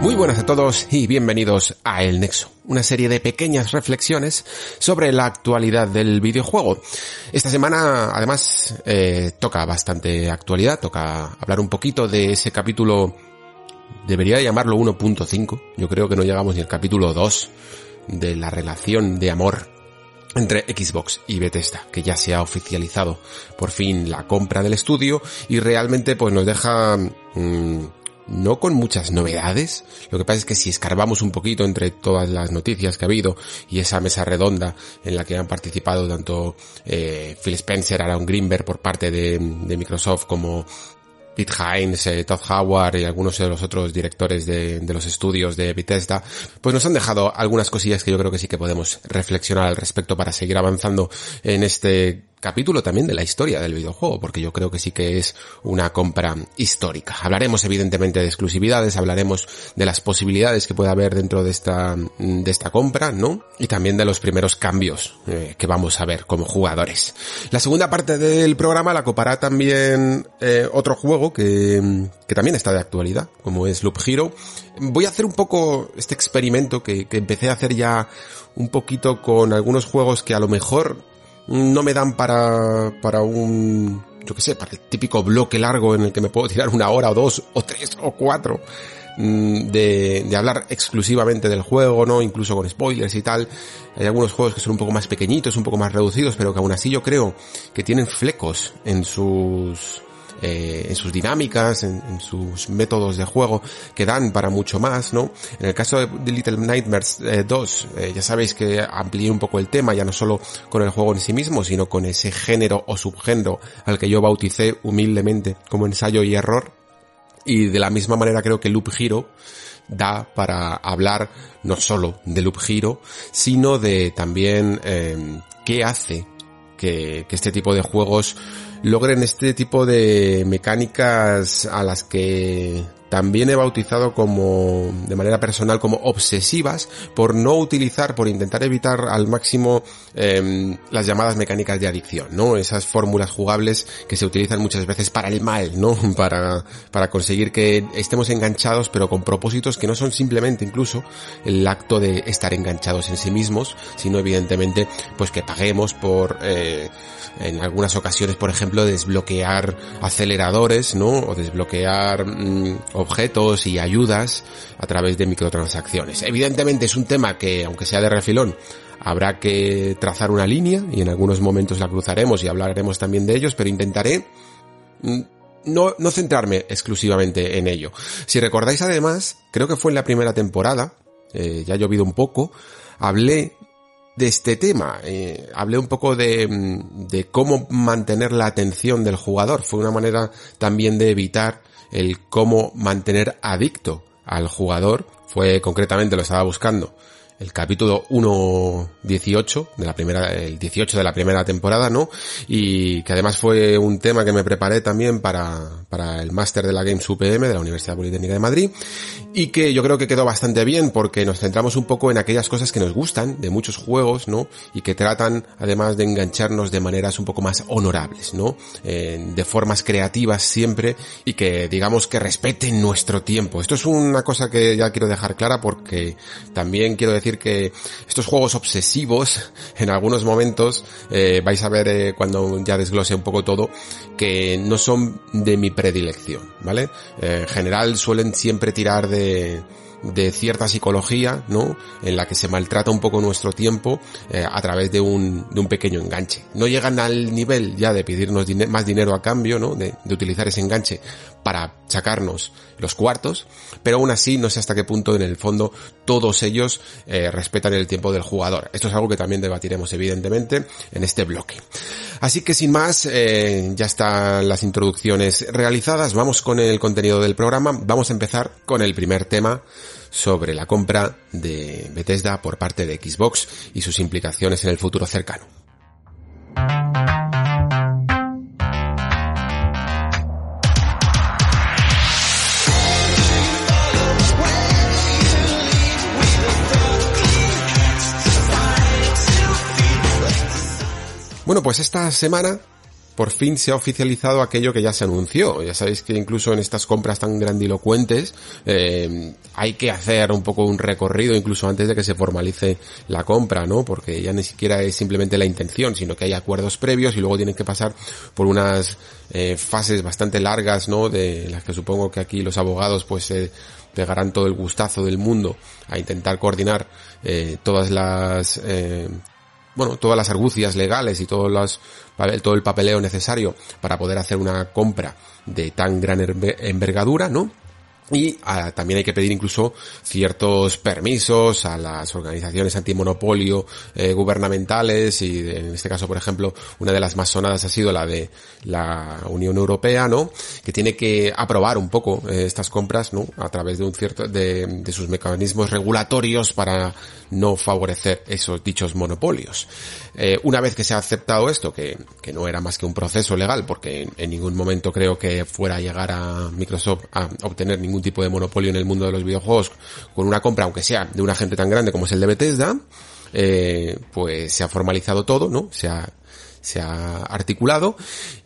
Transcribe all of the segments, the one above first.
Muy buenas a todos y bienvenidos a El Nexo, una serie de pequeñas reflexiones sobre la actualidad del videojuego. Esta semana, además, eh, toca bastante actualidad, toca hablar un poquito de ese capítulo, debería llamarlo 1.5, yo creo que no llegamos ni al capítulo 2 de la relación de amor entre Xbox y Bethesda, que ya se ha oficializado por fin la compra del estudio y realmente pues nos deja mm, no con muchas novedades. Lo que pasa es que si escarbamos un poquito entre todas las noticias que ha habido y esa mesa redonda en la que han participado tanto eh, Phil Spencer, Aaron Greenberg por parte de, Microsoft como Pete Hines, eh, Todd Howard y algunos de los otros directores de, de, los estudios de Bethesda, pues nos han dejado algunas cosillas que yo creo que sí que podemos reflexionar al respecto para seguir avanzando en este capítulo también de la historia del videojuego, porque yo creo que sí que es una compra histórica. Hablaremos evidentemente de exclusividades, hablaremos de las posibilidades que puede haber dentro de esta, de esta compra, ¿no? Y también de los primeros cambios eh, que vamos a ver como jugadores. La segunda parte del programa la copará también eh, otro juego que, que también está de actualidad, como es Loop Hero. Voy a hacer un poco este experimento que, que empecé a hacer ya un poquito con algunos juegos que a lo mejor no me dan para, para un, yo qué sé, para el típico bloque largo en el que me puedo tirar una hora o dos o tres o cuatro mm, de, de hablar exclusivamente del juego, ¿no? Incluso con spoilers y tal. Hay algunos juegos que son un poco más pequeñitos, un poco más reducidos, pero que aún así yo creo que tienen flecos en sus, eh, en sus dinámicas, en, sus métodos de juego que dan para mucho más, ¿no? En el caso de Little Nightmares eh, 2, eh, ya sabéis que amplié un poco el tema, ya no solo con el juego en sí mismo, sino con ese género o subgénero al que yo bauticé humildemente como ensayo y error. Y de la misma manera creo que Loop Hero da para hablar no solo de Loop Hero, sino de también eh, qué hace que, que este tipo de juegos logren este tipo de mecánicas a las que también he bautizado como, de manera personal, como obsesivas por no utilizar, por intentar evitar al máximo eh, las llamadas mecánicas de adicción, ¿no? Esas fórmulas jugables que se utilizan muchas veces para el mal, ¿no? Para, para conseguir que estemos enganchados, pero con propósitos que no son simplemente incluso el acto de estar enganchados en sí mismos, sino evidentemente, pues que paguemos por, eh, en algunas ocasiones, por ejemplo, desbloquear aceleradores, ¿no? O desbloquear mmm, objetos y ayudas a través de microtransacciones. Evidentemente es un tema que, aunque sea de refilón, habrá que trazar una línea y en algunos momentos la cruzaremos y hablaremos también de ellos, pero intentaré no, no centrarme exclusivamente en ello. Si recordáis además, creo que fue en la primera temporada, eh, ya ha llovido un poco, hablé de este tema. Eh, hablé un poco de, de, cómo mantener la atención del jugador. Fue una manera también de evitar el cómo mantener adicto al jugador. Fue concretamente, lo estaba buscando, el capítulo 1.18 de la primera, el 18 de la primera temporada, ¿no? Y que además fue un tema que me preparé también para, para el máster de la Games UPM de la Universidad Politécnica de Madrid y que yo creo que quedó bastante bien porque nos centramos un poco en aquellas cosas que nos gustan de muchos juegos, ¿no? Y que tratan además de engancharnos de maneras un poco más honorables, ¿no? Eh, de formas creativas siempre y que digamos que respeten nuestro tiempo. Esto es una cosa que ya quiero dejar clara porque también quiero decir que estos juegos obsesivos en algunos momentos eh, vais a ver eh, cuando ya desglose un poco todo que no son de mi predilección, ¿vale? Eh, en general suelen siempre tirar de de cierta psicología, ¿no? En la que se maltrata un poco nuestro tiempo a través de un, de un pequeño enganche. No llegan al nivel ya de pedirnos más dinero a cambio, ¿no? De, utilizar ese enganche para sacarnos los cuartos, pero aún así no sé hasta qué punto en el fondo todos ellos eh, respetan el tiempo del jugador. Esto es algo que también debatiremos evidentemente en este bloque. Así que sin más, eh, ya están las introducciones realizadas, vamos con el contenido del programa, vamos a empezar con el primer tema sobre la compra de Bethesda por parte de Xbox y sus implicaciones en el futuro cercano. Bueno, pues esta semana por fin se ha oficializado aquello que ya se anunció. Ya sabéis que incluso en estas compras tan grandilocuentes eh, hay que hacer un poco un recorrido incluso antes de que se formalice la compra, ¿no? Porque ya ni siquiera es simplemente la intención, sino que hay acuerdos previos y luego tienen que pasar por unas eh, fases bastante largas, ¿no? De las que supongo que aquí los abogados pues se pegarán todo el gustazo del mundo a intentar coordinar eh, todas las eh, bueno, todas las argucias legales y todos los, todo el papeleo necesario para poder hacer una compra de tan gran envergadura, ¿no? Y ah, también hay que pedir incluso ciertos permisos a las organizaciones antimonopolio eh, gubernamentales y en este caso, por ejemplo, una de las más sonadas ha sido la de la Unión Europea, ¿no? Que tiene que aprobar un poco eh, estas compras, ¿no? A través de un cierto, de, de sus mecanismos regulatorios para no favorecer esos dichos monopolios. Eh, una vez que se ha aceptado esto, que, que, no era más que un proceso legal, porque en, ningún momento creo que fuera a llegar a Microsoft a obtener ningún tipo de monopolio en el mundo de los videojuegos con una compra, aunque sea de un agente tan grande como es el de Bethesda, eh, pues se ha formalizado todo, ¿no? Se ha, se ha articulado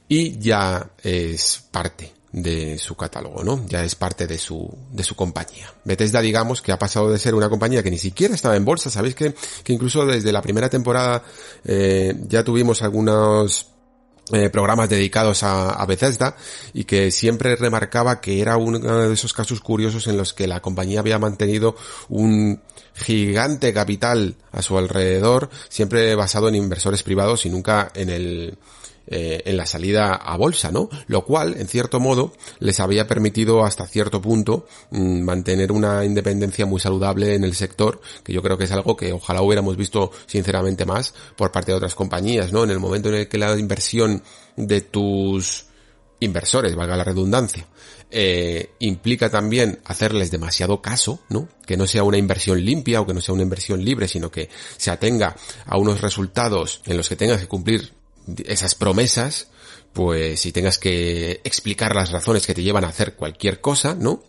y ya es parte de su catálogo, ¿no? Ya es parte de su, de su compañía. Bethesda, digamos, que ha pasado de ser una compañía que ni siquiera estaba en bolsa. Sabéis que, que incluso desde la primera temporada eh, ya tuvimos algunos eh, programas dedicados a, a, Bethesda y que siempre remarcaba que era uno de esos casos curiosos en los que la compañía había mantenido un gigante capital a su alrededor, siempre basado en inversores privados y nunca en el eh, en la salida a bolsa, ¿no? Lo cual, en cierto modo, les había permitido hasta cierto punto mm, mantener una independencia muy saludable en el sector, que yo creo que es algo que ojalá hubiéramos visto sinceramente más por parte de otras compañías, ¿no? En el momento en el que la inversión de tus inversores, valga la redundancia, eh, implica también hacerles demasiado caso, ¿no? Que no sea una inversión limpia o que no sea una inversión libre, sino que se atenga a unos resultados en los que tengas que cumplir esas promesas, pues si tengas que explicar las razones que te llevan a hacer cualquier cosa, ¿no?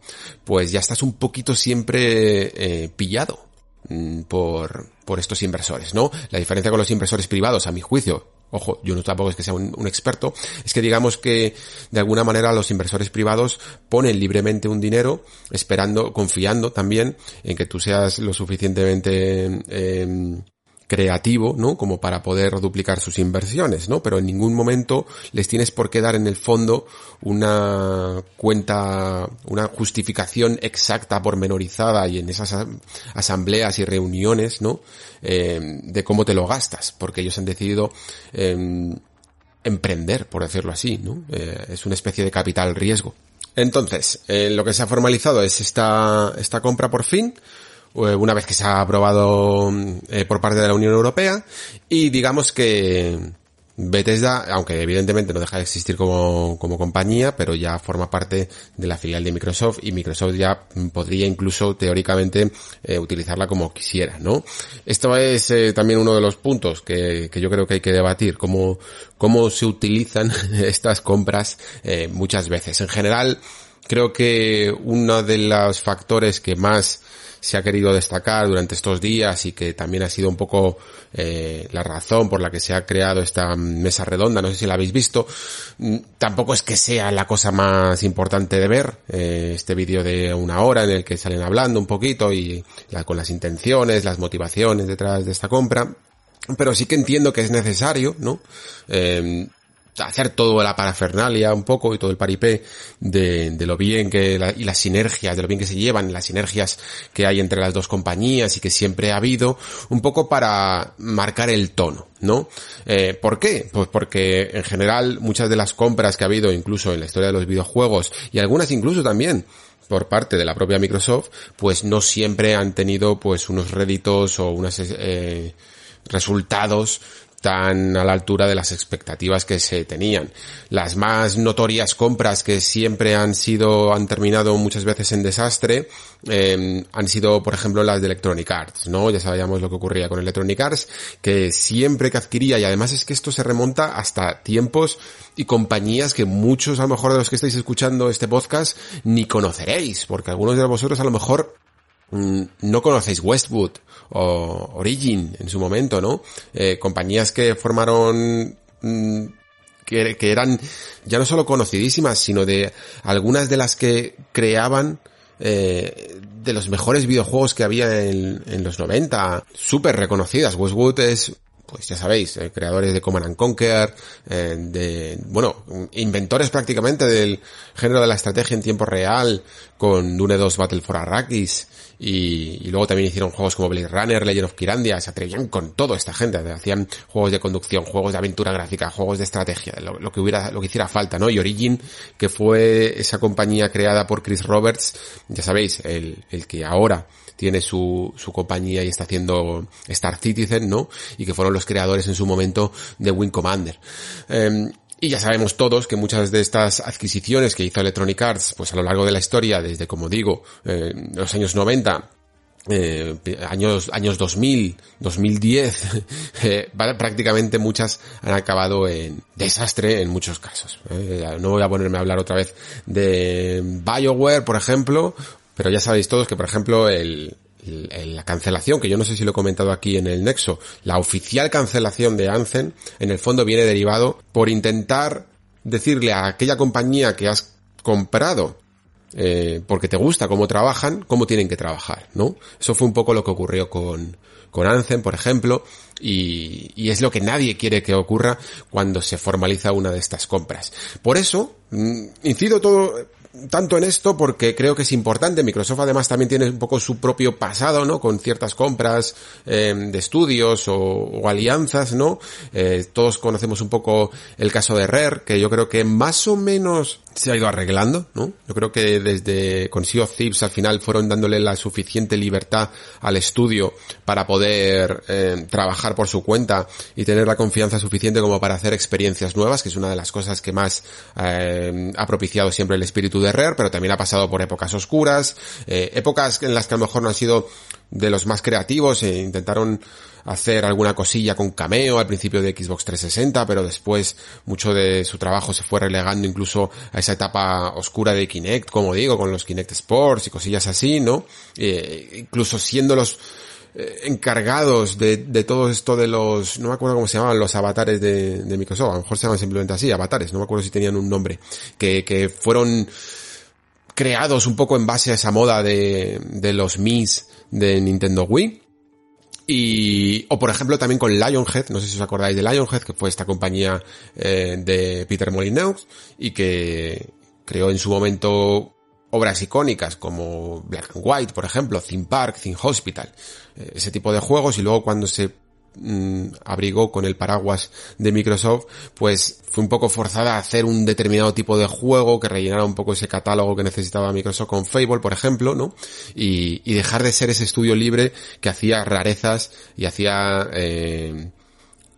Pues ya estás un poquito siempre eh, pillado mm, por, por estos inversores, ¿no? La diferencia con los inversores privados, a mi juicio, ojo, yo no tampoco es que sea un, experto, es que digamos que de alguna manera los inversores privados ponen libremente un dinero, esperando, confiando también en que tú seas lo suficientemente eh, creativo, ¿no? Como para poder duplicar sus inversiones, ¿no? Pero en ningún momento les tienes por qué dar en el fondo una cuenta, una justificación exacta, pormenorizada y en esas asambleas y reuniones, ¿no? Eh, de cómo te lo gastas, porque ellos han decidido eh, emprender, por decirlo así, ¿no? Eh, es una especie de capital riesgo. Entonces, eh, lo que se ha formalizado es esta, esta compra por fin, una vez que se ha aprobado eh, por parte de la Unión Europea y digamos que Bethesda, aunque evidentemente no deja de existir como, como compañía, pero ya forma parte de la filial de Microsoft y Microsoft ya podría incluso teóricamente eh, utilizarla como quisiera, ¿no? Esto es también uno de los puntos que, que, yo creo que hay que debatir, cómo, cómo se utilizan estas compras muchas veces. En general, creo que uno de los factores que más se ha querido destacar durante estos días y que también ha sido un poco eh, la razón por la que se ha creado esta mesa redonda, no sé si la habéis visto, mm, tampoco es que sea la cosa más importante de ver, eh, este vídeo de una hora en el que salen hablando un poquito y la, con las intenciones, las motivaciones detrás de esta compra, pero sí que entiendo que es necesario, ¿no? Eh, hacer todo la parafernalia un poco y todo el paripé de, lo bien que y las sinergias, de lo bien que se llevan, las sinergias que hay entre las dos compañías y que siempre ha habido, un poco para marcar el tono, ¿no? Eh, ¿Por qué? Pues porque en general muchas de las compras que ha habido incluso en la historia de los videojuegos y algunas incluso también por parte de la propia Microsoft, pues no siempre han tenido pues unos réditos o unos eh, resultados tan a la altura de las expectativas que se tenían. Las más notorias compras que siempre han sido, han terminado muchas veces en desastre, eh, han sido, por ejemplo, las de Electronic Arts, ¿no? Ya sabíamos lo que ocurría con Electronic Arts, que siempre que adquiría, y además es que esto se remonta hasta tiempos y compañías que muchos a lo mejor de los que estáis escuchando este podcast ni conoceréis, porque algunos de vosotros a lo mejor mm, no conocéis Westwood o Origin en su momento, ¿no? Eh, compañías que formaron mm, que, eran ya no solo conocidísimas, sino de algunas de las que creaban eh, de los mejores videojuegos que había en, en los 90, súper reconocidas. Westwood es pues ya sabéis, eh, creadores de Command and Conquer, eh, de, bueno, inventores prácticamente del género de la estrategia en tiempo real, con Dune 2 Battle for Arrakis, y, luego también hicieron juegos como Blade Runner, Legend of Kirandia, se atrevían con toda esta gente, hacían juegos de conducción, juegos de aventura gráfica, juegos de estrategia, lo, que hubiera, lo que hiciera falta, ¿no? Y Origin, que fue esa compañía creada por Chris Roberts, ya sabéis, el, el que ahora tiene su, su compañía y está haciendo Star Citizen, ¿no? Y que fueron los creadores en su momento de Wing Commander. Em, y ya sabemos todos que muchas de estas adquisiciones que hizo Electronic Arts, pues a lo largo de la historia, desde como digo, eh, los años 90, eh, años, años 2000, 2010, eh, prácticamente muchas han acabado en desastre en muchos casos. Eh. no voy a ponerme a hablar otra vez de BioWare, por ejemplo, pero ya sabéis todos que, por ejemplo, el, la cancelación, que yo no sé si lo he comentado aquí en el Nexo, la oficial cancelación de Anzen, en el fondo viene derivado por intentar decirle a aquella compañía que has comprado eh, porque te gusta cómo trabajan, cómo tienen que trabajar, ¿no? Eso fue un poco lo que ocurrió con, con Anzen, por ejemplo, y, y, es lo que nadie quiere que ocurra cuando se formaliza una de estas compras. Por eso, mm, incido todo, tanto en esto porque creo que es importante. Microsoft además también tiene un poco su propio pasado, ¿no? Con ciertas compras eh, de estudios o, alianzas, ¿no? Eh, todos conocemos un poco el caso de Rare, que yo creo que más o menos se ha ido arreglando, ¿no? Yo creo que desde con Sea of Thieves al final fueron dándole la suficiente libertad al estudio para poder eh, trabajar por su cuenta y tener la confianza suficiente como para hacer experiencias nuevas, que es una de las cosas que más eh, ha propiciado siempre el espíritu de Rare, pero también ha pasado por épocas oscuras, eh, épocas en las que a lo mejor no han sido de los más creativos e intentaron hacer alguna cosilla con cameo al principio de Xbox 360, pero después mucho de su trabajo se fue relegando incluso a esa etapa oscura de Kinect, como digo, con los Kinect Sports y cosillas así, ¿no? Eh, incluso siendo los eh, encargados de, de, todo esto de los, no me acuerdo cómo se llamaban los avatares de, Microsoft, a lo mejor se llaman simplemente así, avatares, no me acuerdo si tenían un nombre, que, que fueron creados un poco en base a esa moda de, de los Mis de Nintendo Wii. Y, o por ejemplo también con Lionhead, no sé si os acordáis de Lionhead, que fue esta compañía eh, de Peter Molyneux y que creó en su momento obras icónicas como Black and White, por ejemplo, Theme Park, Theme Hospital, eh, ese tipo de juegos. Y luego cuando se mm, abrigó con el paraguas de Microsoft, pues fue un poco forzada a hacer un determinado tipo de juego que rellenara un poco ese catálogo que necesitaba Microsoft con Fable, por ejemplo, ¿no? Y, y dejar de ser ese estudio libre que hacía rarezas y hacía eh,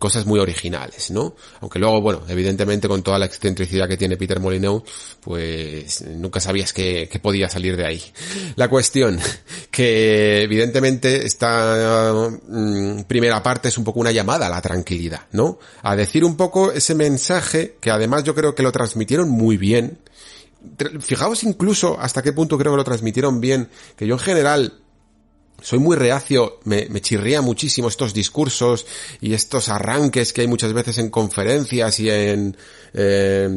cosas muy originales, ¿no? Aunque luego, bueno, evidentemente con toda la excentricidad que tiene Peter Molyneux, pues nunca sabías que, podía salir de ahí. La cuestión, que evidentemente esta mm, primera parte es un poco una llamada a la tranquilidad, ¿no? A decir un poco ese mensaje que además yo creo que lo transmitieron muy bien. Fijaos incluso hasta qué punto creo que lo transmitieron bien, que yo en general soy muy reacio, me, me, chirría muchísimo estos discursos y estos arranques que hay muchas veces en conferencias y en, eh,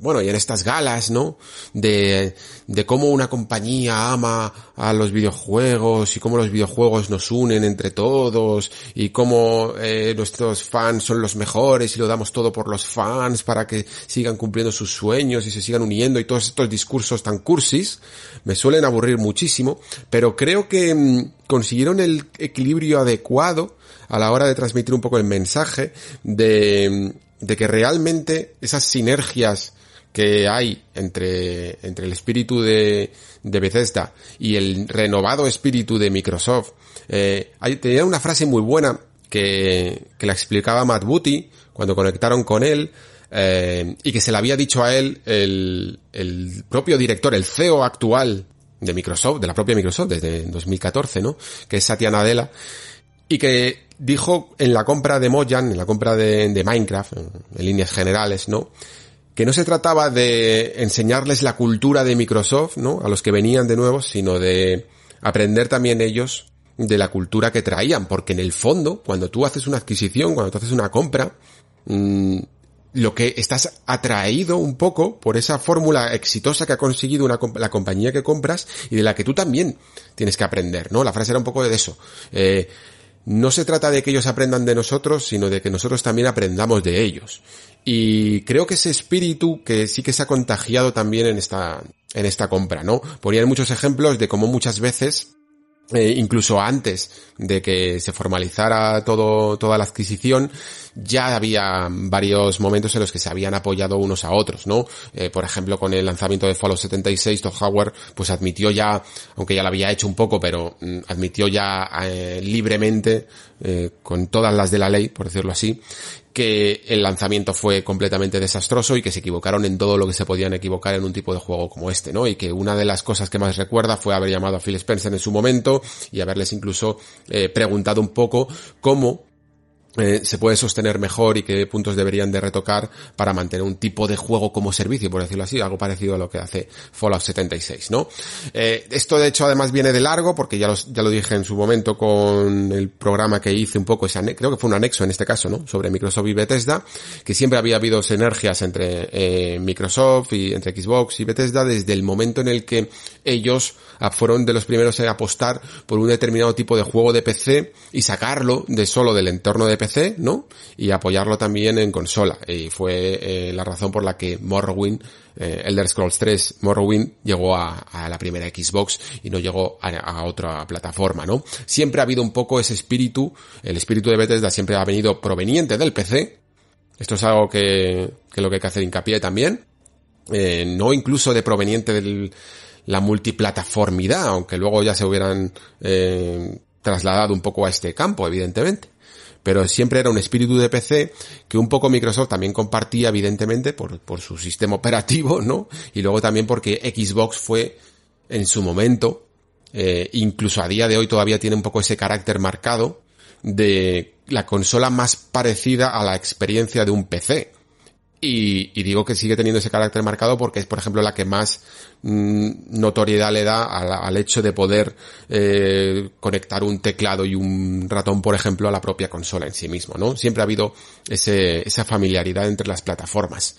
bueno, y en estas galas, ¿no? De, de cómo una compañía ama a los videojuegos y cómo los videojuegos nos unen entre todos y cómo eh, nuestros fans son los mejores y lo damos todo por los fans para que sigan cumpliendo sus sueños y se sigan uniendo y todos estos discursos tan cursis me suelen aburrir muchísimo, pero creo que mm, consiguieron el equilibrio adecuado a la hora de transmitir un poco el mensaje de, de que realmente esas sinergias que hay entre, entre el espíritu de, de Bethesda y el renovado espíritu de Microsoft, eh, hay, tenía una frase muy buena que, que la explicaba Matt Booty cuando conectaron con él, eh, y que se le había dicho a él el, el propio director, el CEO actual de Microsoft, de la propia Microsoft desde 2014, ¿no? Que es Satya Nadella, y que dijo en la compra de Mojang, en la compra de, de Minecraft, en líneas generales, ¿no? Que no se trataba de enseñarles la cultura de Microsoft, ¿no? A los que venían de nuevo, sino de aprender también ellos de la cultura que traían, porque en el fondo, cuando tú haces una adquisición, cuando tú haces una compra, mmm, lo que estás atraído un poco por esa fórmula exitosa que ha conseguido la compañía que compras y de la que tú también tienes que aprender, ¿no? La frase era un poco de eso. Eh, no se trata de que ellos aprendan de nosotros, sino de que nosotros también aprendamos de ellos. Y creo que ese espíritu que sí que se ha contagiado también en esta, en esta compra, ¿no? Ponían muchos ejemplos de cómo muchas veces eh, incluso antes de que se formalizara todo, toda la adquisición, ya había varios momentos en los que se habían apoyado unos a otros, ¿no? Eh, por ejemplo, con el lanzamiento de Fallout 76, Todd Howard, pues admitió ya, aunque ya lo había hecho un poco, pero mm, admitió ya eh, libremente, con todas las de la ley, por decirlo así, que el lanzamiento fue completamente desastroso y que se equivocaron en todo lo que se podían equivocar en un tipo de juego como este, ¿no? Y que una de las cosas que más recuerda fue haber llamado a Phil Spencer en su momento y haberles incluso eh, preguntado un poco cómo eh, se puede sostener mejor y qué puntos deberían de retocar para mantener un tipo de juego como servicio, por decirlo así, algo parecido a lo que hace Fallout 76, ¿no? Eh, esto de hecho además viene de largo, porque ya, los, ya lo dije en su momento con el programa que hice un poco, ese creo que fue un anexo en este caso, ¿no? Sobre Microsoft y Bethesda, que siempre había habido sinergias entre eh, Microsoft y entre Xbox y Bethesda desde el momento en el que ellos fueron de los primeros en apostar por un determinado tipo de juego de PC y sacarlo de solo del entorno de PC, ¿no? Y apoyarlo también en consola. Y fue eh, la razón por la que Morrowind, eh, Elder Scrolls 3 Morrowind llegó a, a, la primera Xbox y no llegó a, a, otra plataforma, ¿no? Siempre ha habido un poco ese espíritu, el espíritu de Bethesda siempre ha venido proveniente del PC. Esto es algo que, que lo que hay que hacer hincapié también. Eh, no incluso de proveniente del, la multiplataformidad, aunque luego ya se hubieran eh, trasladado un poco a este campo, evidentemente. Pero siempre era un espíritu de PC que un poco Microsoft también compartía, evidentemente, por, por su sistema operativo, ¿no? Y luego también porque Xbox fue, en su momento, eh, incluso a día de hoy todavía tiene un poco ese carácter marcado de la consola más parecida a la experiencia de un PC. Y, y, digo que sigue teniendo ese carácter marcado porque es, por ejemplo, la que más mmm, notoriedad le da al, al hecho de poder eh, conectar un teclado y un ratón, por ejemplo, a la propia consola en sí mismo, ¿no? Siempre ha habido ese, esa familiaridad entre las plataformas.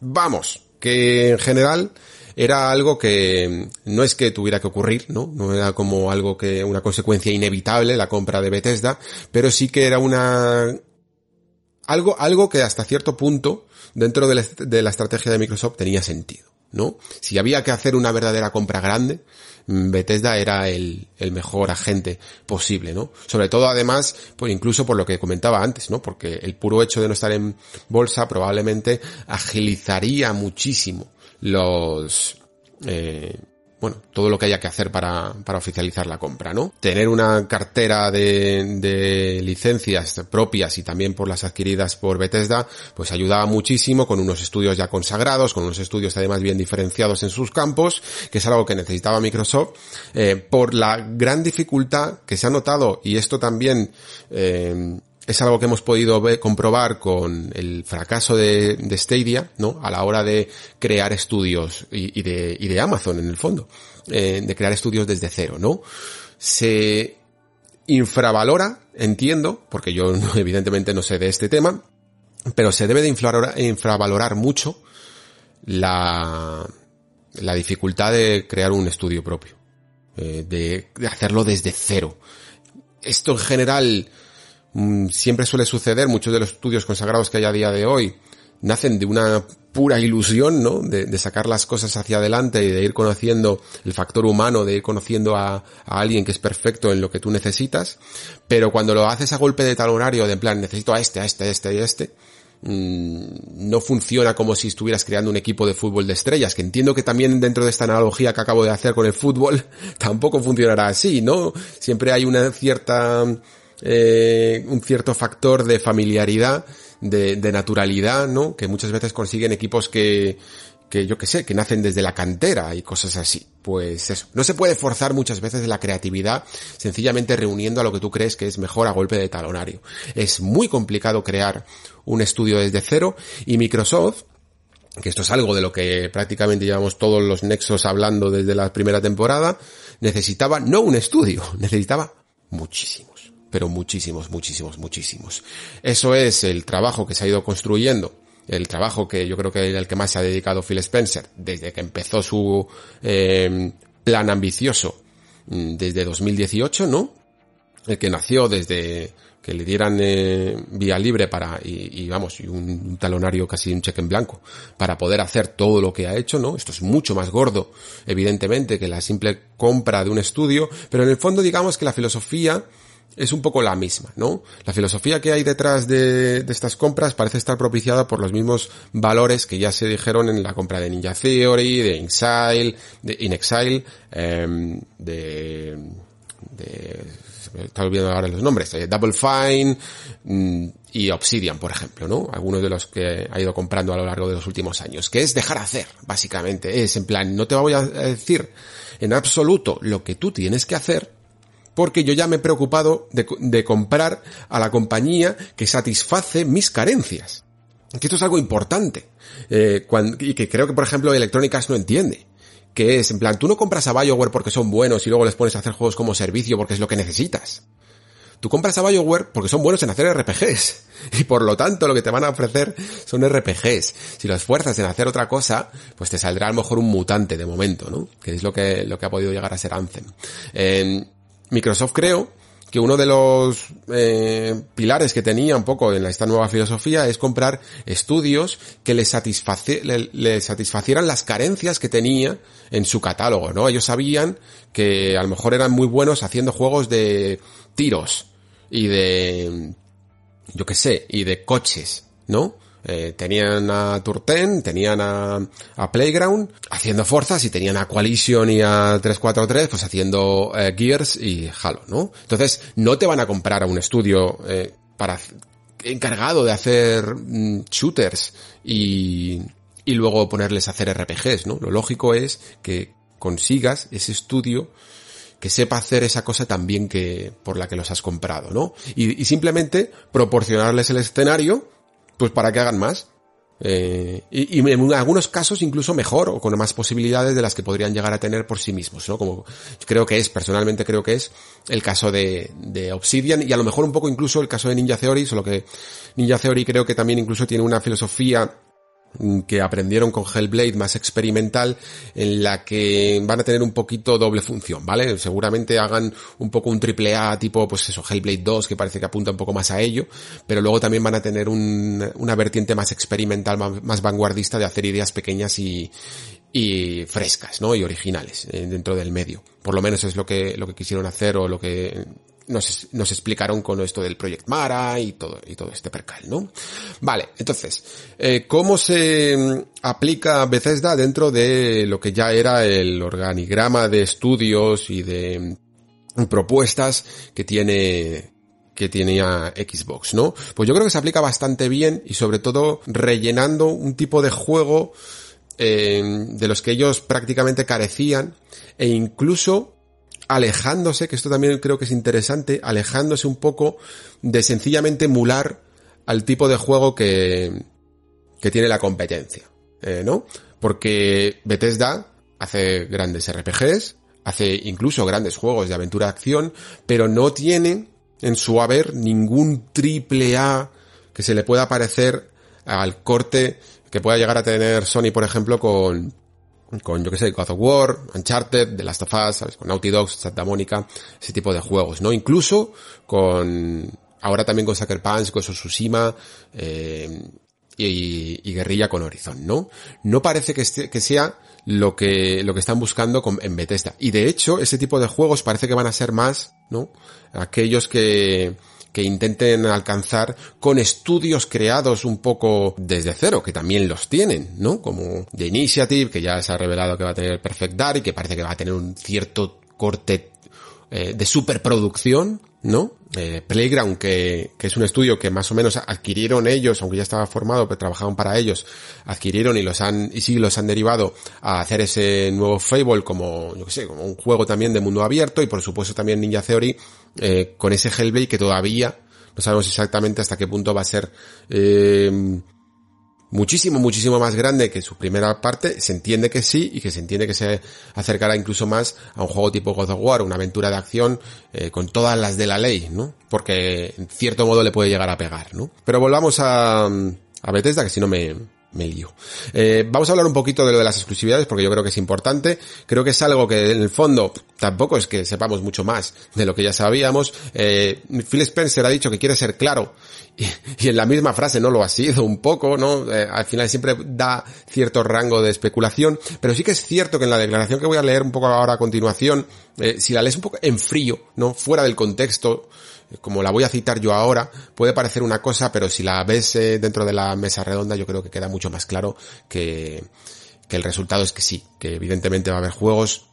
Vamos, que en general era algo que no es que tuviera que ocurrir, ¿no? No era como algo que, una consecuencia inevitable la compra de Bethesda, pero sí que era una, algo, algo que hasta cierto punto dentro de la, de la estrategia de Microsoft tenía sentido, ¿no? Si había que hacer una verdadera compra grande, Bethesda era el, el, mejor agente posible, ¿no? Sobre todo además, pues incluso por lo que comentaba antes, ¿no? Porque el puro hecho de no estar en bolsa probablemente agilizaría muchísimo los, eh, bueno, todo lo que haya que hacer para, para oficializar la compra, ¿no? Tener una cartera de, de, licencias propias y también por las adquiridas por Bethesda, pues ayudaba muchísimo con unos estudios ya consagrados, con unos estudios además bien diferenciados en sus campos, que es algo que necesitaba Microsoft, eh, por la gran dificultad que se ha notado, y esto también, eh, es algo que hemos podido comprobar con el fracaso de, de, Stadia, ¿no? A la hora de crear estudios y, de, y de, Amazon en el fondo, eh, de crear estudios desde cero, ¿no? Se infravalora, entiendo, porque yo evidentemente no sé de este tema, pero se debe de infravalorar, mucho la, la dificultad de crear un estudio propio, eh, de, hacerlo desde cero. Esto en general siempre suele suceder, muchos de los estudios consagrados que hay a día de hoy nacen de una pura ilusión, ¿no? De, sacar las cosas hacia adelante y de ir conociendo el factor humano, de ir conociendo a, alguien que es perfecto en lo que tú necesitas, pero cuando lo haces a golpe de talonario, de en plan, necesito a este, a este, a este y a este, mmm, no funciona como si estuvieras creando un equipo de fútbol de estrellas, que entiendo que también dentro de esta analogía que acabo de hacer con el fútbol, tampoco funcionará así, ¿no? Siempre hay una cierta, eh, un cierto factor de familiaridad de, naturalidad, ¿no? Que muchas veces consiguen equipos que, que yo que sé, que nacen desde la cantera y cosas así. Pues eso, no se puede forzar muchas veces la creatividad sencillamente reuniendo a lo que tú crees que es mejor a golpe de talonario. Es muy complicado crear un estudio desde cero y Microsoft que esto es algo de lo que prácticamente llevamos todos los nexos hablando desde la primera temporada, necesitaba no un estudio, necesitaba muchísimo pero muchísimos, muchísimos, muchísimos. Eso es el trabajo que se ha ido construyendo, el trabajo que yo creo que es el que más se ha dedicado Phil Spencer desde que empezó su eh, plan ambicioso mm, desde 2018, ¿no? El que nació desde que le dieran eh, vía libre para y, vamos y un, talonario casi un cheque en blanco para poder hacer todo lo que ha hecho no esto es mucho más gordo evidentemente que la simple compra de un estudio pero en el fondo digamos que la filosofía es un poco la misma, ¿no? La filosofía que hay detrás de, de, estas compras parece estar propiciada por los mismos valores que ya se dijeron en la compra de Ninja Theory, de Inexile, de InExile, eh, de, de, me está olvidando ahora los nombres, eh, Double Fine mm, y Obsidian, por ejemplo, ¿no? Algunos de los que ha ido comprando a lo largo de los últimos años, que es dejar hacer, básicamente. Es en plan, no te voy a decir en absoluto lo que tú tienes que hacer, porque yo ya me he preocupado de, comprar a la compañía que satisface mis carencias. Que esto es algo importante. Eh, y que creo que, por ejemplo, Electronic Arts no entiende. Que es, en plan, tú no compras a Bioware porque son buenos y luego les pones a hacer juegos como servicio porque es lo que necesitas. Tú compras a Bioware porque son buenos en hacer RPGs. Y por lo tanto lo que te van a ofrecer son RPGs. Si los fuerzas en hacer otra cosa, pues te saldrá a lo mejor un mutante de momento, ¿no? Que es lo que, lo que ha podido llegar a ser Anthem. Microsoft creo que uno de los eh, pilares que tenía un poco en esta nueva filosofía es comprar estudios que le, satisfacieran las carencias que tenía en su catálogo, ¿no? Ellos sabían que a lo mejor eran muy buenos haciendo juegos de tiros y de, yo qué sé, y de coches, ¿no? Eh, tenían a Turten, tenían a, Playground haciendo fuerzas y tenían a Coalition y a 343 pues haciendo eh, Gears y Halo, ¿no? Entonces no te van a comprar a un estudio eh, para encargado de hacer mm, shooters y, y luego ponerles a hacer RPGs, ¿no? Lo lógico es que consigas ese estudio que sepa hacer esa cosa también que por la que los has comprado, ¿no? Y simplemente proporcionarles el escenario pues para que hagan más. Eh, y, en algunos casos incluso mejor o con más posibilidades de las que podrían llegar a tener por sí mismos, ¿no? Como creo que es, personalmente creo que es el caso de, de Obsidian y a lo mejor un poco incluso el caso de Ninja Theory, solo que Ninja Theory creo que también incluso tiene una filosofía que aprendieron con Hellblade más experimental en la que van a tener un poquito doble función, ¿vale? Seguramente hagan un poco un triple A tipo, pues eso, Hellblade 2 que parece que apunta un poco más a ello, pero luego también van a tener un, una vertiente más experimental, más, más, vanguardista de hacer ideas pequeñas y, y frescas, ¿no? Y originales eh, dentro del medio. Por lo menos es lo que, lo que quisieron hacer o lo que nos, explicaron con esto del Project Mara y todo, y todo este percal, ¿no? Vale, entonces, eh, ¿cómo se mm, aplica Bethesda dentro de lo que ya era el organigrama de estudios y de mm, propuestas que tiene que tenía Xbox, ¿no? Pues yo creo que se aplica bastante bien y sobre todo rellenando un tipo de juego eh, de los que ellos prácticamente carecían e incluso alejándose, que esto también creo que es interesante, alejándose un poco de sencillamente emular al tipo de juego que, que tiene la competencia, eh, ¿no? Porque Bethesda hace grandes RPGs, hace incluso grandes juegos de aventura acción, pero no tiene en su haber ningún triple A que se le pueda parecer al corte que pueda llegar a tener Sony, por ejemplo, con, con, yo que sé, God of War, Uncharted, The Last of Us, ¿sabes? Con Naughty Dogs, Santa Mónica, ese tipo de juegos, ¿no? Incluso con, ahora también con Sucker Punch, con Tsushima, eh, y, y, Guerrilla con Horizon, ¿no? No parece que, que sea lo que, lo que están buscando con, en Bethesda. Y de hecho, ese tipo de juegos parece que van a ser más, ¿no? Aquellos que, que intenten alcanzar con estudios creados un poco desde cero, que también los tienen, ¿no? Como The Initiative, que ya se ha revelado que va a tener Perfect Dark y que parece que va a tener un cierto corte eh, de superproducción, ¿no? Eh, Playground, que, que, es un estudio que más o menos adquirieron ellos, aunque ya estaba formado, pero trabajaban para ellos, adquirieron y los han, y sí los han derivado a hacer ese nuevo Fable como, yo que sé, como un juego también de mundo abierto y por supuesto también Ninja Theory, eh, con ese Hellblade que todavía no sabemos exactamente hasta qué punto va a ser, eh, muchísimo, muchísimo más grande que su primera parte, se entiende que sí y que se entiende que se acercará incluso más a un juego tipo God of War, una aventura de acción eh, con todas las de la ley, ¿no? Porque en cierto modo le puede llegar a pegar, ¿no? Pero volvamos a, a Bethesda, que si no me, me lío. Eh, vamos a hablar un poquito de lo de las exclusividades porque yo creo que es importante. Creo que es algo que en el fondo tampoco es que sepamos mucho más de lo que ya sabíamos. Eh, Phil Spencer ha dicho que quiere ser claro y, en la misma frase no lo ha sido un poco, ¿no? Eh, al final siempre da cierto rango de especulación, pero sí que es cierto que en la declaración que voy a leer un poco ahora a continuación, eh, si la lees un poco en frío, ¿no? Fuera del contexto, como la voy a citar yo ahora, puede parecer una cosa, pero si la ves eh, dentro de la mesa redonda, yo creo que queda mucho más claro que, el resultado es que sí, que evidentemente va a haber juegos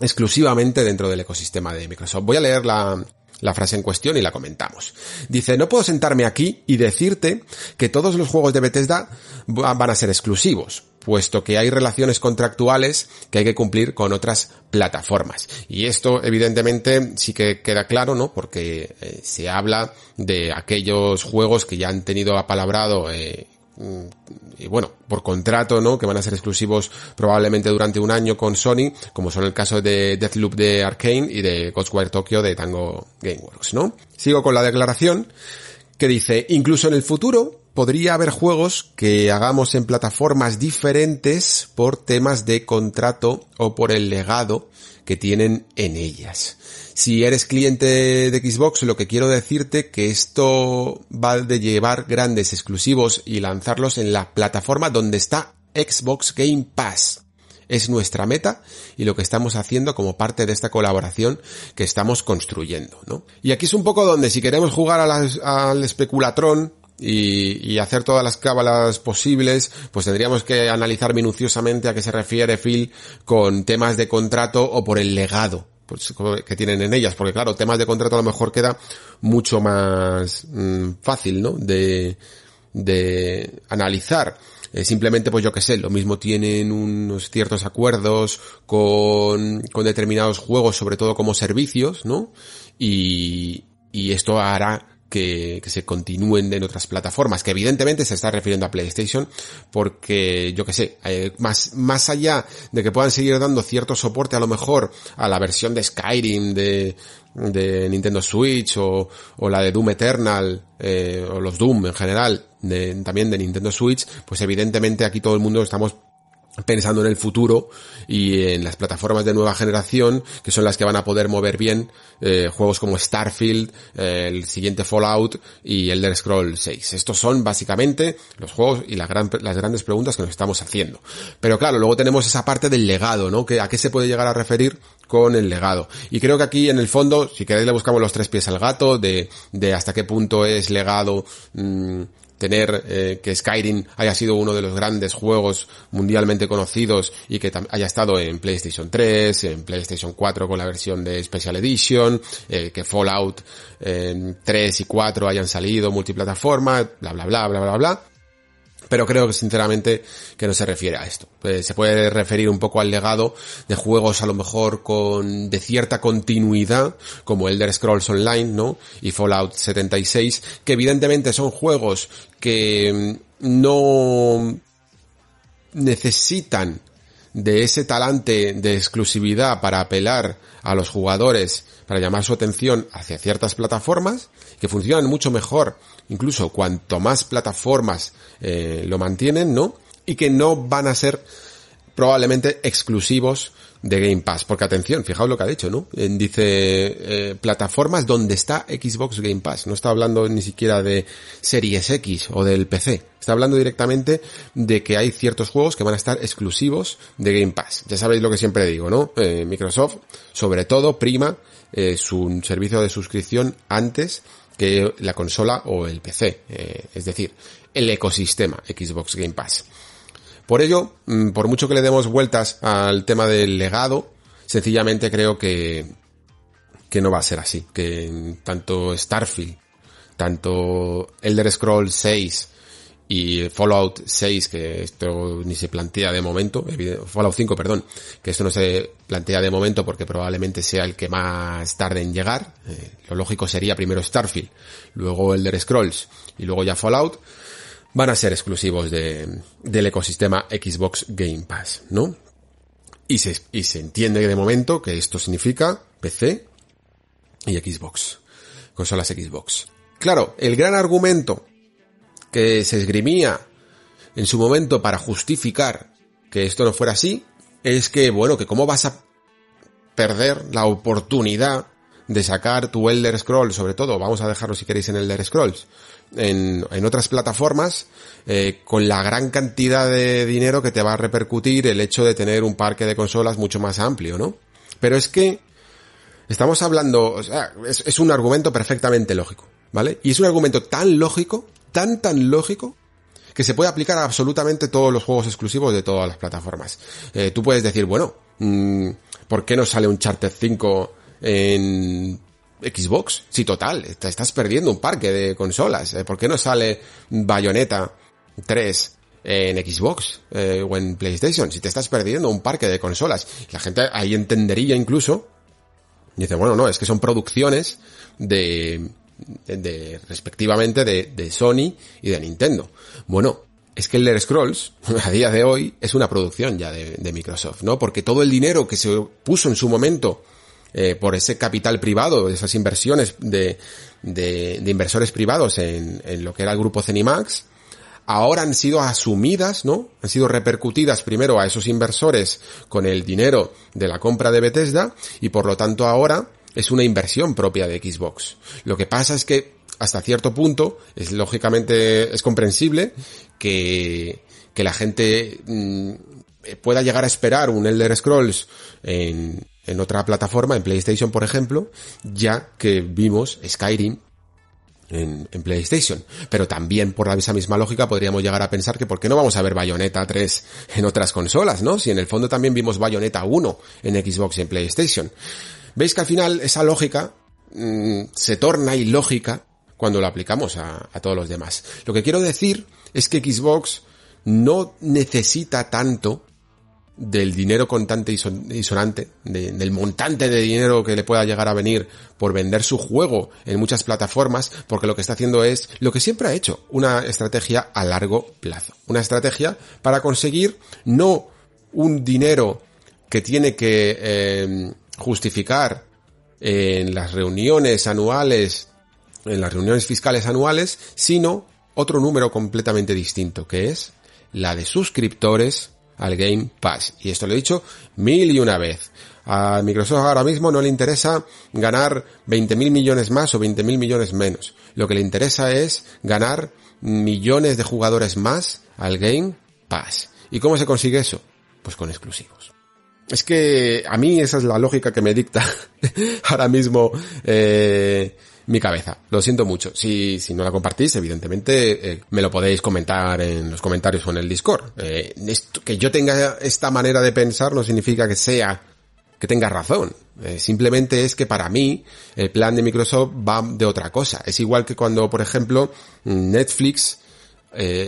exclusivamente dentro del ecosistema de Microsoft. Voy a leer la, la frase en cuestión y la comentamos. Dice, no puedo sentarme aquí y decirte que todos los juegos de Bethesda van a ser exclusivos, puesto que hay relaciones contractuales que hay que cumplir con otras plataformas. Y esto, evidentemente, sí que queda claro, ¿no? Porque eh, se habla de aquellos juegos que ya han tenido apalabrado eh, Mm, y bueno, por contrato, ¿no? Que van a ser exclusivos probablemente durante un año con Sony, como son el caso de Deathloop de Arkane y de Ghostwire Tokyo de Tango Gameworks, ¿no? Sigo con la declaración que dice, incluso en el futuro podría haber juegos que hagamos en plataformas diferentes por temas de contrato o por el legado que tienen en ellas. Si eres cliente de Xbox, lo que quiero decirte que esto va de llevar grandes exclusivos y lanzarlos en la plataforma donde está Xbox Game Pass. Es nuestra meta y lo que estamos haciendo como parte de esta colaboración que estamos construyendo, ¿no? Y aquí es un poco donde si queremos jugar al especulatrón, y, y, hacer todas las cábalas posibles, pues tendríamos que analizar minuciosamente a qué se refiere Phil con temas de contrato o por el legado pues, que tienen en ellas, porque claro, temas de contrato a lo mejor queda mucho más mm, fácil, ¿no? De, de analizar. Eh, simplemente, pues yo que sé, lo mismo tienen unos ciertos acuerdos con, con determinados juegos, sobre todo como servicios, ¿no? Y, y esto hará que, que, se continúen en otras plataformas, que evidentemente se está refiriendo a PlayStation, porque yo que sé, eh, más, más allá de que puedan seguir dando cierto soporte a lo mejor a la versión de Skyrim de, de Nintendo Switch o, o la de Doom Eternal, eh, o los Doom en general, de, también de Nintendo Switch, pues evidentemente aquí todo el mundo estamos pensando en el futuro y en las plataformas de nueva generación que son las que van a poder mover bien eh, juegos como Starfield, eh, el siguiente Fallout y Elder Scroll 6. Estos son básicamente los juegos y las grandes preguntas que nos estamos haciendo. Pero claro, luego tenemos esa parte del legado, ¿no? Que a qué se puede llegar a referir con el legado. Y creo que aquí en el fondo, si queréis le buscamos los tres pies al gato de, de hasta qué punto es legado mmm, tener eh, que Skyrim haya sido uno de los grandes juegos mundialmente conocidos y que haya estado en PlayStation 3, en PlayStation 4 con la versión de Special Edition, eh, que Fallout eh, 3 y 4 hayan salido multiplataforma, bla bla bla bla bla bla. Pero creo que sinceramente que no se refiere a esto. Eh, se puede referir un poco al legado de juegos a lo mejor con de cierta continuidad, como Elder Scrolls Online, ¿no? Y Fallout 76, que evidentemente son juegos que mm, no necesitan de ese talante de exclusividad para apelar a los jugadores, para llamar su atención hacia ciertas plataformas, que funcionan mucho mejor, incluso cuanto más plataformas eh, lo mantienen, ¿no? Y que no van a ser probablemente exclusivos de Game Pass. Porque atención, fijaos lo que ha dicho, ¿no? Dice eh, plataformas donde está Xbox Game Pass. No está hablando ni siquiera de Series X o del PC. Está hablando directamente de que hay ciertos juegos que van a estar exclusivos de Game Pass. Ya sabéis lo que siempre digo, ¿no? Eh, Microsoft, sobre todo, prima eh, su servicio de suscripción antes que la consola o el PC. es decir, el ecosistema Xbox Game Pass. Por ello, mm, por mucho que le demos vueltas al tema del legado, sencillamente creo que, que no va a ser así. Que tanto Starfield, tanto Elder Scrolls 6 y Fallout 6, que esto ni se plantea de momento, Fallout 5, perdón, que esto no se plantea de momento porque probablemente sea el que más tarde en llegar. Eh, lo lógico sería primero Starfield, luego Elder Scrolls y luego ya Fallout van a ser exclusivos de, del ecosistema Xbox Game Pass, ¿no? Y se, y se entiende de momento que esto significa PC y Xbox, consolas Xbox. Claro, el gran argumento que se esgrimía en su momento para justificar que esto no fuera así es que, bueno, que cómo vas a perder la oportunidad de sacar tu Elder Scrolls, sobre todo, vamos a dejarlo si queréis en Elder Scrolls, en, en otras plataformas eh, con la gran cantidad de dinero que te va a repercutir el hecho de tener un parque de consolas mucho más amplio, ¿no? Pero es que estamos hablando, o sea, es, un argumento perfectamente lógico, ¿vale? Y es un argumento tan lógico, tan tan lógico, que se puede aplicar a absolutamente todos los juegos exclusivos de todas las plataformas. Eh, tú puedes decir, bueno, mmm, ¿por qué no sale un Charter 5 en Xbox, sí, total, te estás perdiendo un parque de consolas. Eh, ¿Por qué no sale Bayonetta 3 en Xbox eh, o en PlayStation? Si te estás perdiendo un parque de consolas. La gente ahí entendería incluso. Dice, bueno, no, es que son producciones de, de, respectivamente de, Sony y de Nintendo. Bueno, es que el Elder Scrolls, a día de hoy, es una producción ya de Microsoft, ¿no? Porque todo el dinero que se puso en su momento eh, por ese capital privado, esas inversiones de, de, de inversores privados en, en, lo que era el grupo Cenimax, ahora han sido asumidas, ¿no? Han sido repercutidas primero a esos inversores con el dinero de la compra de Bethesda y por lo tanto ahora es una inversión propia de Xbox. Lo que pasa es que hasta cierto punto es lógicamente es comprensible que que la gente mmm, pueda llegar a esperar un Elder Scrolls en en otra plataforma, en PlayStation por ejemplo, ya que vimos Skyrim en, en, PlayStation. Pero también por esa misma lógica podríamos llegar a pensar que por qué no vamos a ver Bayonetta 3 en otras consolas, ¿no? Si en el fondo también vimos Bayonetta 1 en Xbox y en PlayStation. Veis que al final esa lógica mmm, se torna ilógica cuando lo aplicamos a, a todos los demás. Lo que quiero decir es que Xbox no necesita tanto del dinero contante y, son, y sonante, de, del montante de dinero que le pueda llegar a venir por vender su juego en muchas plataformas, porque lo que está haciendo es lo que siempre ha hecho, una estrategia a largo plazo. Una estrategia para conseguir no un dinero que tiene que eh, justificar en las reuniones anuales, en las reuniones fiscales anuales, sino otro número completamente distinto, que es la de suscriptores al Game Pass. Y esto lo he dicho mil y una vez. A Microsoft ahora mismo no le interesa ganar 20.000 millones más o 20.000 millones menos. Lo que le interesa es ganar millones de jugadores más al Game Pass. ¿Y cómo se consigue eso? Pues con exclusivos. Es que a mí esa es la lógica que me dicta ahora mismo eh, mi cabeza. Lo siento mucho. Si, si no la compartís, evidentemente eh, me lo podéis comentar en los comentarios o en el Discord. Eh, que yo tenga esta manera de pensar no significa que sea que tenga razón. Eh, simplemente es que para mí el plan de Microsoft va de otra cosa. Es igual que cuando, por ejemplo, Netflix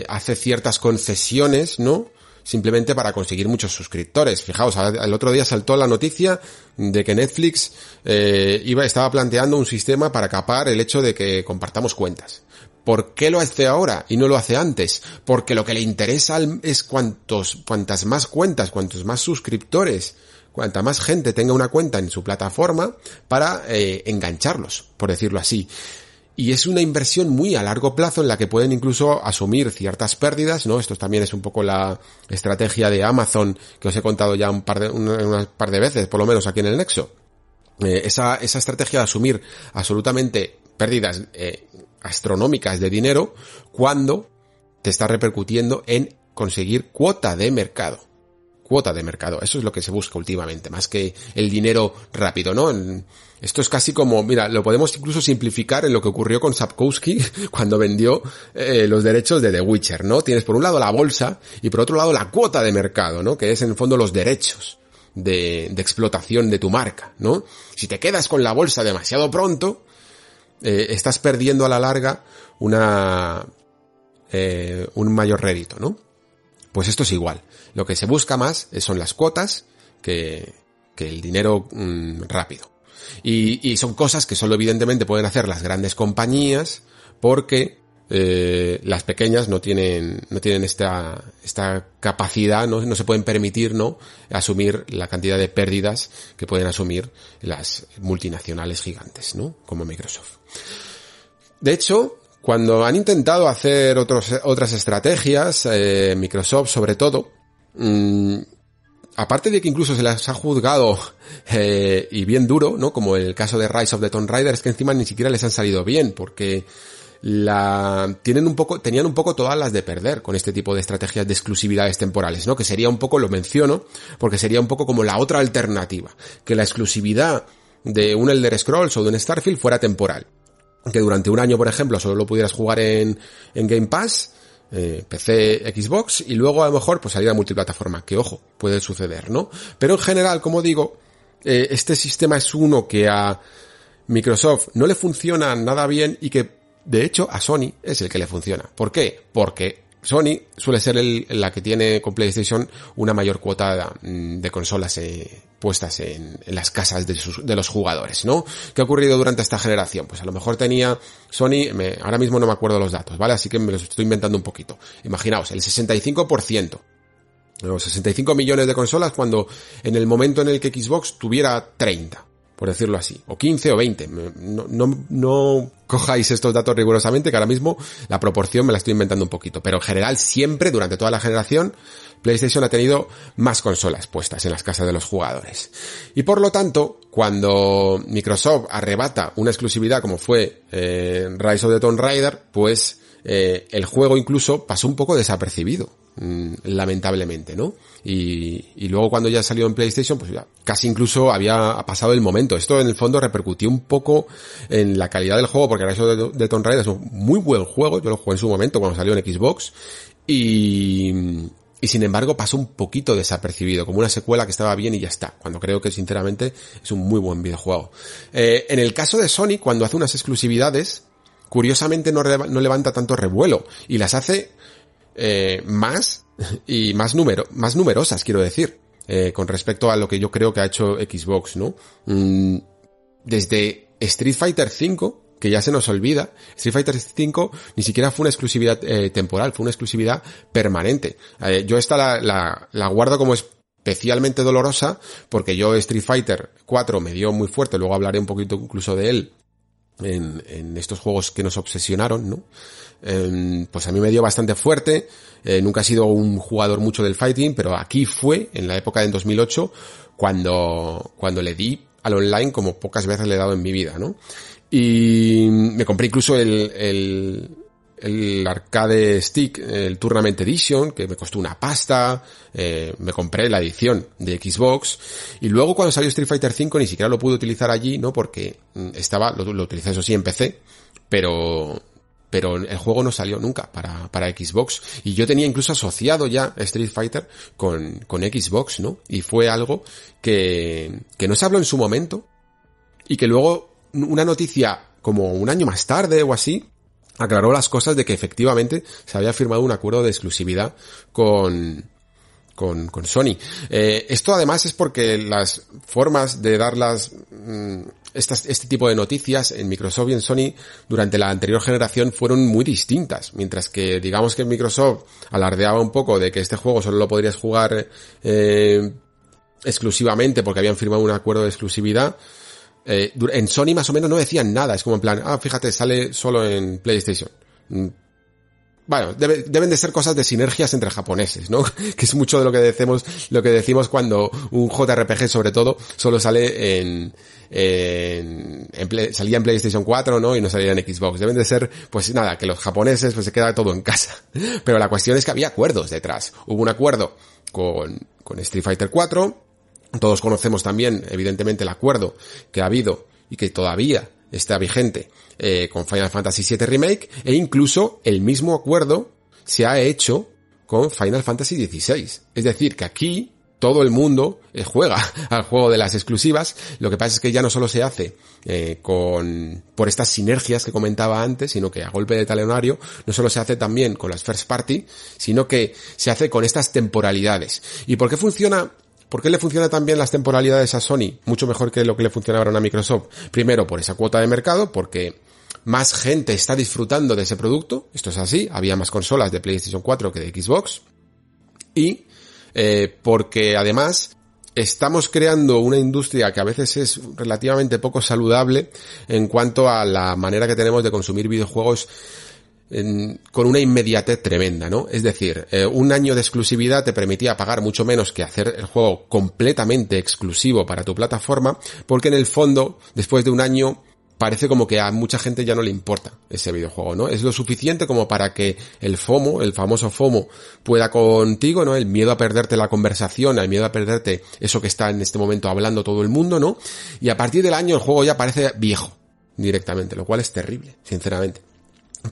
hace ciertas concesiones, ¿no? Simplemente para conseguir muchos suscriptores. Fijaos, el otro día saltó la noticia de que Netflix eh, iba, estaba planteando un sistema para capar el hecho de que compartamos cuentas. ¿Por qué lo hace ahora y no lo hace antes? Porque lo que le interesa es cuantos, cuantas más cuentas, cuantos más suscriptores, cuanta más gente tenga una cuenta en su plataforma para eh, engancharlos, por decirlo así. Y es una inversión muy a largo plazo en la que pueden incluso asumir ciertas pérdidas, ¿no? Esto también es un poco la estrategia de Amazon que os he contado ya un par de, un par de veces, por lo menos aquí en el Nexo. Eh, esa, esa estrategia de asumir absolutamente pérdidas eh, astronómicas de dinero cuando te está repercutiendo en conseguir cuota de mercado. Cuota de mercado. Eso es lo que se busca últimamente, más que el dinero rápido, ¿no? Esto es casi como, mira, lo podemos incluso simplificar en lo que ocurrió con Sapkowski cuando vendió eh, los derechos de The Witcher, ¿no? Tienes por un lado la bolsa y por otro lado la cuota de mercado, ¿no? Que es en el fondo los derechos de, de explotación de tu marca, ¿no? Si te quedas con la bolsa demasiado pronto, eh, estás perdiendo a la larga una, eh, un mayor rédito, ¿no? Pues esto es igual. Lo que se busca más son las cuotas que, que el dinero mm, rápido. Y, y, son cosas que solo evidentemente pueden hacer las grandes compañías porque eh, las pequeñas no tienen, no tienen esta, esta capacidad, ¿no? no se pueden permitir, ¿no? Asumir la cantidad de pérdidas que pueden asumir las multinacionales gigantes, ¿no? Como Microsoft. De hecho, cuando han intentado hacer otros, otras estrategias, eh, Microsoft sobre todo, mmm, aparte de que incluso se las ha juzgado eh, y bien duro, ¿no? Como el caso de Rise of the Tomb Raider, es que encima ni siquiera les han salido bien, porque la tienen un poco tenían un poco todas las de perder con este tipo de estrategias de exclusividades temporales, ¿no? Que sería un poco lo menciono porque sería un poco como la otra alternativa, que la exclusividad de un Elder Scrolls o de un Starfield fuera temporal. Que durante un año, por ejemplo, solo lo pudieras jugar en, en Game Pass, eh, PC, Xbox, y luego a lo mejor pues salir a multiplataforma, que ojo, puede suceder, ¿no? Pero en general, como digo, eh, este sistema es uno que a Microsoft no le funciona nada bien y que de hecho, a Sony es el que le funciona. ¿Por qué? Porque Sony suele ser el, la que tiene con PlayStation una mayor cuota mm, de, consolas eh, puestas en, las casas de, sus, de, los jugadores, ¿no? ¿Qué ha ocurrido durante esta generación? Pues a lo mejor tenía Sony, ahora mismo no me acuerdo los datos, ¿vale? Así que me los estoy inventando un poquito. Imaginaos, el 65%. Los 65 millones de consolas cuando en el momento en el que Xbox tuviera 30 por decirlo así, o 15 o 20. No, no, no cojáis estos datos rigurosamente, que ahora mismo la proporción me la estoy inventando un poquito, pero en general siempre, durante toda la generación, PlayStation ha tenido más consolas puestas en las casas de los jugadores. Y por lo tanto, cuando Microsoft arrebata una exclusividad como fue eh, Rise of the Tomb Raider, pues eh, el juego incluso pasó un poco desapercibido, mm, lamentablemente, ¿no? Y, y, luego cuando ya salió en PlayStation, pues ya casi incluso había pasado el momento. Esto en el fondo repercutió un poco en la calidad del juego, porque eso de, de Raider es un muy buen juego, yo lo jugué en su momento cuando salió en Xbox, y, y sin embargo pasó un poquito desapercibido, como una secuela que estaba bien y ya está, cuando creo que sinceramente es un muy buen videojuego. Eh, en el caso de Sony, cuando hace unas exclusividades, curiosamente no levanta tanto revuelo y las hace eh, más y más número, más numerosas, quiero decir, eh, con respecto a lo que yo creo que ha hecho Xbox, ¿no? Mm, desde Street Fighter V, que ya se nos olvida, Street Fighter V ni siquiera fue una exclusividad eh, temporal, fue una exclusividad permanente. Eh, yo esta la, la, la guardo como especialmente dolorosa porque yo Street Fighter 4 me dio muy fuerte, luego hablaré un poquito incluso de él en, estos juegos que nos obsesionaron, ¿no? Eh, pues a mí me dio bastante fuerte, eh, nunca he sido un jugador mucho del fighting, pero aquí fue, en la época del 2008, cuando, cuando le di al online como pocas veces le he dado en mi vida, ¿no? Y me compré incluso el, el arcade stick, el Tournament Edition, que me costó una pasta, eh, me compré la edición de Xbox, y luego cuando salió Street Fighter V ni siquiera lo pude utilizar allí, ¿no? Porque mm, estaba, lo, lo utilicé eso sí en PC, pero pero el juego no salió nunca para, para Xbox. Y yo tenía incluso asociado ya Street Fighter con, con Xbox, ¿no? Y fue algo que, que no se habló en su momento y que luego una noticia como un año más tarde o así aclaró las cosas de que efectivamente se había firmado un acuerdo de exclusividad con, con, con Sony. Eh, esto además es porque las formas de dar las, mm, este tipo de noticias en Microsoft y en Sony durante la anterior generación fueron muy distintas. Mientras que digamos que Microsoft alardeaba un poco de que este juego solo lo podrías jugar eh, exclusivamente porque habían firmado un acuerdo de exclusividad. Eh, en Sony más o menos no decían nada. Es como en plan, ah, fíjate, sale solo en PlayStation. Mm, bueno, deben de ser cosas de sinergias entre japoneses, ¿no? que es mucho de lo que decimos, lo que decimos cuando un JRPG sobre todo solo sale en, en, salía en PlayStation 4, ¿no? Y no salía en Xbox. Deben de ser, pues nada, que los japoneses pues se queda todo en casa. Pero la cuestión es que había acuerdos detrás. Hubo un acuerdo con, con Street Fighter 4. Todos conocemos también, evidentemente, el acuerdo que ha habido y que todavía está vigente eh, con Final Fantasy VII Remake e incluso el mismo acuerdo se ha hecho con Final Fantasy XVI. Es decir, que aquí todo el mundo eh, juega al juego de las exclusivas. Lo que pasa es que ya no solo se hace eh, con por estas sinergias que comentaba antes, sino que a golpe de talonario no solo se hace también con las first party, sino que se hace con estas temporalidades. ¿Y por qué funciona ¿Por qué le funciona también las temporalidades a Sony? Mucho mejor que lo que le funciona ahora a Microsoft. Primero, por esa cuota de mercado, porque más gente está disfrutando de ese producto. Esto es así. Había más consolas de PlayStation 4 que de Xbox. Y eh, porque además estamos creando una industria que a veces es relativamente poco saludable en cuanto a la manera que tenemos de consumir videojuegos con una inmediatez tremenda, ¿no? Es decir, eh, un año de exclusividad te permitía pagar mucho menos que hacer el juego completamente exclusivo para tu plataforma, porque en el fondo, después de un año, parece como que a mucha gente ya no le importa ese videojuego, ¿no? Es lo suficiente como para que el FOMO, el famoso FOMO, pueda contigo, ¿no? El miedo a perderte la conversación, el miedo a perderte eso que está en este momento hablando todo el mundo, ¿no? Y a partir del año el juego ya parece viejo directamente, lo cual es terrible, sinceramente.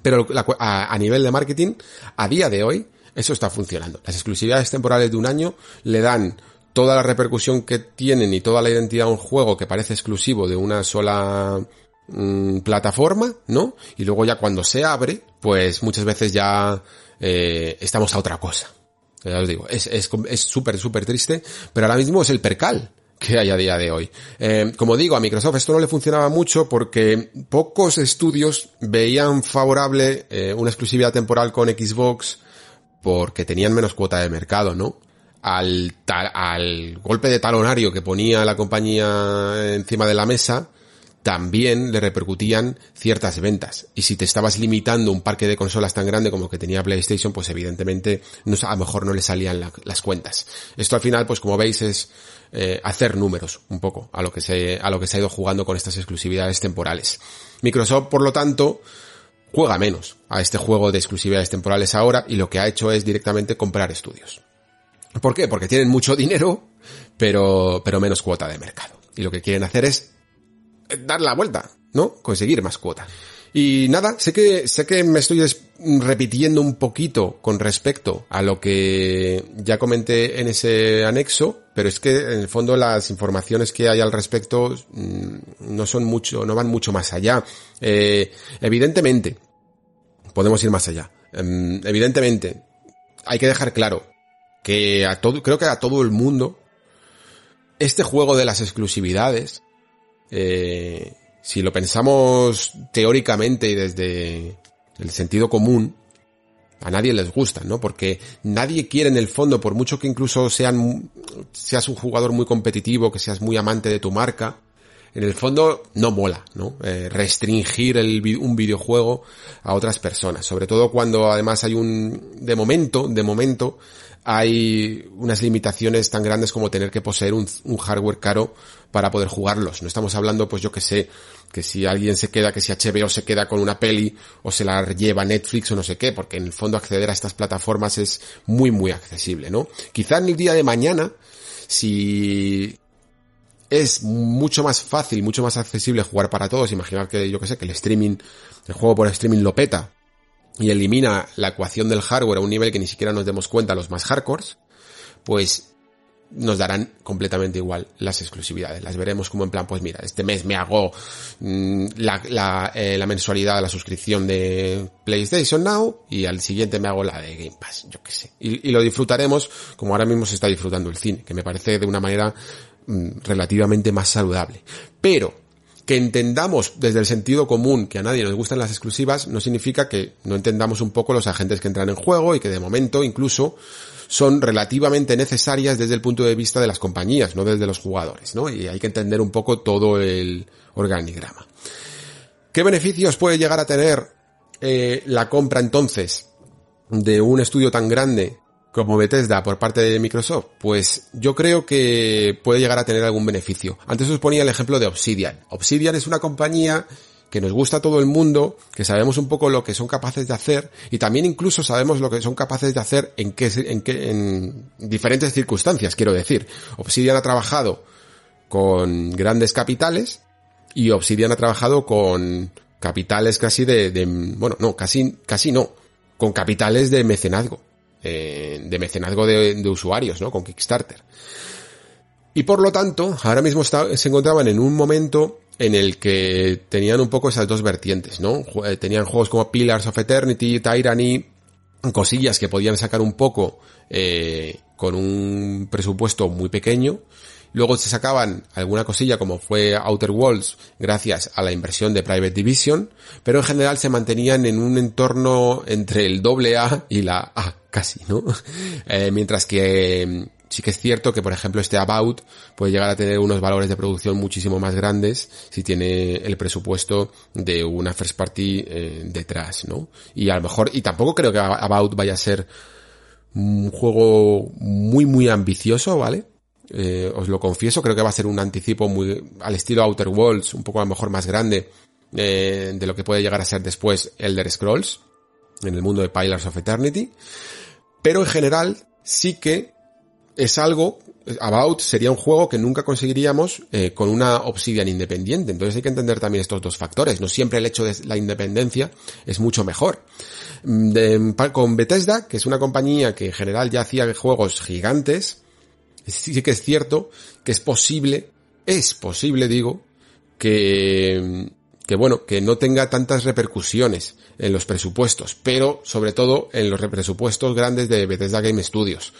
Pero a, nivel de marketing, a día de hoy, eso está funcionando. Las exclusividades temporales de un año le dan toda la repercusión que tienen y toda la identidad a un juego que parece exclusivo de una sola mm, plataforma, ¿no? Y luego ya cuando se abre, pues muchas veces ya eh, estamos a otra cosa. Ya os digo, es súper, es, súper, súper triste, pero ahora mismo es el percal que hay a día de hoy. Eh, como digo, a Microsoft esto no le funcionaba mucho porque pocos estudios veían favorable eh, una exclusividad temporal con Xbox porque tenían menos cuota de mercado, ¿no? Al, al golpe de talonario que ponía la compañía encima de la mesa, también le repercutían ciertas ventas. Y si te estabas limitando un parque de consolas tan grande como que tenía PlayStation, pues evidentemente no, a lo mejor no le salían las cuentas. Esto al final, pues como veis, es eh, hacer números un poco a lo que se, a lo que se ha ido jugando con estas exclusividades temporales. Microsoft, por lo tanto, juega menos a este juego de exclusividades temporales ahora y lo que ha hecho es directamente comprar estudios. ¿Por qué? Porque tienen mucho dinero, pero, pero menos cuota de mercado. Y lo que quieren hacer es dar la vuelta, ¿no? Conseguir más cuota. Y nada, sé que, sé que me estoy repitiendo un poquito con respecto a lo que ya comenté en ese anexo, pero es que en el fondo las informaciones que hay al respecto mm, no son mucho, no van mucho más allá. Eh, evidentemente, podemos ir más allá. Em, evidentemente, hay que dejar claro que a todo, creo que a todo el mundo, este juego de las exclusividades, eh, si lo pensamos teóricamente y desde el sentido común, a nadie les gusta, ¿no? Porque nadie quiere en el fondo, por mucho que incluso sean, seas un jugador muy competitivo, que seas muy amante de tu marca, en el fondo no mola, ¿no? Eh, restringir el, un videojuego a otras personas, sobre todo cuando además hay un, de momento, de momento, hay unas limitaciones tan grandes como tener que poseer un, hardware caro para poder jugarlos. No estamos hablando, pues yo que sé, que si alguien se queda, que si HBO se queda con una peli o se la lleva Netflix o no sé qué, porque en el fondo acceder a estas plataformas es muy muy accesible, ¿no? Quizá en el día de mañana, si es mucho más fácil, mucho más accesible jugar para todos, imaginar que yo que sé, que el streaming, el juego por streaming lo peta, y elimina la ecuación del hardware a un nivel que ni siquiera nos demos cuenta los más hardcores, pues nos darán completamente igual las exclusividades. Las veremos como en plan, pues mira, este mes me hago mm, la, la, eh, la, mensualidad la suscripción de PlayStation Now y al siguiente me hago la de Game Pass, yo qué sé. Y, y, lo disfrutaremos como ahora mismo se está disfrutando el cine, que me parece de una manera mm, relativamente más saludable. Pero que entendamos desde el sentido común que a nadie nos gustan las exclusivas no significa que no entendamos un poco los agentes que entran en juego y que de momento incluso son relativamente necesarias desde el punto de vista de las compañías, no desde los jugadores, ¿no? Y hay que entender un poco todo el organigrama. ¿Qué beneficios puede llegar a tener eh, la compra entonces de un estudio tan grande como Bethesda por parte de Microsoft? Pues yo creo que puede llegar a tener algún beneficio. Antes os ponía el ejemplo de Obsidian. Obsidian es una compañía que nos gusta a todo el mundo, que sabemos un poco lo que son capaces de hacer y también incluso sabemos lo que son capaces de hacer en qué, en qué, en diferentes circunstancias, quiero decir. Obsidian ha trabajado con grandes capitales y Obsidian ha trabajado con capitales casi de, de bueno, no, casi, casi no, con capitales de mecenazgo. Eh, de mecenazgo de, usuarios, ¿no? Con Kickstarter. Y por lo tanto, ahora mismo se encontraban en un momento en el que tenían un poco esas dos vertientes, ¿no? Eh, tenían juegos como Pillars of Eternity, Tyranny, cosillas que podían sacar un poco eh, con un presupuesto muy pequeño. Luego se sacaban alguna cosilla como fue Outer Worlds gracias a la inversión de Private Division, pero en general se mantenían en un entorno entre el doble A y la A casi, ¿no? Eh, mientras que mm, sí que es cierto que, por ejemplo, este About puede llegar a tener unos valores de producción muchísimo más grandes si tiene el presupuesto de una first party eh, detrás, ¿no? Y a lo mejor, y tampoco creo que About vaya a ser un juego muy, muy ambicioso, ¿vale? Eh, os lo confieso, creo que va a ser un anticipo muy al estilo Outer Worlds, un poco a lo mejor más grande de lo que puede llegar a ser después Elder Scrolls en el mundo de Pillars of Eternity. Pero en general sí que es algo, About sería un juego que nunca conseguiríamos eh, con una Obsidian independiente. Entonces hay que entender también estos dos factores. No siempre el hecho de la independencia es mucho mejor. Mm, con Bethesda, que es una compañía que en general ya hacía juegos gigantes, sí que es cierto que es posible, es posible digo, que que bueno, que no tenga tantas repercusiones en los presupuestos, pero sobre todo en los presupuestos grandes de Bethesda Game Studios.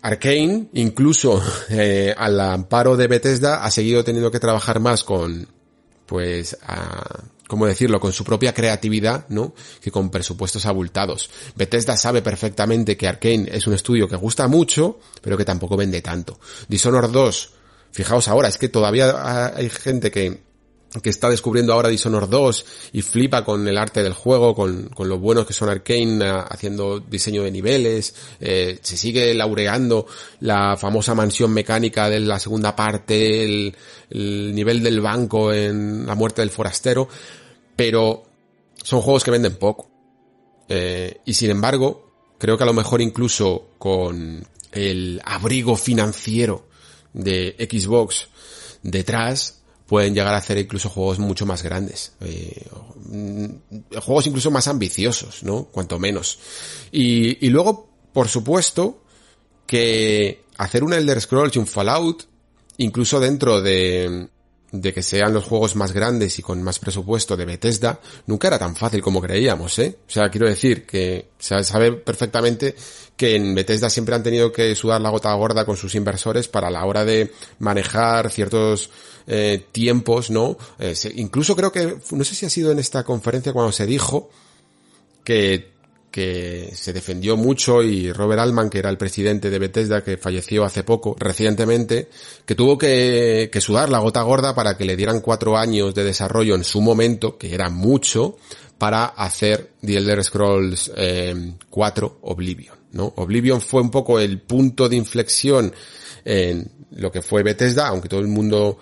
Arkane, incluso eh, al amparo de Bethesda, ha seguido teniendo que trabajar más con, pues, ¿cómo decirlo?, con su propia creatividad, ¿no? Que con presupuestos abultados. Bethesda sabe perfectamente que Arkane es un estudio que gusta mucho, pero que tampoco vende tanto. Dishonored 2, fijaos ahora, es que todavía hay gente que que está descubriendo ahora Dishonored 2 y flipa con el arte del juego, con, con lo buenos que son Arkane eh, haciendo diseño de niveles, eh, se sigue laureando la famosa mansión mecánica de la segunda parte, el, nivel del banco en La muerte del forastero, pero son juegos que venden poco. Eh, y sin embargo, creo que a lo mejor incluso con el abrigo financiero de Xbox detrás, pueden llegar a hacer incluso juegos mucho más grandes. Eh, juegos incluso más ambiciosos, ¿no? Cuanto menos. Y, y luego, por supuesto, que hacer un Elder Scrolls y un Fallout, incluso dentro de, de que sean los juegos más grandes y con más presupuesto de Bethesda, nunca era tan fácil como creíamos, ¿eh? O sea, quiero decir que se sabe perfectamente que en Bethesda siempre han tenido que sudar la gota gorda con sus inversores para la hora de manejar ciertos eh, tiempos, ¿no? Eh, incluso creo que, no sé si ha sido en esta conferencia cuando se dijo que que se defendió mucho y Robert Altman, que era el presidente de Bethesda, que falleció hace poco, recientemente, que tuvo que, que, sudar la gota gorda para que le dieran cuatro años de desarrollo en su momento, que era mucho, para hacer The Elder Scrolls 4 eh, Oblivion, ¿no? Oblivion fue un poco el punto de inflexión en lo que fue Bethesda, aunque todo el mundo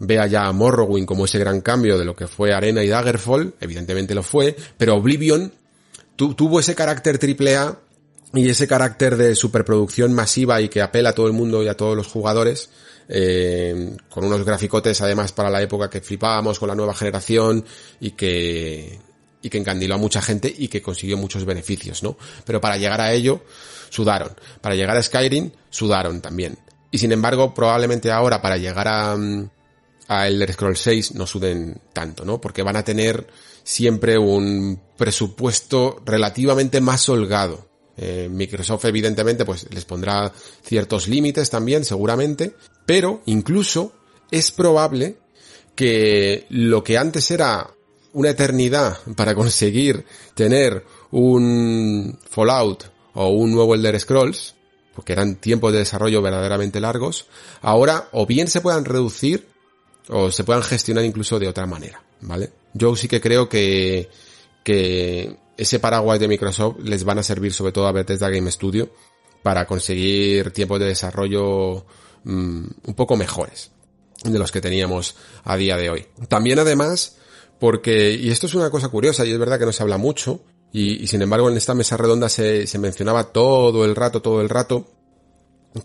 vea ya a Morrowind como ese gran cambio de lo que fue Arena y Daggerfall, evidentemente lo fue, pero Oblivion tuvo ese carácter triple A y ese carácter de superproducción masiva y que apela a todo el mundo y a todos los jugadores, eh, con unos graficotes además para la época que flipábamos con la nueva generación y que, y que encandiló a mucha gente y que consiguió muchos beneficios, ¿no? Pero para llegar a ello, sudaron. Para llegar a Skyrim, sudaron también. Y sin embargo, probablemente ahora para llegar a, mm, a Elder Scrolls 6 no suden tanto, ¿no? Porque van a tener siempre un presupuesto relativamente más holgado. Eh, Microsoft evidentemente pues les pondrá ciertos límites también seguramente, pero incluso es probable que lo que antes era una eternidad para conseguir tener un Fallout o un nuevo Elder Scrolls, porque eran tiempos de desarrollo verdaderamente largos, ahora o bien se puedan reducir o se puedan gestionar incluso de otra manera, ¿vale? Yo sí que creo que, que ese paraguas de Microsoft les van a servir sobre todo a Bethesda Game Studio para conseguir tiempos de desarrollo mm, un poco mejores de los que teníamos a día de hoy. También además, porque, y esto es una cosa curiosa y es verdad que no se habla mucho, y, sin embargo en esta mesa redonda se, se mencionaba todo el rato, todo el rato,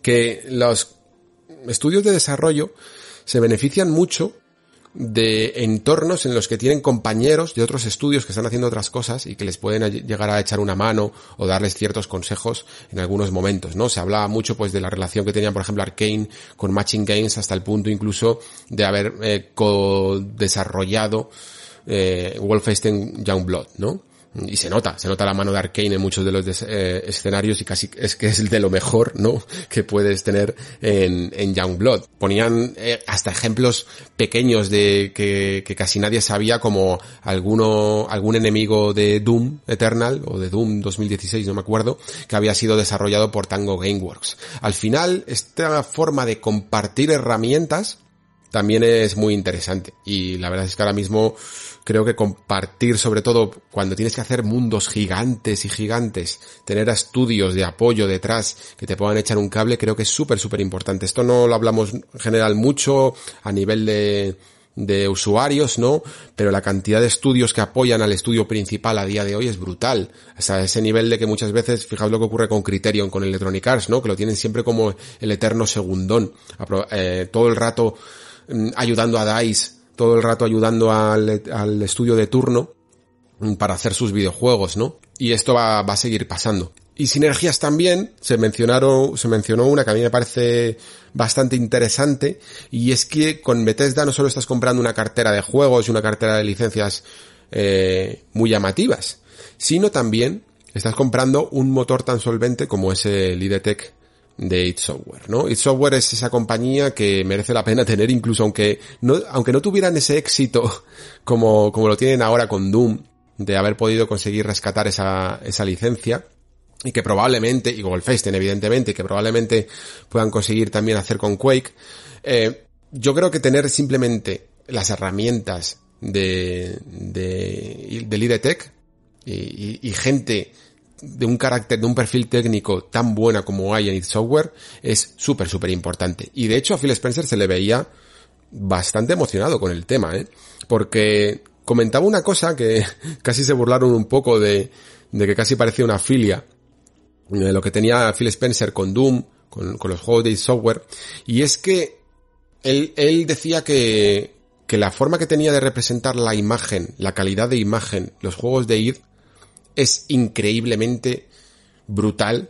que los estudios de desarrollo se benefician mucho de entornos en los que tienen compañeros de otros estudios que están haciendo otras cosas y que les pueden llegar a echar una mano o darles ciertos consejos en algunos momentos, ¿no? Se hablaba mucho pues de la relación que tenían, por ejemplo, Arkane con Matching Games hasta el punto incluso de haber eh, co-desarrollado eh, Wolfenstein Youngblood, ¿no? Y se nota, se nota la mano de Arkane en muchos de los eh, escenarios y casi es que es de lo mejor, ¿no? Que puedes tener en, en Youngblood. Ponían eh, hasta ejemplos pequeños de que, casi nadie sabía como alguno, algún enemigo de Doom Eternal o de Doom 2016, no me acuerdo, que había sido desarrollado por Tango Gameworks. Al final, esta forma de compartir herramientas también es muy interesante y la verdad es que ahora mismo creo que compartir, sobre todo cuando tienes que hacer mundos gigantes y gigantes, tener estudios de apoyo detrás que te puedan echar un cable, creo que es súper, súper importante. Esto no lo hablamos en general mucho a nivel de, de usuarios, ¿no? Pero la cantidad de estudios que apoyan al estudio principal a día de hoy es brutal. Hasta ese nivel de que muchas veces, fijaos lo que ocurre con Criterion, con Electronic Arts, ¿no? Que lo tienen siempre como el eterno segundón. Eh, todo el rato mm, ayudando a DICE todo el rato ayudando al, al estudio de turno para hacer sus videojuegos, ¿no? Y esto va, va a seguir pasando. Y sinergias también, se mencionaron, se mencionó una que a mí me parece bastante interesante, y es que con Bethesda no solo estás comprando una cartera de juegos y una cartera de licencias eh, muy llamativas, sino también estás comprando un motor tan solvente como ese Lidetec de It Software, ¿no? It Software es esa compañía que merece la pena tener incluso aunque no, aunque no tuvieran ese éxito como, como lo tienen ahora con Doom, de haber podido conseguir rescatar esa, esa licencia, y que probablemente, y Wolfenstein evidentemente, que probablemente puedan conseguir también hacer con Quake, eh, yo creo que tener simplemente las herramientas de, de, de Lidetech y, y gente de un carácter, de un perfil técnico tan buena como hay en It Software es súper, súper importante. Y de hecho a Phil Spencer se le veía bastante emocionado con el tema, ¿eh? Porque comentaba una cosa que casi se burlaron un poco de, de que casi parecía una filia de lo que tenía Phil Spencer con Doom, con, con los juegos de It Software, y es que él, él decía que, que la forma que tenía de representar la imagen, la calidad de imagen, los juegos de id es increíblemente brutal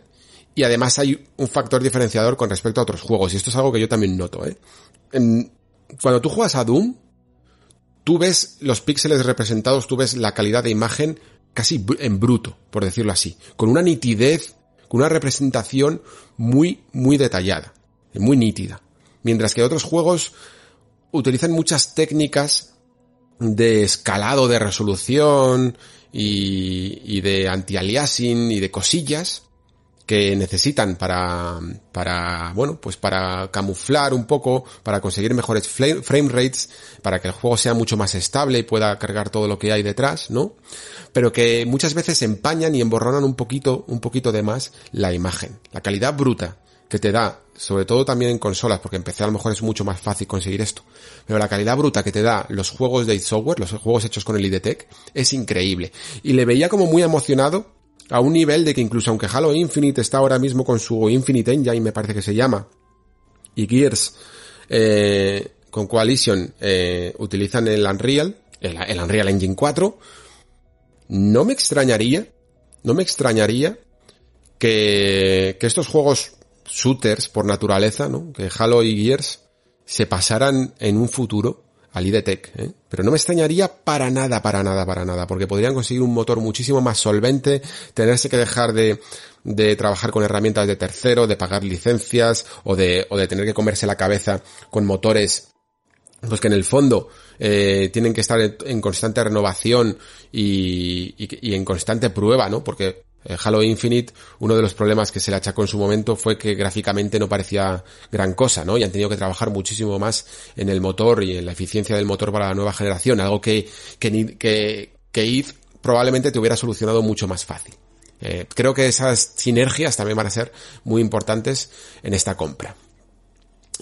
y además hay un factor diferenciador con respecto a otros juegos y esto es algo que yo también noto, ¿eh? cuando tú juegas a Doom, tú ves los píxeles representados, tú ves la calidad de imagen casi en bruto, por decirlo así, con una nitidez, con una representación muy, muy detallada, muy nítida. Mientras que otros juegos utilizan muchas técnicas de escalado de resolución y, y de anti-aliasing y de cosillas que necesitan para, para, bueno, pues para camuflar un poco, para conseguir mejores frame rates, para que el juego sea mucho más estable y pueda cargar todo lo que hay detrás, ¿no? Pero que muchas veces empañan y emborronan un poquito, un poquito de más la imagen. La calidad bruta que te da, sobre todo también en consolas, porque empecé a lo mejor es mucho más fácil conseguir esto, pero la calidad bruta que te da los juegos de software, los juegos hechos con el IDTech, es increíble. Y le veía como muy emocionado a un nivel de que incluso aunque Halo Infinite está ahora mismo con su Infinite Engine, me parece que se llama, y Gears eh, con Coalition eh, utilizan el Unreal, el, el Unreal Engine 4, no me extrañaría, no me extrañaría que, que estos juegos shooters por naturaleza, ¿no? Que Halo y Gears se pasaran en un futuro al IDTech, ¿eh? Pero no me extrañaría para nada, para nada, para nada, porque podrían conseguir un motor muchísimo más solvente, tenerse que dejar de, de trabajar con herramientas de tercero, de pagar licencias, o de, o de tener que comerse la cabeza con motores pues que en el fondo eh, tienen que estar en, constante renovación y, y, en constante prueba, ¿no? Porque Halo Infinite, uno de los problemas que se le achacó en su momento fue que gráficamente no parecía gran cosa, ¿no? Y han tenido que trabajar muchísimo más en el motor y en la eficiencia del motor para la nueva generación, algo que, que, que, que probablemente te hubiera solucionado mucho más fácil. Eh, creo que esas sinergias también van a ser muy importantes en esta compra.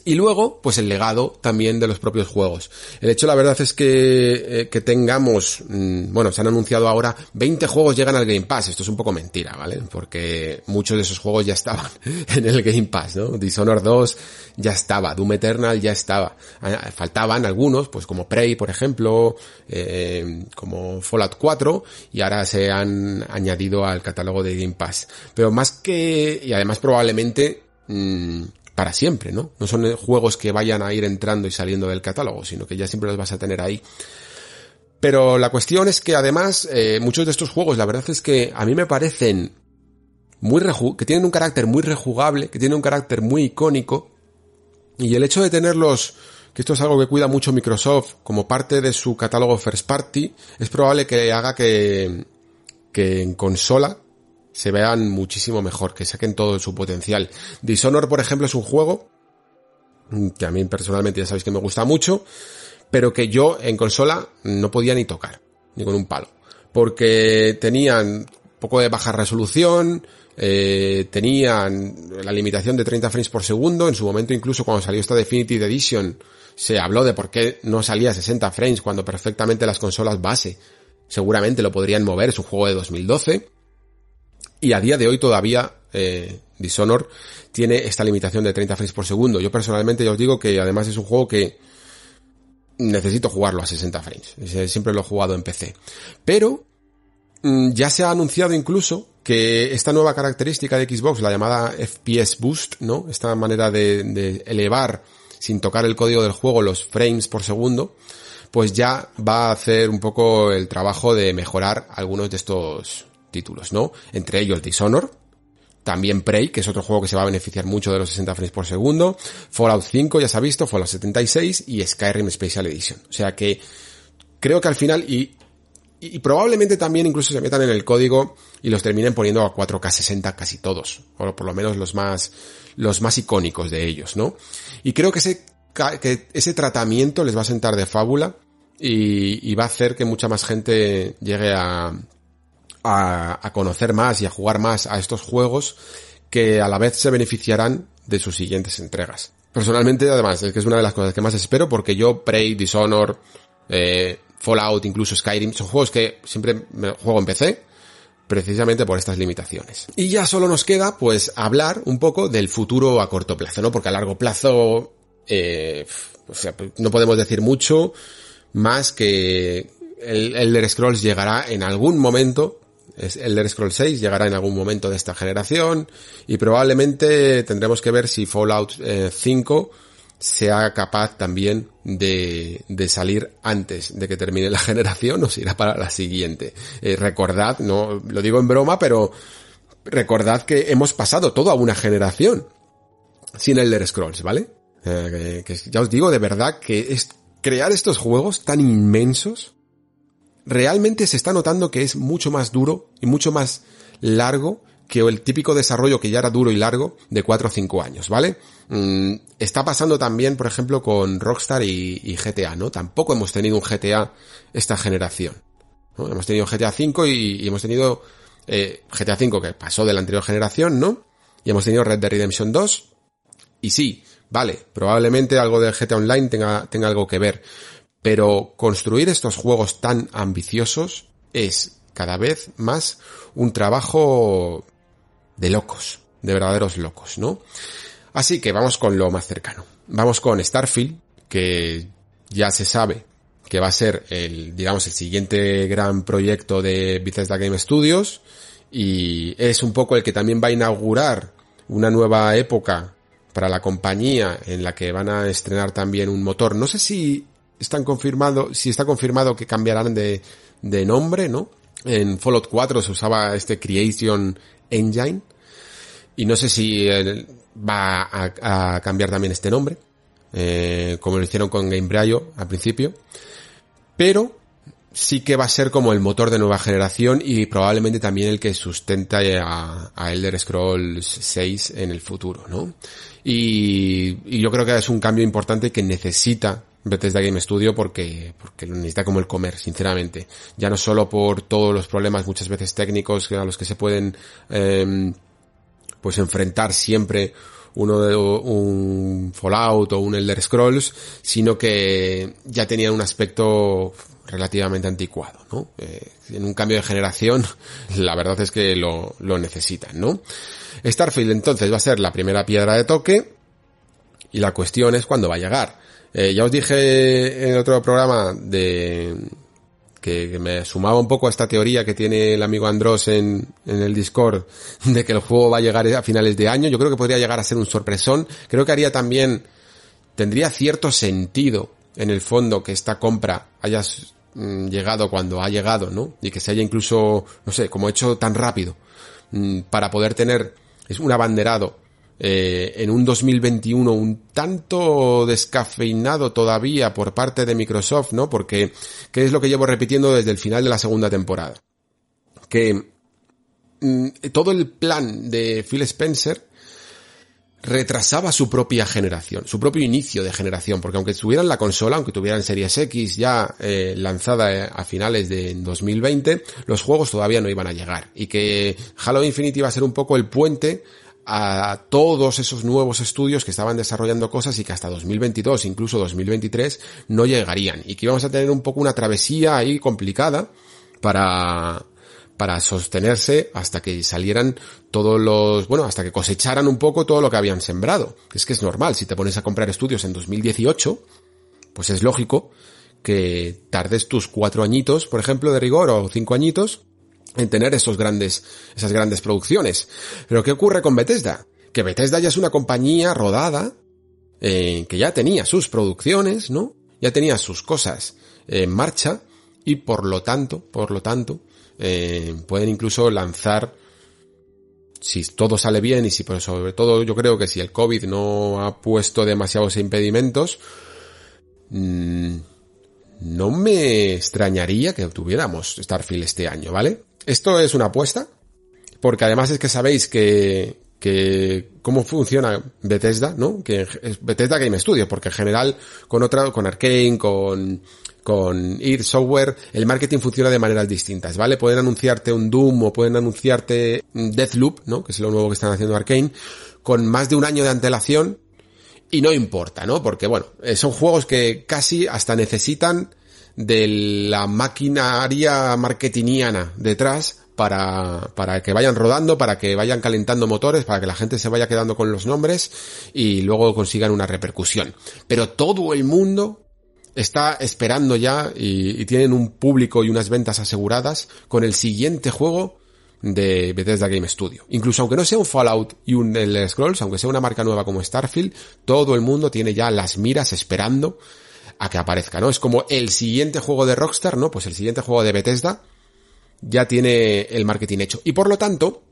Y luego, pues el legado también de los propios juegos. El hecho, la verdad es que, eh, que tengamos, mm, bueno, se han anunciado ahora 20 juegos llegan al Game Pass. Esto es un poco mentira, ¿vale? Porque muchos de esos juegos ya estaban en el Game Pass, ¿no? Dishonored 2 ya estaba, Doom Eternal ya estaba. Ah, faltaban algunos, pues como Prey, por ejemplo, eh, como Fallout 4, y ahora se han añadido al catálogo de Game Pass. Pero más que, y además probablemente, mmm, para siempre, ¿no? No son juegos que vayan a ir entrando y saliendo del catálogo, sino que ya siempre los vas a tener ahí. Pero la cuestión es que además, eh, muchos de estos juegos, la verdad es que a mí me parecen muy que tienen un carácter muy rejugable, que tienen un carácter muy icónico, y el hecho de tenerlos, que esto es algo que cuida mucho Microsoft como parte de su catálogo first party, es probable que haga que, que en consola se vean muchísimo mejor, que saquen todo su potencial. Dishonor, por ejemplo, es un juego que a mí personalmente ya sabéis que me gusta mucho, pero que yo en consola no podía ni tocar, ni con un palo, porque tenían poco de baja resolución, eh, tenían la limitación de 30 frames por segundo, en su momento incluso cuando salió esta Definitive Edition se habló de por qué no salía a 60 frames cuando perfectamente las consolas base seguramente lo podrían mover, es un juego de 2012, y a día de hoy todavía eh, Dishonor tiene esta limitación de 30 frames por segundo. Yo personalmente ya os digo que además es un juego que necesito jugarlo a 60 frames. Siempre lo he jugado en PC. Pero mm, ya se ha anunciado incluso que esta nueva característica de Xbox, la llamada FPS Boost, ¿no? Esta manera de elevar sin tocar el código del juego los frames por segundo, pues ya va a hacer un poco el trabajo de mejorar algunos de estos títulos, ¿no? Entre ellos Dishonor, también Prey, que es otro juego que se va a beneficiar mucho de los 60 frames por segundo, Fallout 5 ya se ha visto, Fallout 76 y Skyrim Special Edition. O sea que creo que al final y, y probablemente también incluso se metan en el código y los terminen poniendo a 4K 60 casi todos, o por lo menos los más los más icónicos de ellos, ¿no? Y creo que ese que ese tratamiento les va a sentar de fábula y, y va a hacer que mucha más gente llegue a, a, conocer más y a jugar más a estos juegos que a la vez se beneficiarán de sus siguientes entregas. Personalmente, además, es que es una de las cosas que más espero porque yo, Prey, Dishonor, eh, Fallout, incluso Skyrim, son juegos que siempre me juego en PC, precisamente por estas limitaciones. Y ya solo nos queda, pues, hablar un poco del futuro a corto plazo, ¿no? Porque a largo plazo, eh, o sea, no podemos decir mucho más que el Elder Scrolls llegará en algún momento Elder Scrolls 6 llegará en algún momento de esta generación y probablemente tendremos que ver si Fallout 5 eh, sea capaz también de, de, salir antes de que termine la generación o si irá para la siguiente. Eh, recordad, no lo digo en broma, pero recordad que hemos pasado toda una generación sin Elder Scrolls, ¿vale? Eh, que ya os digo de verdad que es crear estos juegos tan inmensos realmente se está notando que es mucho más duro y mucho más largo que el típico desarrollo que ya era duro y largo de 4 o 5 años, ¿vale? Mm, está pasando también, por ejemplo, con Rockstar y, GTA, ¿no? Tampoco hemos tenido un GTA esta generación. Hemos tenido GTA 5 y, hemos tenido eh, GTA 5 que pasó de la anterior generación, ¿no? Y hemos tenido Red Dead Redemption 2. Y sí, vale, probablemente algo de GTA Online tenga, tenga algo que ver. Pero construir estos juegos tan ambiciosos es cada vez más un trabajo de locos, de verdaderos locos, ¿no? Así que vamos con lo más cercano. Vamos con Starfield, que ya se sabe que va a ser el, digamos, el siguiente gran proyecto de Bethesda Game Studios y es un poco el que también va a inaugurar una nueva época para la compañía en la que van a estrenar también un motor. No sé si están confirmado, si está confirmado que cambiarán de, de nombre, ¿no? En Fallout 4 se usaba este Creation Engine y no sé si va a, cambiar también este nombre, eh, como lo hicieron con Gamebryo al principio, pero sí que va a ser como el motor de nueva generación y probablemente también el que sustenta a, Elder Scrolls 6 en el futuro, ¿no? Y, yo creo que es un cambio importante que necesita Bethesda Game Studio porque, porque lo necesita como el comer, sinceramente. Ya no solo por todos los problemas muchas veces técnicos a los que se pueden, eh, pues enfrentar siempre uno de un Fallout o un Elder Scrolls, sino que ya tenía un aspecto relativamente anticuado, ¿no? Eh, en un cambio de generación, la verdad es que lo, lo necesitan, ¿no? Starfield entonces va a ser la primera piedra de toque y la cuestión es cuándo va a llegar. Eh, ya os dije en otro programa de que, me sumaba un poco a esta teoría que tiene el amigo Andros en, en el Discord de que el juego va a llegar a finales de año. Yo creo que podría llegar a ser un sorpresón. Creo que haría también, tendría cierto sentido en el fondo que esta compra haya mm, llegado cuando ha llegado, ¿no? Y que se haya incluso, no sé, como hecho tan rápido, mm, para poder tener, es un abanderado eh, en un 2021 un tanto descafeinado todavía por parte de Microsoft, ¿no? Porque, ¿qué es lo que llevo repitiendo desde el final de la segunda temporada? Que mm, todo el plan de Phil Spencer retrasaba su propia generación, su propio inicio de generación, porque aunque tuvieran la consola, aunque tuvieran Series X ya eh, lanzada eh, a finales de 2020, los juegos todavía no iban a llegar y que Halo Infinite iba a ser un poco el puente a todos esos nuevos estudios que estaban desarrollando cosas y que hasta 2022, incluso 2023, no llegarían. Y que íbamos a tener un poco una travesía ahí complicada para, para sostenerse hasta que salieran todos los, bueno, hasta que cosecharan un poco todo lo que habían sembrado. Es que es normal, si te pones a comprar estudios en 2018, pues es lógico que tardes tus cuatro añitos, por ejemplo, de rigor, o cinco añitos, en tener esos grandes, esas grandes producciones. Pero ¿qué ocurre con Bethesda? Que Bethesda ya es una compañía rodada, eh, que ya tenía sus producciones, ¿no? Ya tenía sus cosas en marcha y por lo tanto, por lo tanto, eh, pueden incluso lanzar si todo sale bien y si pues, sobre todo yo creo que si el COVID no ha puesto demasiados impedimentos, mmm, no me extrañaría que tuviéramos Starfield este año, ¿vale? Esto es una apuesta, porque además es que sabéis que, que cómo funciona Bethesda, ¿no? Que es Bethesda Game Studio, porque en general con otra, con Arkane, con, con id Software, el marketing funciona de maneras distintas, ¿vale? Pueden anunciarte un Doom o pueden anunciarte Deathloop, ¿no? Que es lo nuevo que están haciendo Arkane, con más de un año de antelación, y no importa, ¿no? Porque bueno, eh, son juegos que casi hasta necesitan de la maquinaria marketingiana detrás para, para que vayan rodando, para que vayan calentando motores, para que la gente se vaya quedando con los nombres y luego consigan una repercusión. Pero todo el mundo está esperando ya y, tienen un público y unas ventas aseguradas con el siguiente juego de Bethesda Game Studio. Incluso aunque no sea un Fallout y un Elder Scrolls, aunque sea una marca nueva como Starfield, todo el mundo tiene ya las miras esperando a que aparezca, ¿no? Es como el siguiente juego de Rockstar, ¿no? Pues el siguiente juego de Bethesda ya tiene el marketing hecho. Y por lo tanto,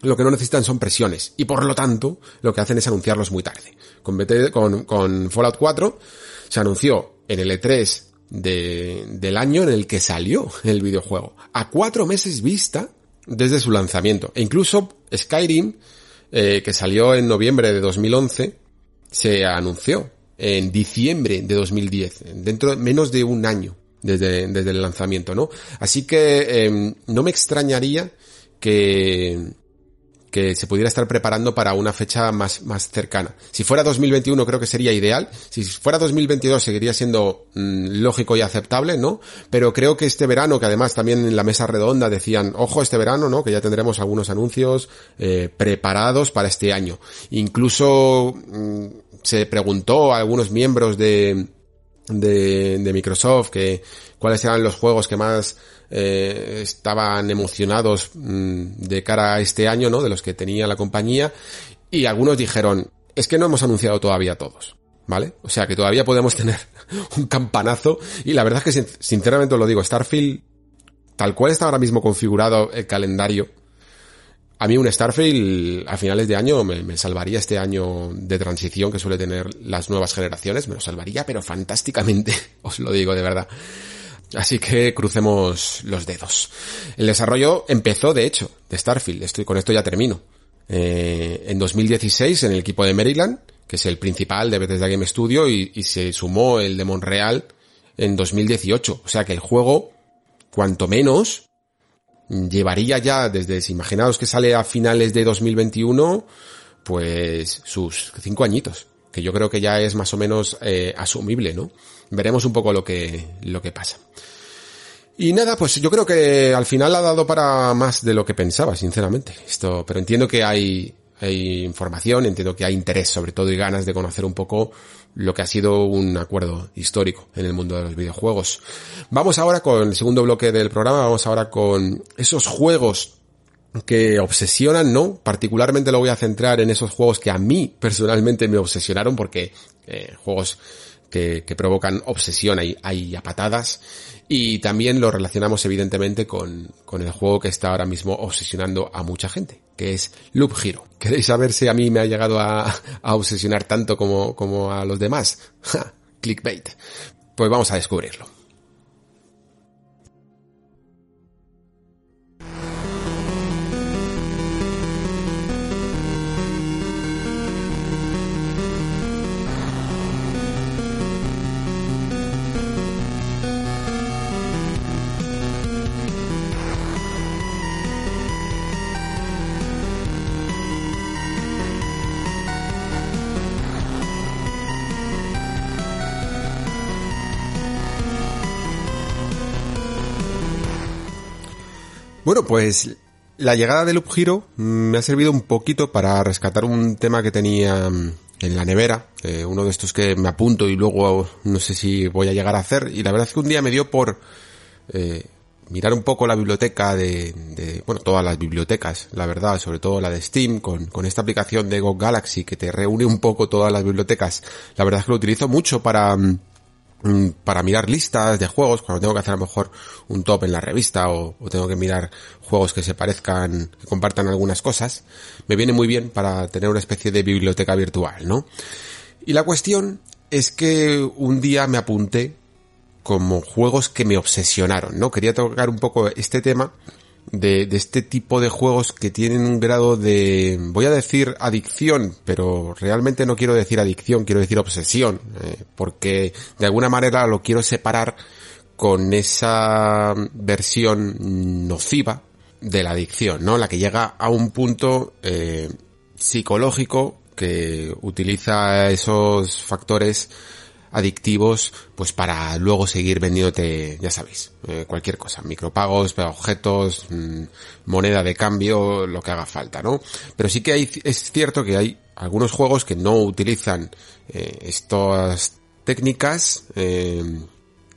lo que no necesitan son presiones. Y por lo tanto, lo que hacen es anunciarlos muy tarde. Con, con, con Fallout 4 se anunció en el E3 de, del año en el que salió el videojuego. A cuatro meses vista desde su lanzamiento. E incluso Skyrim, eh, que salió en noviembre de 2011, se anunció en diciembre de 2010, dentro de menos de un año desde, desde el lanzamiento, ¿no? Así que em, no me extrañaría que, que se pudiera estar preparando para una fecha más, más cercana. Si fuera 2021 creo que sería ideal. Si fuera 2022 seguiría siendo mm, lógico y aceptable, ¿no? Pero creo que este verano, que además también en la mesa redonda decían, ojo este verano, ¿no? Que ya tendremos algunos anuncios eh, preparados para este año. Incluso mm, se preguntó a algunos miembros de, de, de Microsoft que cuáles eran los juegos que más eh, estaban emocionados mm, de cara a este año, ¿no? De los que tenía la compañía. Y algunos dijeron, es que no hemos anunciado todavía todos. ¿Vale? O sea que todavía podemos tener un campanazo. Y la verdad es que sinceramente os lo digo, Starfield, tal cual está ahora mismo configurado el calendario, a mí un Starfield a finales de año me, salvaría este año de transición que suele tener las nuevas generaciones, me lo salvaría, pero fantásticamente, os lo digo de verdad. Así que crucemos los dedos. El desarrollo empezó, de hecho, de Starfield. Estoy, con esto ya termino. Eh, en 2016 en el equipo de Maryland, que es el principal de Bethesda Game Studio, y, y se sumó el de Montreal en 2018. O sea que el juego, cuanto menos, llevaría ya desde, si imaginaos que sale a finales de 2021, pues sus cinco añitos, que yo creo que ya es más o menos eh, asumible, ¿no? Veremos un poco lo que, lo que pasa. Y nada, pues yo creo que al final ha dado para más de lo que pensaba, sinceramente. Esto, pero entiendo que hay, hay información, entiendo que hay interés sobre todo y ganas de conocer un poco lo que ha sido un acuerdo histórico en el mundo de los videojuegos. Vamos ahora con el segundo bloque del programa, vamos ahora con esos juegos que obsesionan, ¿no? Particularmente lo voy a centrar en esos juegos que a mí personalmente me obsesionaron porque eh, juegos que, provocan obsesión hay a patadas y también lo relacionamos evidentemente con, con el juego que está ahora mismo obsesionando a mucha gente, que es Loop Hero. ¿Queréis saber si a mí me ha llegado a, a obsesionar tanto como, como a los demás? clickbait. Pues vamos a descubrirlo. Bueno, pues la llegada de Loop Hero me ha servido un poquito para rescatar un tema que tenía mm, en la nevera, eh, uno de estos que me apunto y luego no sé si voy a llegar a hacer, y la verdad es que un día me dio por eh, mirar un poco la biblioteca de, de, bueno, todas las bibliotecas, la verdad, sobre todo la de Steam, con, con esta aplicación de Go Galaxy que te reúne un poco todas las bibliotecas. La verdad es que lo utilizo mucho para mm, para mirar listas de juegos, cuando tengo que hacer a lo mejor un top en la revista o, tengo que mirar juegos que se parezcan, que compartan algunas cosas, me viene muy bien para tener una especie de biblioteca virtual, ¿no? Y la cuestión es que un día me apunté como juegos que me obsesionaron, ¿no? Quería tocar un poco este tema de, de, este tipo de juegos que tienen un grado de, voy a decir adicción, pero realmente no quiero decir adicción, quiero decir obsesión, eh, porque de alguna manera lo quiero separar con esa versión nociva de la adicción, ¿no? La que llega a un punto eh, psicológico que utiliza esos factores adictivos, pues para luego seguir vendiéndote, ya sabéis, eh, cualquier cosa, micropagos, objetos, mmm, moneda de cambio, lo que haga falta, ¿no? Pero sí que hay, es cierto que hay algunos juegos que no utilizan eh, estas técnicas, eh,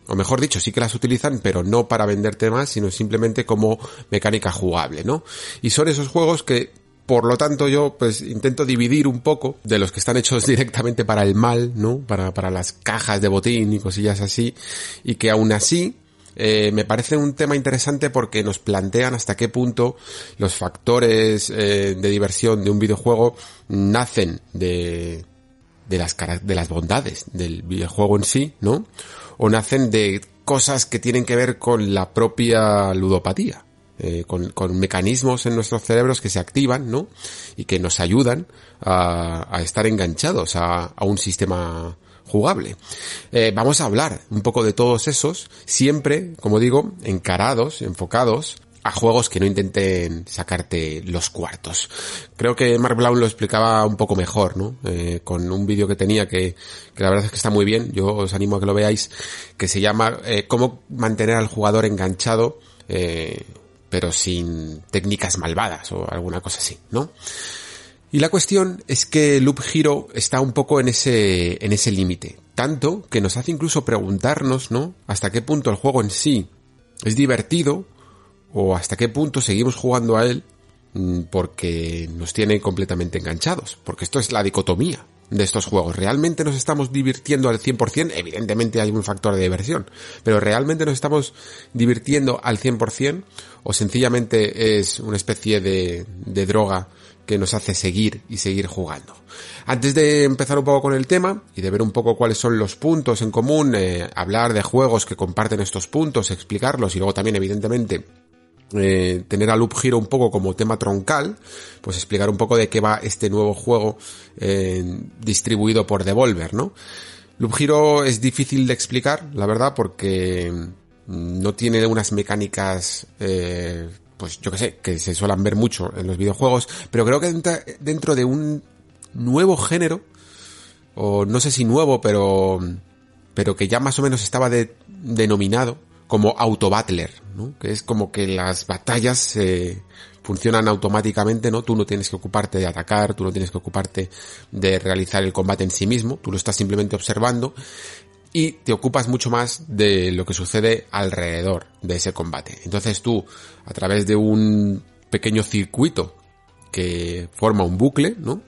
o mejor dicho, sí que las utilizan, pero no para venderte más, sino simplemente como mecánica jugable, ¿no? Y son esos juegos que por lo tanto, yo pues intento dividir un poco de los que están hechos directamente para el mal, ¿no? Para, para las cajas de botín y cosillas así. Y que aún así, eh, me parece un tema interesante porque nos plantean hasta qué punto los factores eh, de diversión de un videojuego nacen de, de las de las bondades del videojuego en sí, ¿no? O nacen de cosas que tienen que ver con la propia ludopatía eh, con, con, mecanismos en nuestros cerebros que se activan, ¿no? Y que nos ayudan a, a estar enganchados a, a, un sistema jugable. Eh, vamos a hablar un poco de todos esos, siempre, como digo, encarados, enfocados a juegos que no intenten sacarte los cuartos. Creo que Mark Brown lo explicaba un poco mejor, ¿no? Eh, con un vídeo que tenía que, que, la verdad es que está muy bien, yo os animo a que lo veáis, que se llama eh, Cómo mantener al jugador enganchado eh, pero sin técnicas malvadas o alguna cosa así, ¿no? Y la cuestión es que Loop Hero está un poco en ese, en ese límite. Tanto que nos hace incluso preguntarnos, ¿no? Hasta qué punto el juego en sí es divertido o hasta qué punto seguimos jugando a él mm, porque nos tiene completamente enganchados. Porque esto es la dicotomía de estos juegos. ¿Realmente nos estamos divirtiendo al 100%? Evidentemente hay un factor de diversión, pero ¿realmente nos estamos divirtiendo al 100% o sencillamente es una especie de, droga que nos hace seguir y seguir jugando? Antes de empezar un poco con el tema y de ver un poco cuáles son los puntos en común, eh, hablar de juegos que comparten estos puntos, explicarlos y luego también evidentemente eh, tener a Loop Hero un poco como tema troncal, pues explicar un poco de qué va este nuevo juego eh, distribuido por Devolver, ¿no? Loop Hero es difícil de explicar, la verdad, porque no tiene unas mecánicas, eh, pues yo que sé, que se suelen ver mucho en los videojuegos, pero creo que dentro de un nuevo género, o no sé si nuevo, pero, pero que ya más o menos estaba de, denominado como autobattler, ¿no? Que es como que las batallas eh, funcionan automáticamente, ¿no? Tú no tienes que ocuparte de atacar, tú no tienes que ocuparte de realizar el combate en sí mismo, tú lo estás simplemente observando y te ocupas mucho más de lo que sucede alrededor de ese combate. Entonces tú, a través de un pequeño circuito que forma un bucle, ¿no?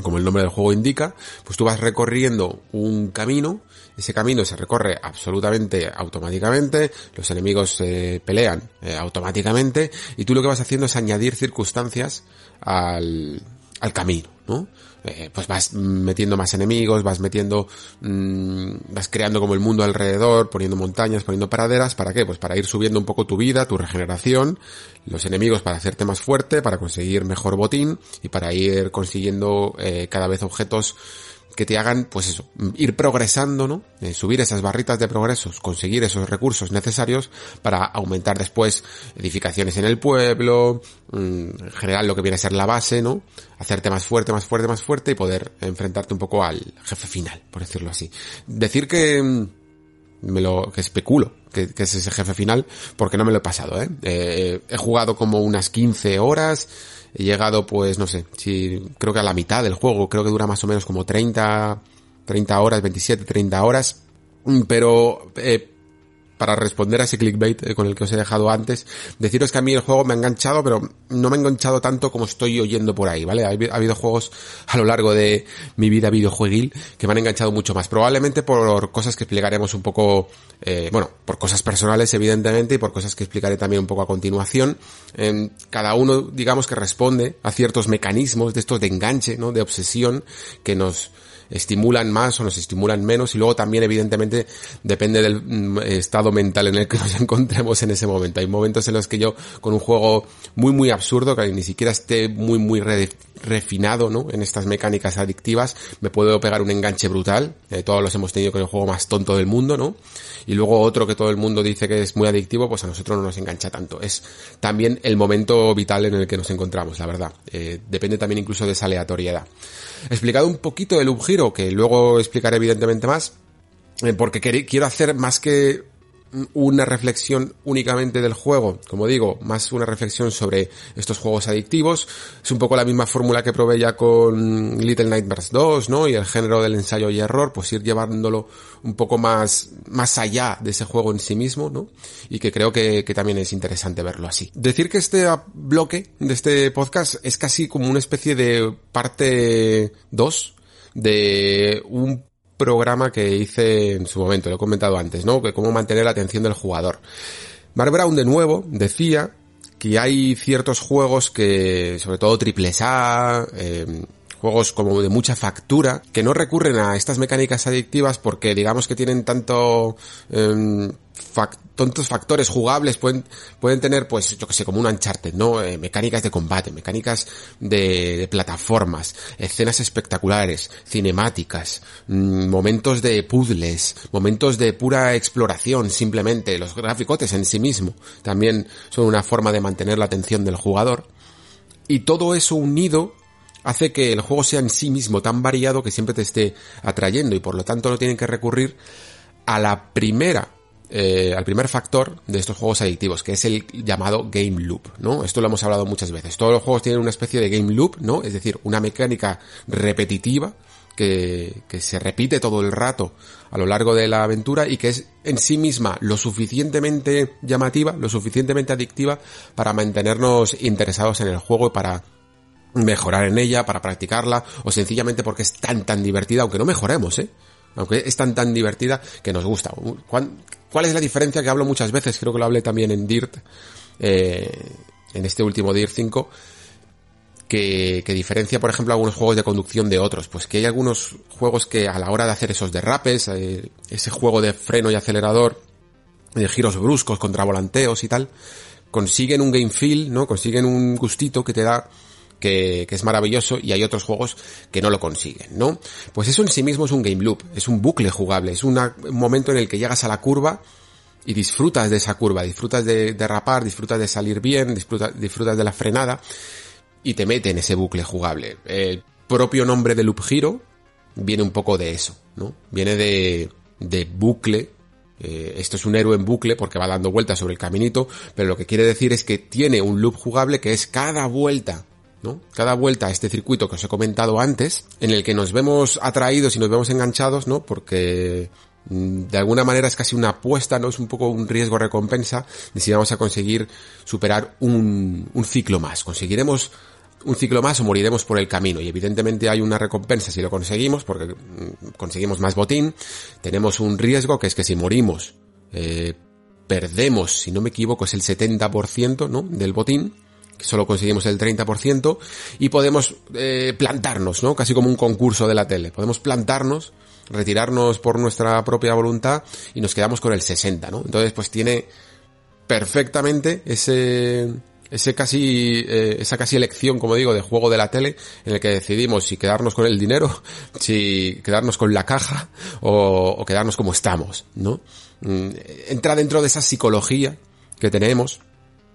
Como el nombre del juego indica, pues tú vas recorriendo un camino ese camino se recorre absolutamente automáticamente, los enemigos se pelean eh, automáticamente y tú lo que vas haciendo es añadir circunstancias al, al camino, ¿no? Eh, pues vas metiendo más enemigos, vas metiendo, mmm, vas creando como el mundo alrededor, poniendo montañas, poniendo praderas, ¿para qué? Pues para ir subiendo un poco tu vida, tu regeneración, los enemigos para hacerte más fuerte, para conseguir mejor botín y para ir consiguiendo eh, cada vez objetos que te hagan, pues eso, ir progresando, ¿no? Eh, subir esas barritas de progresos, conseguir esos recursos necesarios para aumentar después edificaciones en el pueblo, mm, generar lo que viene a ser la base, ¿no? Hacerte más fuerte, más fuerte, más fuerte y poder enfrentarte un poco al jefe final, por decirlo así. Decir que mm, me lo, que especulo que, es ese jefe final, porque no me lo he pasado, ¿eh? eh he jugado como unas 15 horas, he llegado pues no sé, si creo que a la mitad del juego, creo que dura más o menos como 30, 30 horas, 27, 30 horas, pero eh, para responder a ese clickbait eh, con el que os he dejado antes, deciros que a mí el juego me ha enganchado, pero no me ha enganchado tanto como estoy oyendo por ahí, ¿vale? Ha, habido juegos a lo largo de mi vida videojueguil que me han enganchado mucho más, probablemente por cosas que explicaremos un poco, eh, bueno, por cosas personales evidentemente y por cosas que explicaré también un poco a continuación. Eh, cada uno, digamos que responde a ciertos mecanismos de estos de enganche, ¿no? De obsesión que nos estimulan más o nos estimulan menos y luego también evidentemente depende del mm, estado mental en el que nos encontremos en ese momento. Hay momentos en los que yo con un juego muy muy absurdo, que ni siquiera esté muy muy refinado, ¿no? En estas mecánicas adictivas, me puedo pegar un enganche brutal. Eh, todos los hemos tenido con el juego más tonto del mundo, ¿no? Y luego otro que todo el mundo dice que es muy adictivo, pues a nosotros no nos engancha tanto. Es también el momento vital en el que nos encontramos, la verdad. Eh, depende también incluso de esa aleatoriedad explicado un poquito el Hub que luego explicaré evidentemente más, eh, porque quiero hacer más que una reflexión únicamente del juego, como digo, más una reflexión sobre estos juegos adictivos. Es un poco la misma fórmula que probé ya con Little Nightmares 2, ¿no? Y el género del ensayo y error, pues ir llevándolo un poco más, más allá de ese juego en sí mismo, ¿no? Y que creo que, que también es interesante verlo así. Decir que este bloque de este podcast es casi como una especie de parte 2 de un programa que hice en su momento, lo he comentado antes, ¿no? Que cómo mantener la atención del jugador. Mark Brown de nuevo decía que hay ciertos juegos que, sobre todo triples A, eh, juegos como de mucha factura, que no recurren a estas mecánicas adictivas porque digamos que tienen tanto eh, tontos factores jugables, pueden, pueden tener pues yo que sé, como un Uncharted, ¿no? Eh, mecánicas de combate, mecánicas de, de plataformas, escenas espectaculares, cinemáticas, mmm, momentos de puzzles, momentos de pura exploración simplemente, los graficotes en sí mismo también son una forma de mantener la atención del jugador. Y todo eso unido hace que el juego sea en sí mismo tan variado que siempre te esté atrayendo y por lo tanto no tienen que recurrir a la primera eh, al primer factor de estos juegos adictivos, que es el llamado game loop, ¿no? Esto lo hemos hablado muchas veces. Todos los juegos tienen una especie de game loop, ¿no? Es decir, una mecánica repetitiva que, que se repite todo el rato a lo largo de la aventura y que es en sí misma lo suficientemente llamativa, lo suficientemente adictiva para mantenernos interesados en el juego y para mejorar en ella, para practicarla, o sencillamente porque es tan tan divertida, aunque no mejoremos, ¿eh? Aunque es tan tan divertida que nos gusta. ¿Cuál, es la diferencia que hablo muchas veces? Creo que lo hablé también en Dirt, eh, en este último Dirt 5, que, que, diferencia, por ejemplo, algunos juegos de conducción de otros. Pues que hay algunos juegos que a la hora de hacer esos derrapes, eh, ese juego de freno y acelerador, de giros bruscos contra volanteos y tal, consiguen un game feel, ¿no? Consiguen un gustito que te da que, que, es maravilloso y hay otros juegos que no lo consiguen, ¿no? Pues eso en sí mismo es un game loop, es un bucle jugable, es un momento en el que llegas a la curva y disfrutas de esa curva, disfrutas de derrapar, disfrutas de salir bien, disfrutas, disfrutas de la frenada y te mete en ese bucle jugable. El propio nombre de Loop Hero viene un poco de eso, ¿no? Viene de, de bucle eh, esto es un héroe en bucle porque va dando vueltas sobre el caminito, pero lo que quiere decir es que tiene un loop jugable que es cada vuelta ¿no? Cada vuelta a este circuito que os he comentado antes, en el que nos vemos atraídos y nos vemos enganchados, ¿no? Porque mm, de alguna manera es casi una apuesta, ¿no? Es un poco un riesgo recompensa de si vamos a conseguir superar un, un ciclo más. Conseguiremos un ciclo más o moriremos por el camino. Y evidentemente hay una recompensa si lo conseguimos, porque mm, conseguimos más botín. Tenemos un riesgo que es que si morimos, eh, perdemos, si no me equivoco, es el 70%, ¿no? Del botín solo conseguimos el 30%, y podemos eh, plantarnos, ¿no? Casi como un concurso de la tele. Podemos plantarnos, retirarnos por nuestra propia voluntad y nos quedamos con el 60, ¿no? Entonces, pues tiene perfectamente ese ese casi eh, esa casi elección como digo de juego de la tele en el que decidimos si quedarnos con el dinero si quedarnos con la caja o, o quedarnos como estamos no mm, entra dentro de esa psicología que tenemos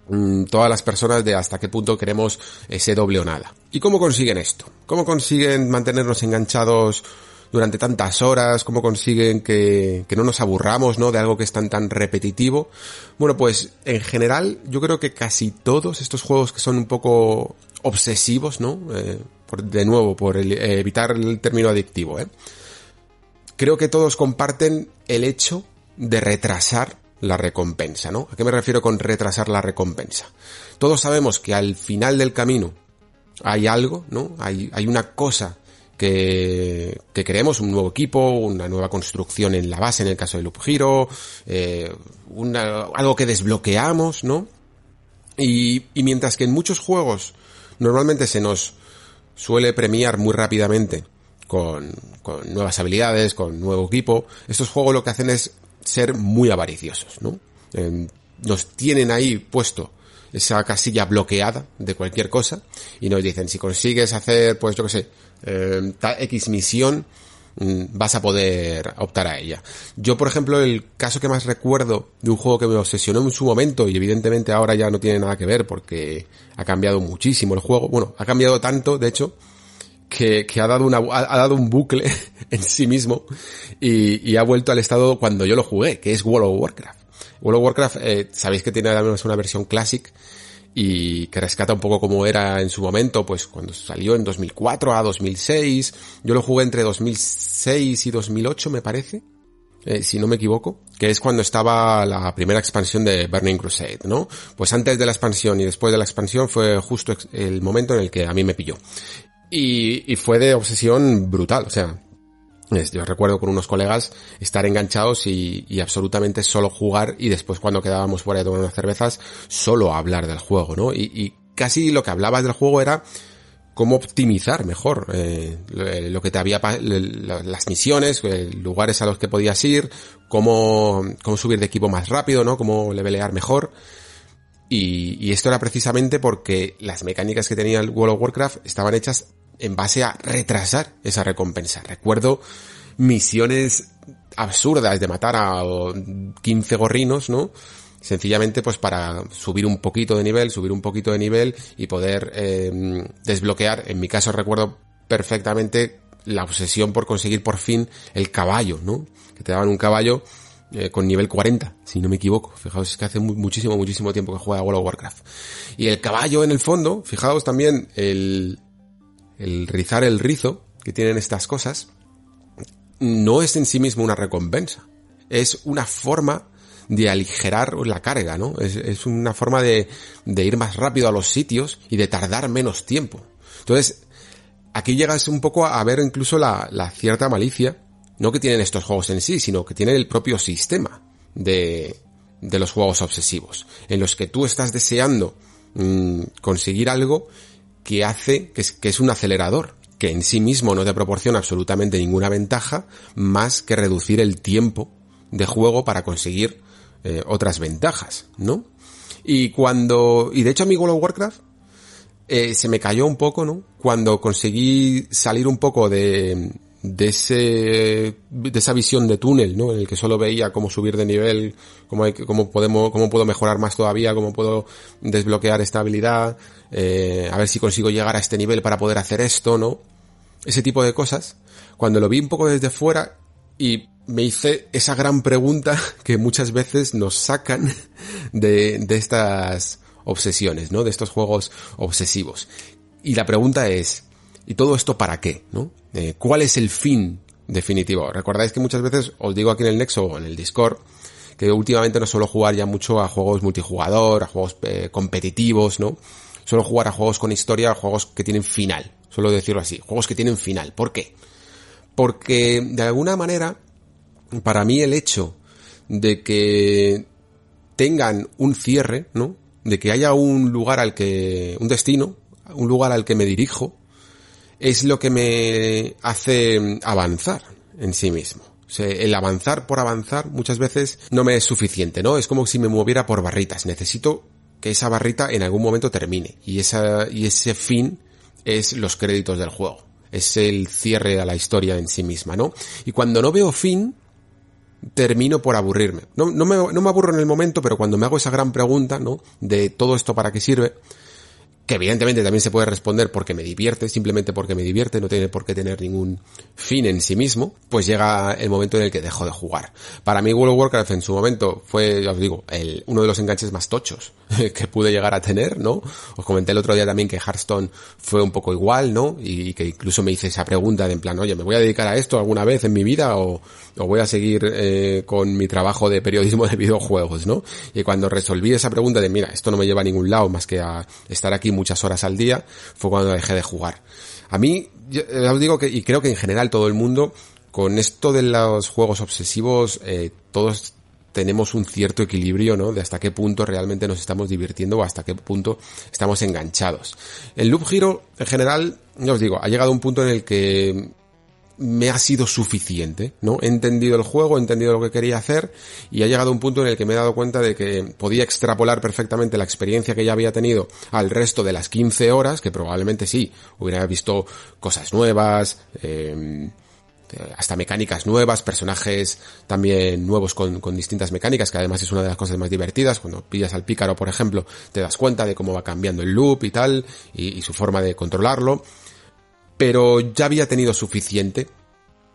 Mm, todas las personas de hasta qué punto queremos ese doble o nada. ¿Y cómo consiguen esto? ¿Cómo consiguen mantenernos enganchados durante tantas horas? ¿Cómo consiguen que, que no nos aburramos, ¿no? De algo que es tan tan repetitivo. Bueno, pues en general yo creo que casi todos estos juegos que son un poco obsesivos, ¿no? Eh, por, de nuevo, por eh, evitar el término adictivo, ¿eh? Creo que todos comparten el hecho de retrasar la recompensa, ¿no? ¿A qué me refiero con retrasar la recompensa? Todos sabemos que al final del camino hay algo, ¿no? Hay, hay una cosa que, que queremos, un nuevo equipo, una nueva construcción en la base en el caso de Loop Hero, eh, algo que desbloqueamos, ¿no? Y, y mientras que en muchos juegos normalmente se nos suele premiar muy rápidamente con, con nuevas habilidades, con nuevo equipo, estos juegos lo que hacen es ser muy avariciosos, ¿no? nos tienen ahí puesto esa casilla bloqueada de cualquier cosa y nos dicen si consigues hacer, pues yo qué sé, eh, X misión, mm, vas a poder optar a ella. Yo, por ejemplo, el caso que más recuerdo de un juego que me obsesionó en su momento y evidentemente ahora ya no tiene nada que ver porque ha cambiado muchísimo el juego, bueno, ha cambiado tanto, de hecho, que, que ha dado una, ha, dado un bucle en sí mismo y, y, ha vuelto al estado cuando yo lo jugué, que es World of Warcraft. World of Warcraft, eh, sabéis que tiene además una versión classic y que rescata un poco como era en su momento, pues cuando salió en 2004 a 2006. Yo lo jugué entre 2006 y 2008, me parece. Eh, si no me equivoco, que es cuando estaba la primera expansión de Burning Crusade, ¿no? Pues antes de la expansión y después de la expansión fue justo el momento en el que a mí me pilló. Y, y fue de obsesión brutal, o sea, yo recuerdo con unos colegas estar enganchados y, y, absolutamente solo jugar y después cuando quedábamos fuera de tomar unas cervezas, solo hablar del juego, ¿no? Y, y casi lo que hablabas del juego era cómo optimizar mejor eh, lo que te había las misiones, eh, lugares a los que podías ir, cómo, cómo subir de equipo más rápido, ¿no? Cómo levelear mejor. Y, y, esto era precisamente porque las mecánicas que tenía el World of Warcraft estaban hechas en base a retrasar esa recompensa. Recuerdo misiones absurdas de matar a 15 gorrinos, ¿no? Sencillamente pues para subir un poquito de nivel, subir un poquito de nivel y poder eh, desbloquear, en mi caso recuerdo perfectamente la obsesión por conseguir por fin el caballo, ¿no? Que te daban un caballo eh, con nivel 40, si no me equivoco. Fijaos, es que hace muchísimo, muchísimo tiempo que juega World of Warcraft. Y el caballo en el fondo, fijaos también el, el rizar el rizo que tienen estas cosas, no es en sí mismo una recompensa. Es una forma de aligerar la carga, ¿no? Es, es una forma de, de, ir más rápido a los sitios y de tardar menos tiempo. Entonces, aquí llegas un poco a ver incluso la, la cierta malicia, no que tienen estos juegos en sí, sino que tienen el propio sistema de, de los juegos obsesivos, en los que tú estás deseando mmm, conseguir algo que hace, que es, que es un acelerador, que en sí mismo no te proporciona absolutamente ninguna ventaja más que reducir el tiempo de juego para conseguir eh, otras ventajas, ¿no? Y cuando, y de hecho a mi World of Warcraft eh, se me cayó un poco, ¿no? Cuando conseguí salir un poco de, de ese, de esa visión de túnel, ¿no? En el que solo veía cómo subir de nivel, cómo hay, cómo podemos, cómo puedo mejorar más todavía, cómo puedo desbloquear esta habilidad, eh, a ver si consigo llegar a este nivel para poder hacer esto, ¿no? Ese tipo de cosas. Cuando lo vi un poco desde fuera y me hice esa gran pregunta que muchas veces nos sacan de, de estas obsesiones, ¿no? De estos juegos obsesivos. Y la pregunta es, ¿y todo esto para qué? ¿No? ¿Cuál es el fin definitivo? Recordáis que muchas veces os digo aquí en el Nexo o en el Discord que últimamente no suelo jugar ya mucho a juegos multijugador, a juegos eh, competitivos, ¿no? Suelo jugar a juegos con historia, a juegos que tienen final. Suelo decirlo así, juegos que tienen final. ¿Por qué? Porque de alguna manera, para mí el hecho de que tengan un cierre, ¿no? De que haya un lugar al que, un destino, un lugar al que me dirijo, es lo que me hace avanzar en sí mismo. El avanzar por avanzar muchas veces no me es suficiente, ¿no? Es como si me moviera por barritas. Necesito que esa barrita en algún momento termine. Y ese fin es los créditos del juego. Es el cierre a la historia en sí misma, ¿no? Y cuando no veo fin, termino por aburrirme. No, me, no me aburro en el momento, pero cuando me hago esa gran pregunta, ¿no? De todo esto para qué sirve, que evidentemente también se puede responder porque me divierte, simplemente porque me divierte, no tiene por qué tener ningún fin en sí mismo, pues llega el momento en el que dejo de jugar. Para mí World of Warcraft en su momento fue, ya os digo, el, uno de los enganches más tochos que pude llegar a tener, ¿no? Os comenté el otro día también que Hearthstone fue un poco igual, ¿no? Y, que incluso me hice esa pregunta de en plan, oye, ¿me voy a dedicar a esto alguna vez en mi vida o, o voy a seguir eh, con mi trabajo de periodismo de videojuegos, ¿no? Y cuando resolví esa pregunta de, mira, esto no me lleva a ningún lado más que a estar aquí muchas horas al día, fue cuando dejé de jugar. A mí, ya os digo que, y creo que en general todo el mundo, con esto de los juegos obsesivos, eh, todos tenemos un cierto equilibrio, ¿no? De hasta qué punto realmente nos estamos divirtiendo o hasta qué punto estamos enganchados. El Loop Hero, en general, ya os digo, ha llegado a un punto en el que me ha sido suficiente, ¿no? He entendido el juego, he entendido lo que quería hacer y ha llegado un punto en el que me he dado cuenta de que podía extrapolar perfectamente la experiencia que ya había tenido al resto de las 15 horas, que probablemente sí, hubiera visto cosas nuevas, eh, hasta mecánicas nuevas, personajes también nuevos con, con, distintas mecánicas, que además es una de las cosas más divertidas. Cuando pillas al pícaro, por ejemplo, te das cuenta de cómo va cambiando el loop y tal, y, y su forma de controlarlo pero ya había tenido suficiente.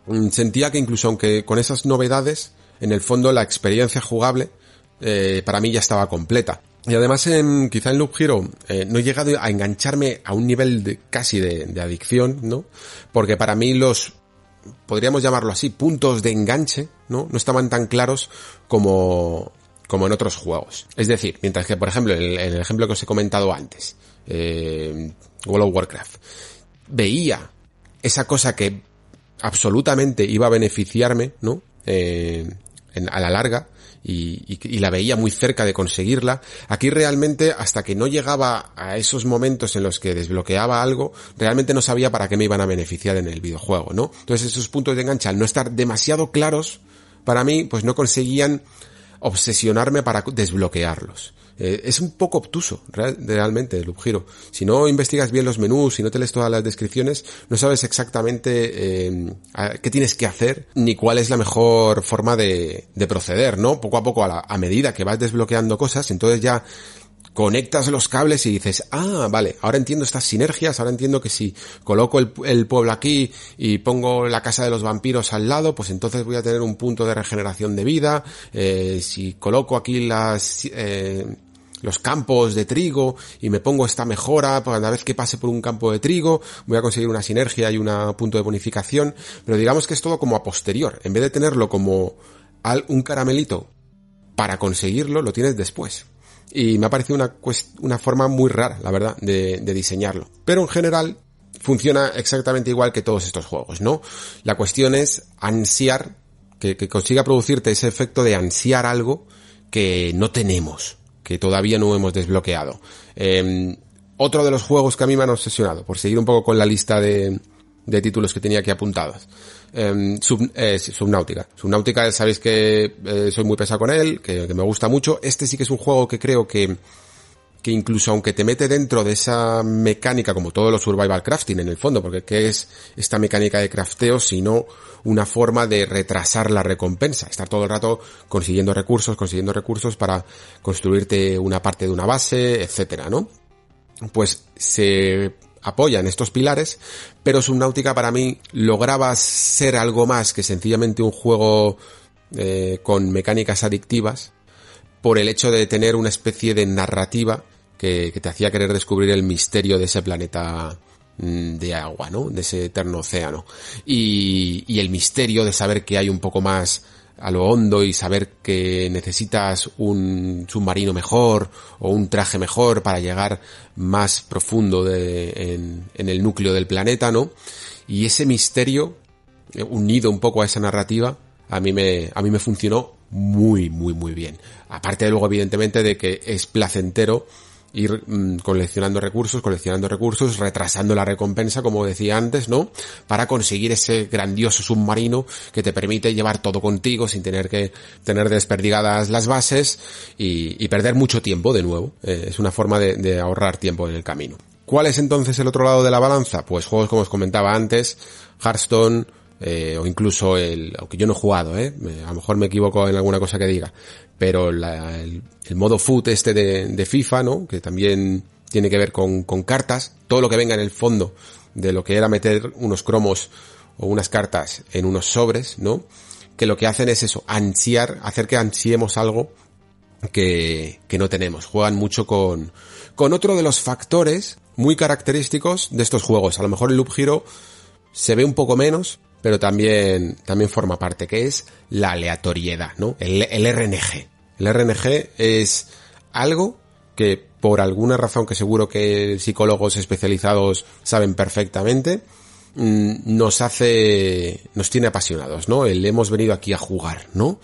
Mm, sentía que incluso aunque con esas novedades, en el fondo la experiencia jugable eh, para mí ya estaba completa. Y además, en, quizá en Loop Hero eh, no he llegado a engancharme a un nivel de, casi de, de adicción, ¿no? Porque para mí los, podríamos llamarlo así, puntos de enganche, ¿no? No estaban tan claros como, como en otros juegos. Es decir, mientras que, por ejemplo, en el, en el ejemplo que os he comentado antes, eh, World of Warcraft, veía esa cosa que absolutamente iba a beneficiarme, ¿no? Eh, en, a la larga, y, y, y, la veía muy cerca de conseguirla. Aquí realmente, hasta que no llegaba a esos momentos en los que desbloqueaba algo, realmente no sabía para qué me iban a beneficiar en el videojuego, ¿no? Entonces esos puntos de enganche, al no estar demasiado claros, para mí, pues no conseguían obsesionarme para desbloquearlos. Eh, es un poco obtuso, real, realmente, el Hero. Si no investigas bien los menús, si no te lees todas las descripciones, no sabes exactamente eh, qué tienes que hacer, ni cuál es la mejor forma de, de proceder, ¿no? Poco a poco, a medida que vas desbloqueando cosas, entonces ya conectas los cables y dices, ah, vale, ahora entiendo estas sinergias, ahora entiendo que si coloco el, el, pueblo aquí y pongo la casa de los vampiros al lado, pues entonces voy a tener un punto de regeneración de vida, eh, si coloco aquí las, eh, los campos de trigo y me pongo esta mejora, pues cada vez que pase por un campo de trigo voy a conseguir una sinergia y un punto de bonificación, pero digamos que es todo como a posterior, en vez de tenerlo como al, un caramelito para conseguirlo, lo tienes después y me ha parecido una, una forma muy rara, la verdad, de, diseñarlo. Pero en general, funciona exactamente igual que todos estos juegos, ¿no? La cuestión es ansiar, que, consiga producirte ese efecto de ansiar algo que no tenemos, que todavía no hemos desbloqueado. Em, otro de los juegos que a mí me han obsesionado, por seguir un poco con la lista de, de títulos que tenía aquí apuntados. Eh, Subnautica. Subnautica, sabéis que eh, soy muy pesado con él, que, me gusta mucho. Este sí que es un juego que creo que, que incluso aunque te mete dentro de esa mecánica, como todos los survival crafting en el fondo, porque ¿qué es esta mecánica de crafteo sino una forma de retrasar la recompensa? Estar todo el rato consiguiendo recursos, consiguiendo recursos para construirte una parte de una base, etcétera, ¿no? Pues se apoya en estos pilares, pero Subnautica para mí lograba ser algo más que sencillamente un juego eh, con mecánicas adictivas por el hecho de tener una especie de narrativa que, te hacía querer descubrir el misterio de ese planeta de agua, ¿no? De ese eterno océano. Y, y el misterio de saber que hay un poco más a lo hondo y saber que necesitas un submarino mejor o un traje mejor para llegar más profundo de, en, en, el núcleo del planeta, ¿no? Y ese misterio, eh, unido un poco a esa narrativa, a mí me, a mí me funcionó muy, muy, muy bien. Aparte luego, evidentemente, de que es placentero ir mm, coleccionando recursos, coleccionando recursos, retrasando la recompensa, como decía antes, ¿no? Para conseguir ese grandioso submarino que te permite llevar todo contigo sin tener que tener desperdigadas las bases y, perder mucho tiempo de nuevo. Eh, es una forma de, ahorrar tiempo en el camino. ¿Cuál es entonces el otro lado de la balanza? Pues juegos como os comentaba antes, Hearthstone, eh, o incluso el, aunque yo no he jugado, ¿eh? a lo mejor me equivoco en alguna cosa que diga, pero el, modo foot este de, FIFA, ¿no? Que también tiene que ver con, con cartas, todo lo que venga en el fondo de lo que era meter unos cromos o unas cartas en unos sobres, ¿no? Que lo que hacen es eso, ansiar, hacer que ansiemos algo que, que no tenemos. Juegan mucho con, con otro de los factores muy característicos de estos juegos. A lo mejor el Loop Hero se ve un poco menos, pero también, también forma parte, que es la aleatoriedad, ¿no? El, RNG. El RNG es algo que por alguna razón que seguro que psicólogos especializados saben perfectamente, mm, nos hace, nos tiene apasionados, ¿no? El hemos venido aquí a jugar, ¿no?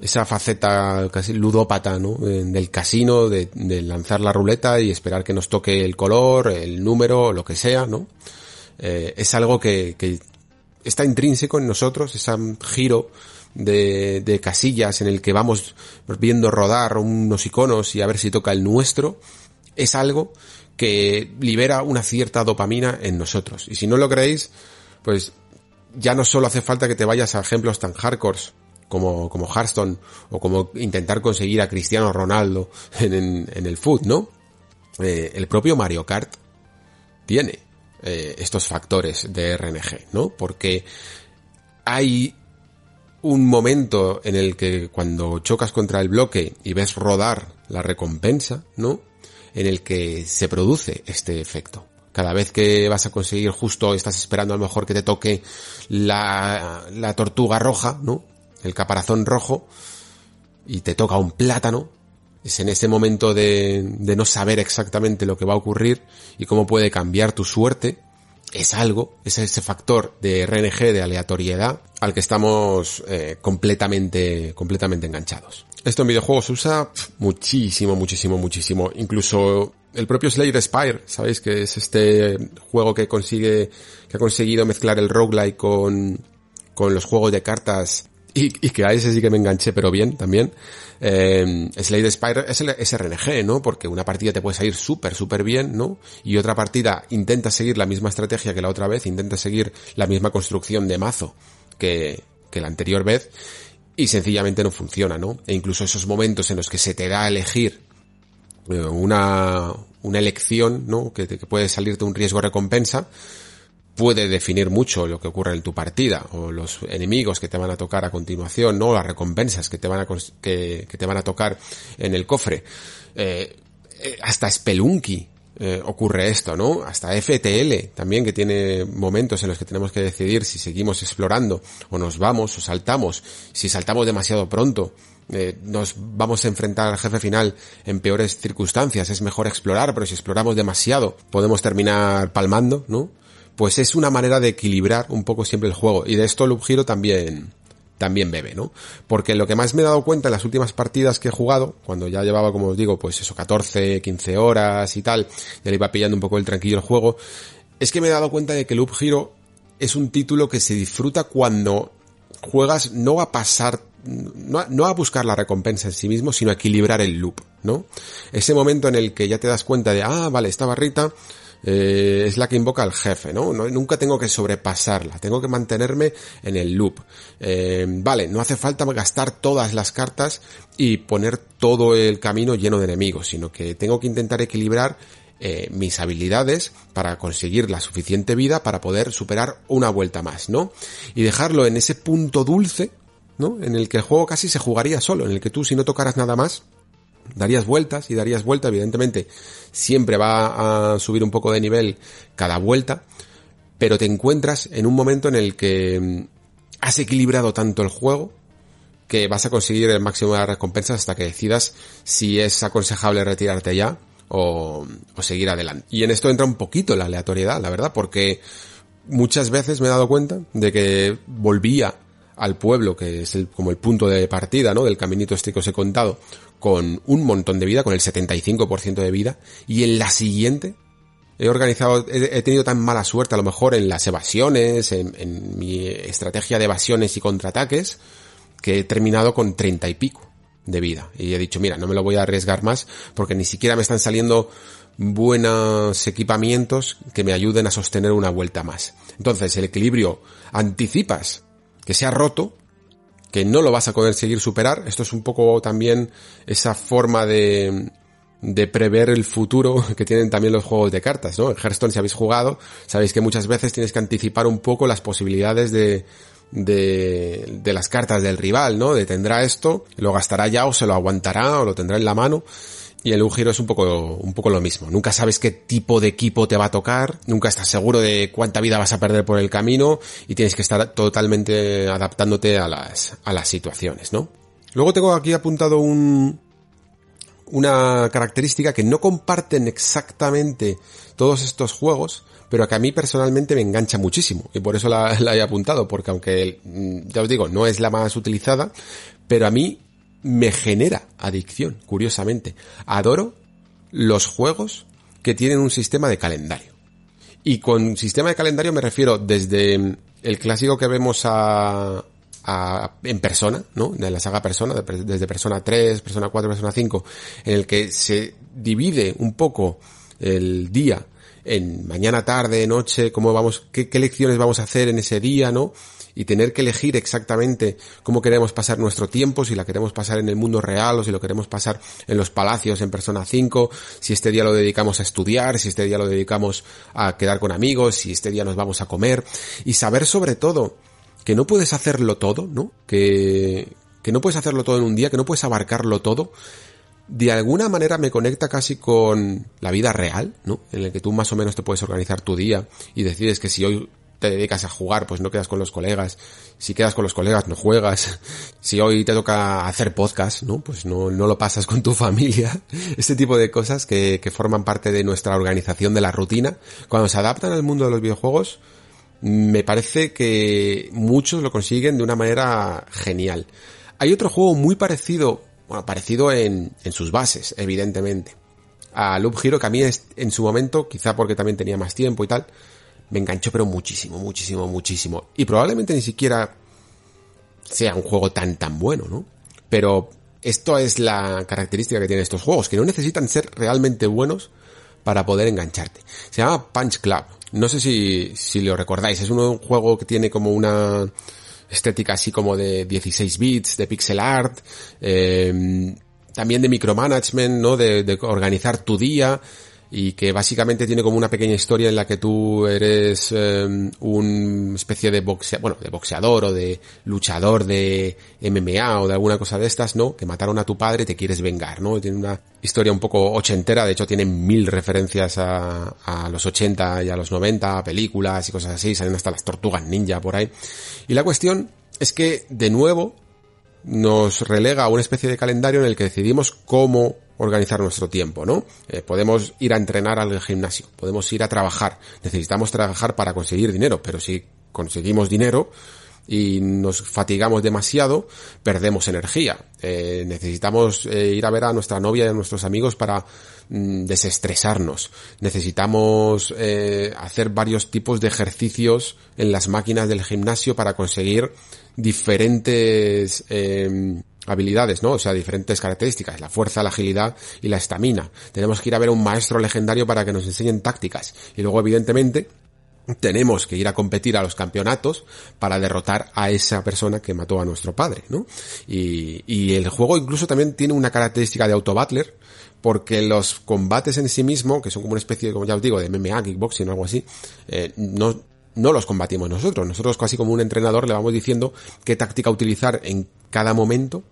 Esa faceta casi ludópata, ¿no? Del casino, de, lanzar la ruleta y esperar que nos toque el color, el número, lo que sea, ¿no? Eh, es algo que, que está intrínseco en nosotros, ese giro de, de, casillas en el que vamos viendo rodar unos iconos y a ver si toca el nuestro, es algo que libera una cierta dopamina en nosotros. Y si no lo creéis, pues ya no solo hace falta que te vayas a ejemplos tan hardcore como, como Hearthstone o como intentar conseguir a Cristiano Ronaldo en, en, el foot, ¿no? Eh, el propio Mario Kart tiene eh, estos factores de RNG, ¿no? Porque hay un momento en el que cuando chocas contra el bloque y ves rodar la recompensa, ¿no? En el que se produce este efecto. Cada vez que vas a conseguir justo, estás esperando a lo mejor que te toque la, la tortuga roja, ¿no? El caparazón rojo, y te toca un plátano, es en ese momento de, de no saber exactamente lo que va a ocurrir y cómo puede cambiar tu suerte, es algo, es ese factor de RNG, de aleatoriedad, al que estamos eh, completamente, completamente enganchados. Esto en videojuegos se usa muchísimo, muchísimo, muchísimo. Incluso el propio Slade Spire, ¿sabéis? Que es este juego que consigue, que ha conseguido mezclar el roguelike con, con los juegos de cartas y, y, que a ese sí que me enganché, pero bien también. Eh, Slade Spire es, el, RNG, ¿no? Porque una partida te puede salir súper, súper bien, ¿no? Y otra partida intenta seguir la misma estrategia que la otra vez, intenta seguir la misma construcción de mazo que, que la anterior vez y sencillamente no funciona, ¿no? E incluso esos momentos en los que se te da a elegir eh, una, una elección, ¿no? Que, que puede salirte un riesgo recompensa, puede definir mucho lo que ocurre en tu partida o los enemigos que te van a tocar a continuación, no las recompensas que te van a que, te van a tocar en el cofre. Eh, eh, hasta Spelunky eh, ocurre esto, ¿no? Hasta FTL también que tiene momentos en los que tenemos que decidir si seguimos explorando o nos vamos o saltamos. Si saltamos demasiado pronto, nos vamos a enfrentar al jefe final en peores circunstancias. Es mejor explorar, pero si exploramos demasiado podemos terminar palmando, ¿no? Pues es una manera de equilibrar un poco siempre el juego. Y de esto Loop Hero también, también bebe, ¿no? Porque lo que más me he dado cuenta en las últimas partidas que he jugado, cuando ya llevaba, como os digo, pues eso, 14, 15 horas y tal, ya le iba pillando un poco el tranquillo el juego, es que me he dado cuenta de que Loop Hero es un título que se disfruta cuando juegas no a pasar, no a, buscar la recompensa en sí mismo, sino a equilibrar el loop, ¿no? Ese momento en el que ya te das cuenta de, ah, vale, esta barrita eh, es la que invoca al jefe, ¿no? Nunca tengo que sobrepasarla, tengo que mantenerme en el loop. Eh, vale, no hace falta gastar todas las cartas y poner todo el camino lleno de enemigos, sino que tengo que intentar equilibrar eh, mis habilidades para conseguir la suficiente vida para poder superar una vuelta más, ¿no? Y dejarlo en ese punto dulce, ¿no? En el que el juego casi se jugaría solo, en el que tú si no tocaras nada más, darías vueltas y darías vueltas, evidentemente siempre va a subir un poco de nivel cada vuelta, pero te encuentras en un momento en el que mm, has equilibrado tanto el juego que vas a conseguir el máximo de las recompensas hasta que decidas si es aconsejable retirarte ya o, o seguir adelante. Y en esto entra un poquito la aleatoriedad, la verdad, porque muchas veces me he dado cuenta de que volvía al pueblo, que es el, como el punto de partida, ¿no? Del caminito este que os he contado, con un montón de vida, con el 75% de vida, y en la siguiente he organizado, he, tenido tan mala suerte a lo mejor en las evasiones, en, mi estrategia de evasiones y contraataques, que he terminado con 30 y pico de vida. Y he dicho, mira, no me lo voy a arriesgar más porque ni siquiera me están saliendo buenos equipamientos que me ayuden a sostener una vuelta más. Entonces, el equilibrio anticipas que se ha roto que no lo vas a poder seguir superar. Esto es un poco también esa forma de, de prever el futuro que tienen también los juegos de cartas, ¿no? En Hearthstone si habéis jugado, sabéis que muchas veces tienes que anticipar un poco las posibilidades de, de, de las cartas del rival, ¿no? De tendrá esto, lo gastará ya o se lo aguantará o lo tendrá en la mano. Y el un giro es un poco, un poco lo mismo. Nunca sabes qué tipo de equipo te va a tocar, nunca estás seguro de cuánta vida vas a perder por el camino y tienes que estar totalmente adaptándote a las, a las situaciones, ¿no? Luego tengo aquí apuntado un, una característica que no comparten exactamente todos estos juegos, pero que a mí personalmente me engancha muchísimo y por eso la, la he apuntado, porque aunque ya os digo, no es la más utilizada, pero a mí me genera adicción, curiosamente. Adoro los juegos que tienen un sistema de calendario. Y con sistema de calendario me refiero desde el clásico que vemos a, a, en persona, ¿no? De la saga persona, desde persona 3, persona 4, persona 5, en el que se divide un poco el día en mañana, tarde, noche, cómo vamos, qué, qué lecciones vamos a hacer en ese día, ¿no? Y tener que elegir exactamente cómo queremos pasar nuestro tiempo, si la queremos pasar en el mundo real o si lo queremos pasar en los palacios en persona 5, si este día lo dedicamos a estudiar, si este día lo dedicamos a quedar con amigos, si este día nos vamos a comer y saber sobre todo que no puedes hacerlo todo, ¿no? Que, que no puedes hacerlo todo en un día, que no puedes abarcarlo todo, de alguna manera me conecta casi con la vida real, ¿no? En el que tú más o menos te puedes organizar tu día y decides que si hoy te dedicas a jugar, pues no quedas con los colegas. Si quedas con los colegas, no juegas. Si hoy te toca hacer podcast, ¿no? Pues no, no lo pasas con tu familia. Este tipo de cosas que, que forman parte de nuestra organización de la rutina. Cuando se adaptan al mundo de los videojuegos, me parece que muchos lo consiguen de una manera genial. Hay otro juego muy parecido, bueno, parecido en, en sus bases, evidentemente. A Loop Hero, que a mí es, en su momento, quizá porque también tenía más tiempo y tal, me enganchó pero muchísimo, muchísimo, muchísimo. Y probablemente ni siquiera sea un juego tan tan bueno, ¿no? Pero esto es la característica que tienen estos juegos, que no necesitan ser realmente buenos para poder engancharte. Se llama Punch Club. No sé si, si lo recordáis, es un juego que tiene como una estética así como de 16 bits, de pixel art, eh, también de micromanagement, ¿no? De, de organizar tu día y que básicamente tiene como una pequeña historia en la que tú eres eh, un especie de boxeador, bueno, de boxeador o de luchador de MMA o de alguna cosa de estas, ¿no? Que mataron a tu padre y te quieres vengar, ¿no? Tiene una historia un poco ochentera, de hecho tiene mil referencias a, a los 80 y a los 90, películas y cosas así, salen hasta las tortugas ninja por ahí. Y la cuestión es que, de nuevo, nos relega a una especie de calendario en el que decidimos cómo organizar nuestro tiempo, ¿no? Eh, podemos ir a entrenar al gimnasio, podemos ir a trabajar, necesitamos trabajar para conseguir dinero, pero si conseguimos dinero y nos fatigamos demasiado, perdemos energía. Eh, necesitamos eh, ir a ver a nuestra novia y a nuestros amigos para mm, desestresarnos. Necesitamos hacer varios tipos de ejercicios en las máquinas del gimnasio para conseguir diferentes habilidades, ¿no? O sea, diferentes características, la fuerza, la agilidad y la estamina. Tenemos que ir a ver a un maestro legendario para que nos enseñen tácticas. Y luego, evidentemente, tenemos que ir a competir a los campeonatos para derrotar a esa persona que mató a nuestro padre, ¿no? Y, y el juego incluso también tiene una característica de auto-battler, porque los combates en sí mismo, que son como una especie, como ya os digo, de MMA, kickboxing o algo así, eh, no, no los combatimos nosotros. Nosotros casi como un entrenador le vamos diciendo qué táctica utilizar en cada momento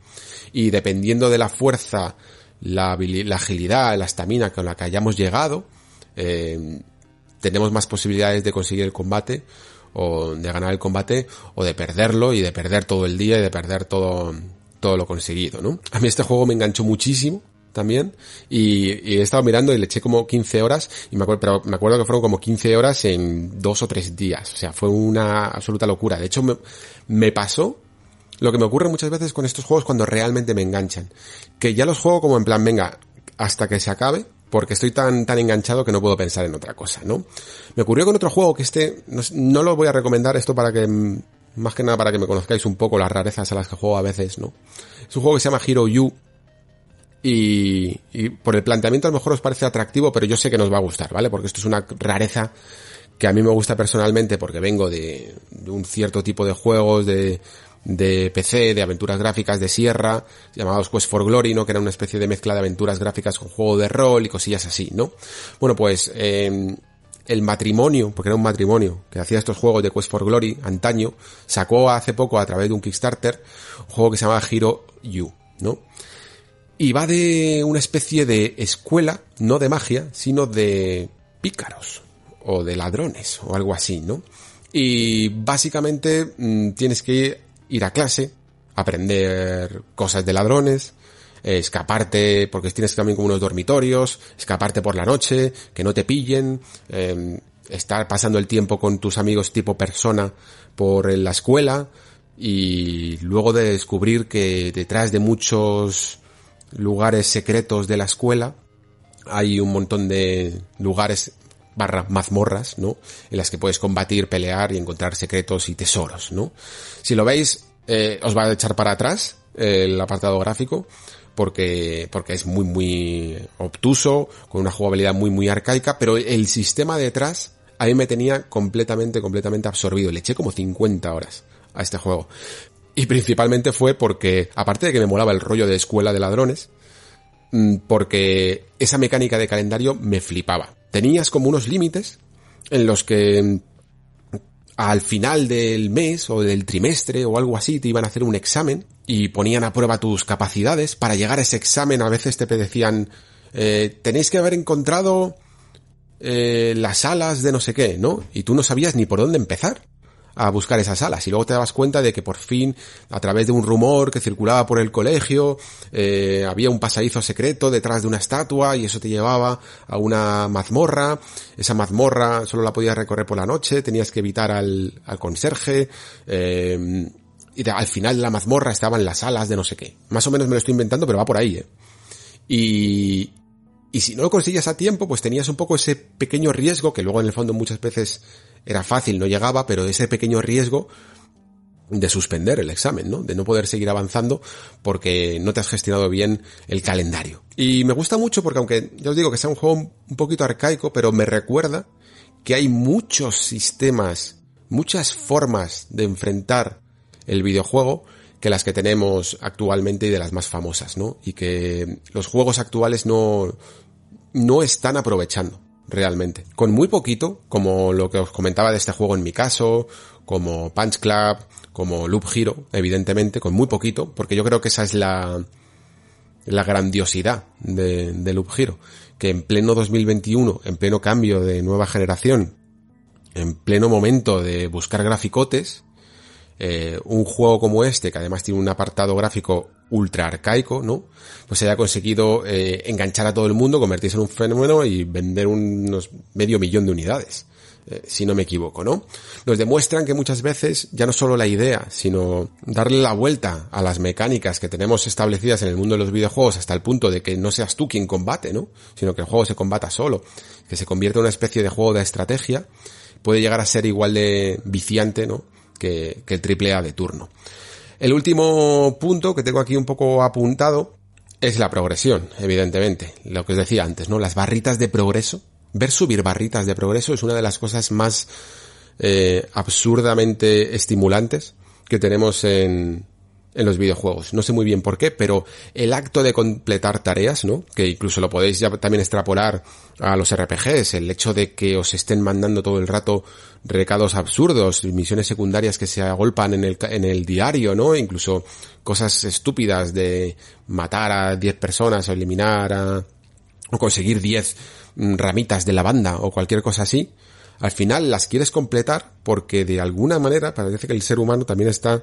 y dependiendo de la fuerza, la, la agilidad, la estamina con la que hayamos llegado, eh, tenemos más posibilidades de conseguir el combate o de ganar el combate o de perderlo y de perder todo el día y de perder todo todo lo conseguido, ¿no? A mí este juego me enganchó muchísimo también y, he estado mirando y le eché como 15 horas y me acuerdo, pero me acuerdo que fueron como 15 horas en dos o tres días, o sea, fue una absoluta locura. De hecho, me, me pasó lo que me ocurre muchas veces con estos juegos cuando realmente me enganchan, que ya los juego como en plan, venga, hasta que se acabe, porque estoy tan, tan enganchado que no puedo pensar en otra cosa, ¿no? Me ocurrió con otro juego que este, no, no lo voy a recomendar esto para que, más que nada para que me conozcáis un poco las rarezas a las que juego a veces, ¿no? Es un juego que se llama Hero You, y, y, por el planteamiento a lo mejor os parece atractivo, pero yo sé que nos va a gustar, ¿vale? Porque esto es una rareza que a mí me gusta personalmente porque vengo de, de un cierto tipo de juegos de, de PC, de aventuras gráficas de sierra, llamados Quest for Glory, ¿no? Que era una especie de mezcla de aventuras gráficas con juego de rol y cosillas así, ¿no? Bueno, pues, eh, el matrimonio, porque era un matrimonio que hacía estos juegos de Quest for Glory antaño, sacó hace poco a través de un Kickstarter un juego que se llama Hero You, ¿no? Y va de una especie de escuela, no de magia, sino de pícaros o de ladrones o algo así, ¿no? Y básicamente mmm, tienes que ir a clase, aprender cosas de ladrones, escaparte, porque tienes también como unos dormitorios, escaparte por la noche, que no te pillen, eh, estar pasando el tiempo con tus amigos tipo persona por la escuela y luego de descubrir que detrás de muchos lugares secretos de la escuela. Hay un montón de lugares barra mazmorras, ¿no? En las que puedes combatir, pelear y encontrar secretos y tesoros, ¿no? Si lo veis, eh, os va a echar para atrás el apartado gráfico porque, porque es muy, muy obtuso, con una jugabilidad muy, muy arcaica, pero el sistema detrás a mí me tenía completamente, completamente absorbido. Le eché como 50 horas a este juego. Y principalmente fue porque, aparte de que me molaba el rollo de escuela de ladrones, mm, porque esa mecánica de calendario me flipaba. Tenías como unos límites en los que mm, al final del mes o del trimestre o algo así te iban a hacer un examen y ponían a prueba tus capacidades. Para llegar a ese examen a veces te decían, eh, tenéis que haber encontrado eh, las alas de no sé qué, ¿no? Y tú no sabías ni por dónde empezar a buscar esas alas y luego te dabas cuenta de que por fin a través de un rumor que circulaba por el colegio eh, había un pasadizo secreto detrás de una estatua y eso te llevaba a una mazmorra. Esa mazmorra solo la podías recorrer por la noche tenías que evitar al, al conserje eh, y al final de la mazmorra estaban las alas de no sé qué. Más o menos me lo estoy inventando pero va por ahí ¿eh? y, y si no lo conseguías a tiempo, pues tenías un poco ese pequeño riesgo, que luego en el fondo muchas veces era fácil, no llegaba, pero ese pequeño riesgo de suspender el examen, ¿no? De no poder seguir avanzando porque no te has gestionado bien el calendario. Y me gusta mucho porque aunque ya os digo que sea un juego un poquito arcaico, pero me recuerda que hay muchos sistemas, muchas formas de enfrentar el videojuego que las que tenemos actualmente y de las más famosas, ¿no? Y que los juegos actuales no, no están aprovechando realmente. Con muy poquito, como lo que os comentaba de este juego en mi caso, como Punch Club, como Loop Hero, evidentemente, con muy poquito, porque yo creo que esa es la, la grandiosidad de, de Loop Hero, que en pleno 2021, en pleno cambio de nueva generación, en pleno momento de buscar graficotes, eh, un juego como este, que además tiene un apartado gráfico ultra arcaico, ¿no? Pues haya conseguido eh, enganchar a todo el mundo, convertirse en un fenómeno y vender unos medio millón de unidades. Eh, si no me equivoco, ¿no? Nos demuestran que muchas veces ya no solo la idea, sino darle la vuelta a las mecánicas que tenemos establecidas en el mundo de los videojuegos hasta el punto de que no seas tú quien combate, ¿no? Sino que el juego se combata solo, que se convierte en una especie de juego de estrategia, puede llegar a ser igual de viciante, ¿no? Que, que el triple A de turno. El último punto que tengo aquí un poco apuntado es la progresión, evidentemente. Lo que os decía antes, ¿no? Las barritas de progreso ver subir barritas de progreso es una de las cosas más eh, absurdamente estimulantes que tenemos en, en los videojuegos. No sé muy bien por qué, pero el acto de completar tareas, ¿no? Que incluso lo podéis ya también extrapolar a los RPGs, el hecho de que os estén mandando todo el rato recados absurdos, misiones secundarias que se agolpan en el, en el diario, ¿no? Incluso cosas estúpidas de matar a 10 personas o eliminar a, o conseguir 10 Mm, ramitas de lavanda o cualquier cosa así, al final las quieres completar porque de alguna manera parece que el ser humano también está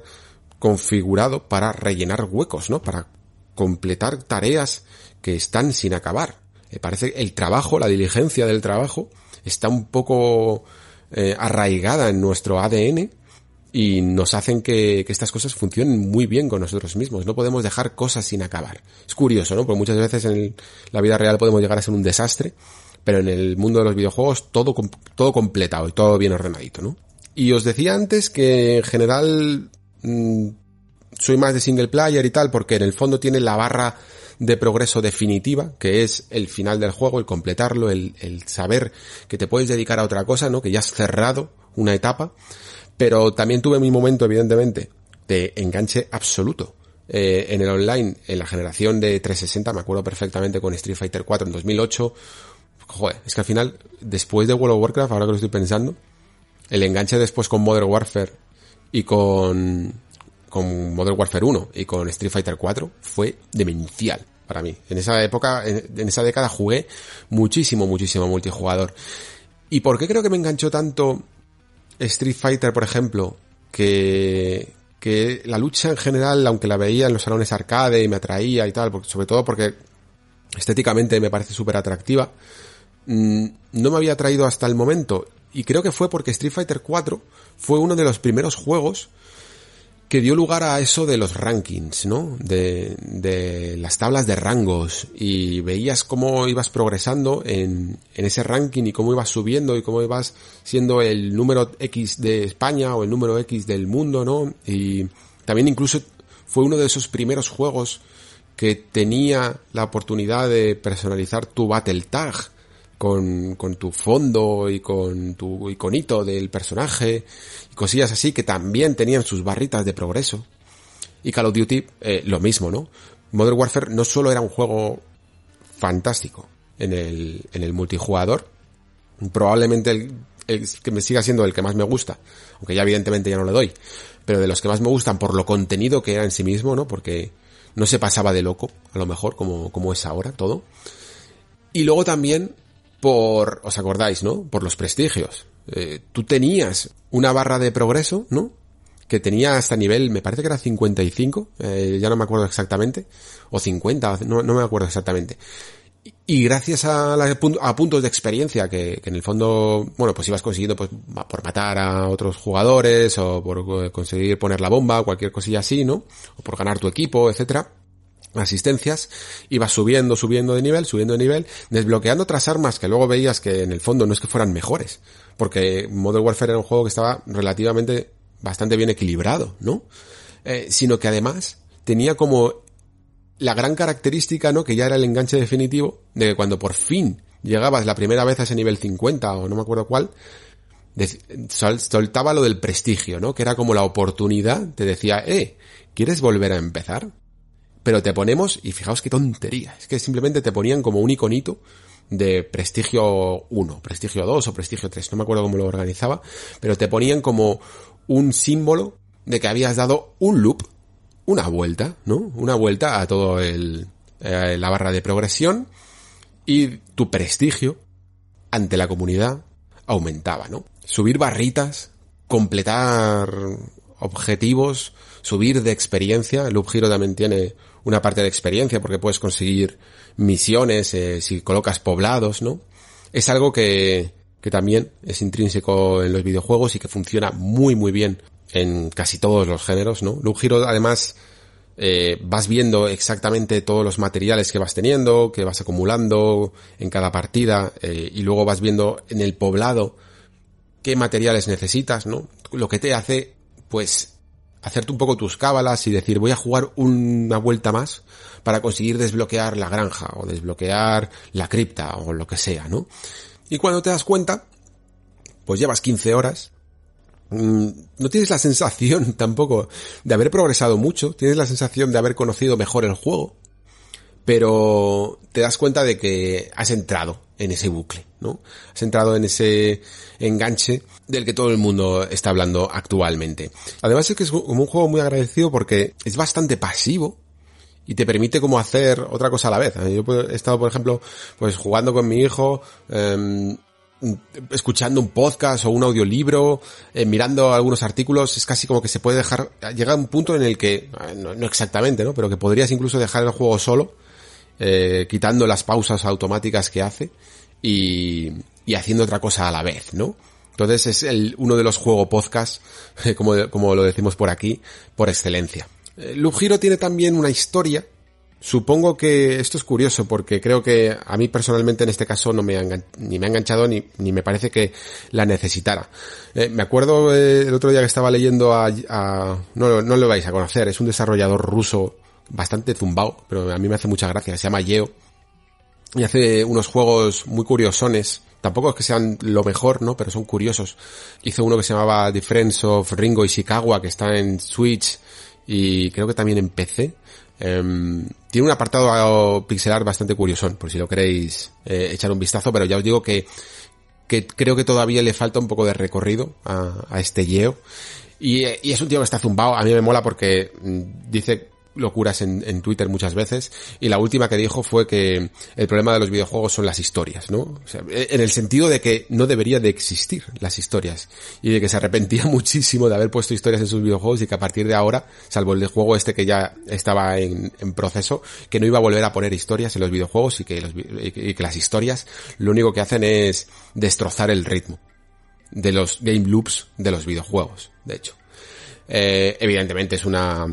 configurado para rellenar huecos, ¿no? Para completar tareas que están sin acabar. Me parece el trabajo, la diligencia del trabajo está un poco eh, arraigada en nuestro ADN y nos hacen que, que, estas cosas funcionen muy bien con nosotros mismos. No podemos dejar cosas sin acabar. Es curioso, ¿no? Porque muchas veces en la vida real podemos llegar a ser un desastre, pero en el mundo de los videojuegos todo, todo completado y todo bien ordenadito, ¿no? Y os decía antes que en general mmm, soy más de single player y tal, porque en el fondo tiene la barra de progreso definitiva, que es el final del juego, el completarlo, el, el saber que te puedes dedicar a otra cosa, ¿no? Que ya has cerrado una etapa pero también tuve mi momento, evidentemente, de enganche absoluto. Eh, en el online, en la generación de 360, me acuerdo perfectamente con Street Fighter 4 en 2008. Joder, es que al final, después de World of Warcraft, ahora que lo estoy pensando, el enganche después con Modern Warfare y con, con Modern Warfare 1 y con Street Fighter 4 fue demencial para mí. En esa época, en, esa década jugué muchísimo, muchísimo multijugador. ¿Y por qué creo que me enganchó tanto Street Fighter, por ejemplo, que, que la lucha en general, aunque la veía en los salones arcade y me atraía y tal, sobre todo porque estéticamente me parece súper atractiva, mm, no me había atraído hasta el momento. Y creo que fue porque Street Fighter 4 fue uno de los primeros juegos que dio lugar a eso de los rankings, ¿no? De, de las tablas de rangos y veías cómo ibas progresando en, en ese ranking y cómo ibas subiendo y cómo ibas siendo el número X de España o el número X del mundo, ¿no? Y también incluso fue uno de esos primeros juegos que tenía la oportunidad de personalizar tu Battle Tag con, con tu fondo y con tu iconito del personaje y cosillas así que también tenían sus barritas de progreso. Y Call of Duty, eh, lo mismo, ¿no? Modern Warfare no solo era un juego fantástico en el, en el multijugador, probablemente el, el, que me siga siendo el que más me gusta, aunque ya evidentemente ya no le doy, pero de los que más me gustan por lo contenido que era en sí mismo, ¿no? Porque no se pasaba de loco, a lo mejor, como, como es ahora todo. Y luego también por, os acordáis, ¿no? Por los prestigios. Eh, tú tenías una barra de progreso, ¿no? Que tenía hasta nivel, me parece que era 55, eh, ya no me acuerdo exactamente, o 50, no, me acuerdo exactamente. Y gracias a, puntos de experiencia que, que, en el fondo, bueno, pues ibas consiguiendo pues, por matar a otros jugadores o por eh, conseguir poner la bomba, cualquier cosilla así, ¿no? O por ganar tu equipo, etcétera asistencias, ibas subiendo, subiendo de nivel, subiendo de nivel, desbloqueando otras armas que luego veías que en el fondo no es que fueran mejores, porque Modern Warfare era un juego que estaba relativamente bastante bien equilibrado, ¿no? Eh, sino que además tenía como la gran característica, ¿no? Que ya era el enganche definitivo, de que cuando por fin llegabas la primera vez a ese nivel 50 o no me acuerdo cuál, soltaba lo del prestigio, ¿no? Que era como la oportunidad, te decía, eh, ¿quieres volver a empezar? Pero te ponemos, y fijaos qué tontería, es que simplemente te ponían como un iconito de prestigio 1, prestigio 2 o prestigio 3, no me acuerdo cómo lo organizaba, pero te ponían como un símbolo de que habías dado un loop, una vuelta, ¿no? Una vuelta a todo el, eh, la barra de progresión y tu prestigio ante la comunidad aumentaba, ¿no? Subir barritas, completar objetivos, subir de experiencia. Loop Hero también tiene una parte de experiencia porque puedes conseguir misiones eh, si colocas poblados, ¿no? Es algo que, que también es intrínseco en los videojuegos y que funciona muy muy bien en casi todos los géneros, ¿no? Loop además eh, vas viendo exactamente todos los materiales que vas teniendo, que vas acumulando en cada partida eh, y luego vas viendo en el poblado qué materiales necesitas, ¿no? Lo que te hace, pues, hacerte un poco tus cábalas y decir voy a jugar una vuelta más para conseguir desbloquear la granja o desbloquear la cripta o lo que sea, ¿no? Y cuando te das cuenta, pues llevas 15 horas Mm, no tienes la sensación tampoco de haber progresado mucho, tienes la sensación de haber conocido mejor el juego, pero te das cuenta de que has entrado en ese bucle, ¿no? Has entrado en ese enganche del que todo el mundo está hablando actualmente. Además es que es como un juego muy agradecido porque es bastante pasivo, y te permite como hacer otra cosa a la vez. Yo he estado, por ejemplo, pues jugando con mi hijo, eh, escuchando un podcast o un audiolibro, eh, mirando algunos artículos, es casi como que se puede dejar, llega a un punto en el que, eh, no, exactamente, ¿no? Pero que podrías incluso dejar el juego solo, eh, quitando las pausas automáticas que hace y, y haciendo otra cosa a la vez, ¿no? Entonces es el, uno de los juegos podcast, como, como lo decimos por aquí, por excelencia. Loop Hero tiene también una historia Supongo que esto es curioso porque creo que a mí personalmente en este caso no me ha ni me ha enganchado ni, ni me parece que la necesitara. Eh, me acuerdo eh, el otro día que estaba leyendo a, no, no lo vais a conocer, es un desarrollador ruso bastante zumbao, pero a mí me hace mucha gracia, se llama Yeo y hace unos juegos muy curiosones. Tampoco es que sean lo mejor, ¿no? Pero son curiosos. Hizo uno que se llamaba The Friends of Ringo Chicago, que está en Switch y creo que también en PC. Em, tiene un apartado pixelar bastante curioso, por si lo queréis eh, echar un vistazo, pero ya os digo que, que creo que todavía le falta un poco de recorrido a, este Yeo. Y, y, es un tío que está zumbado, a mí me mola porque mm, dice locuras en, en, Twitter muchas veces y la última que dijo fue que el problema de los videojuegos son las historias, ¿no? O sea, en el sentido de que no debería de existir las historias y de que se arrepentía muchísimo de haber puesto historias en sus videojuegos y que a partir de ahora, salvo el juego este que ya estaba en, en proceso, que no iba a volver a poner historias en los videojuegos y que, los, y que las historias lo único que hacen es destrozar el ritmo de los game loops de los videojuegos, de hecho. Eh, evidentemente es una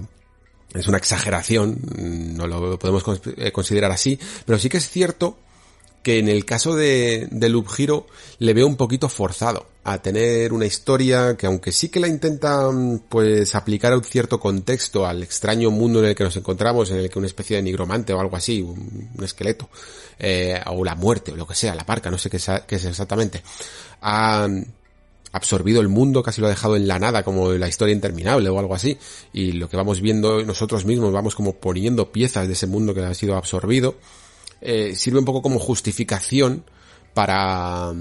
es una exageración, no lo podemos eh, considerar así, pero sí que es cierto que en el caso de, de Loop Hero le veo un poquito forzado a tener una historia que aunque sí que la intenta pues aplicar a un cierto contexto al extraño mundo en el que nos encontramos, en el que una especie de nigromante o algo así, un, esqueleto, eh, o la muerte o lo que sea, la parca, no sé qué, es exactamente, absorbido el mundo, casi lo ha dejado en la nada, como la historia interminable o algo así. Y lo que vamos viendo nosotros mismos, vamos como poniendo piezas de ese mundo que ha sido absorbido, eh, sirve un poco como justificación para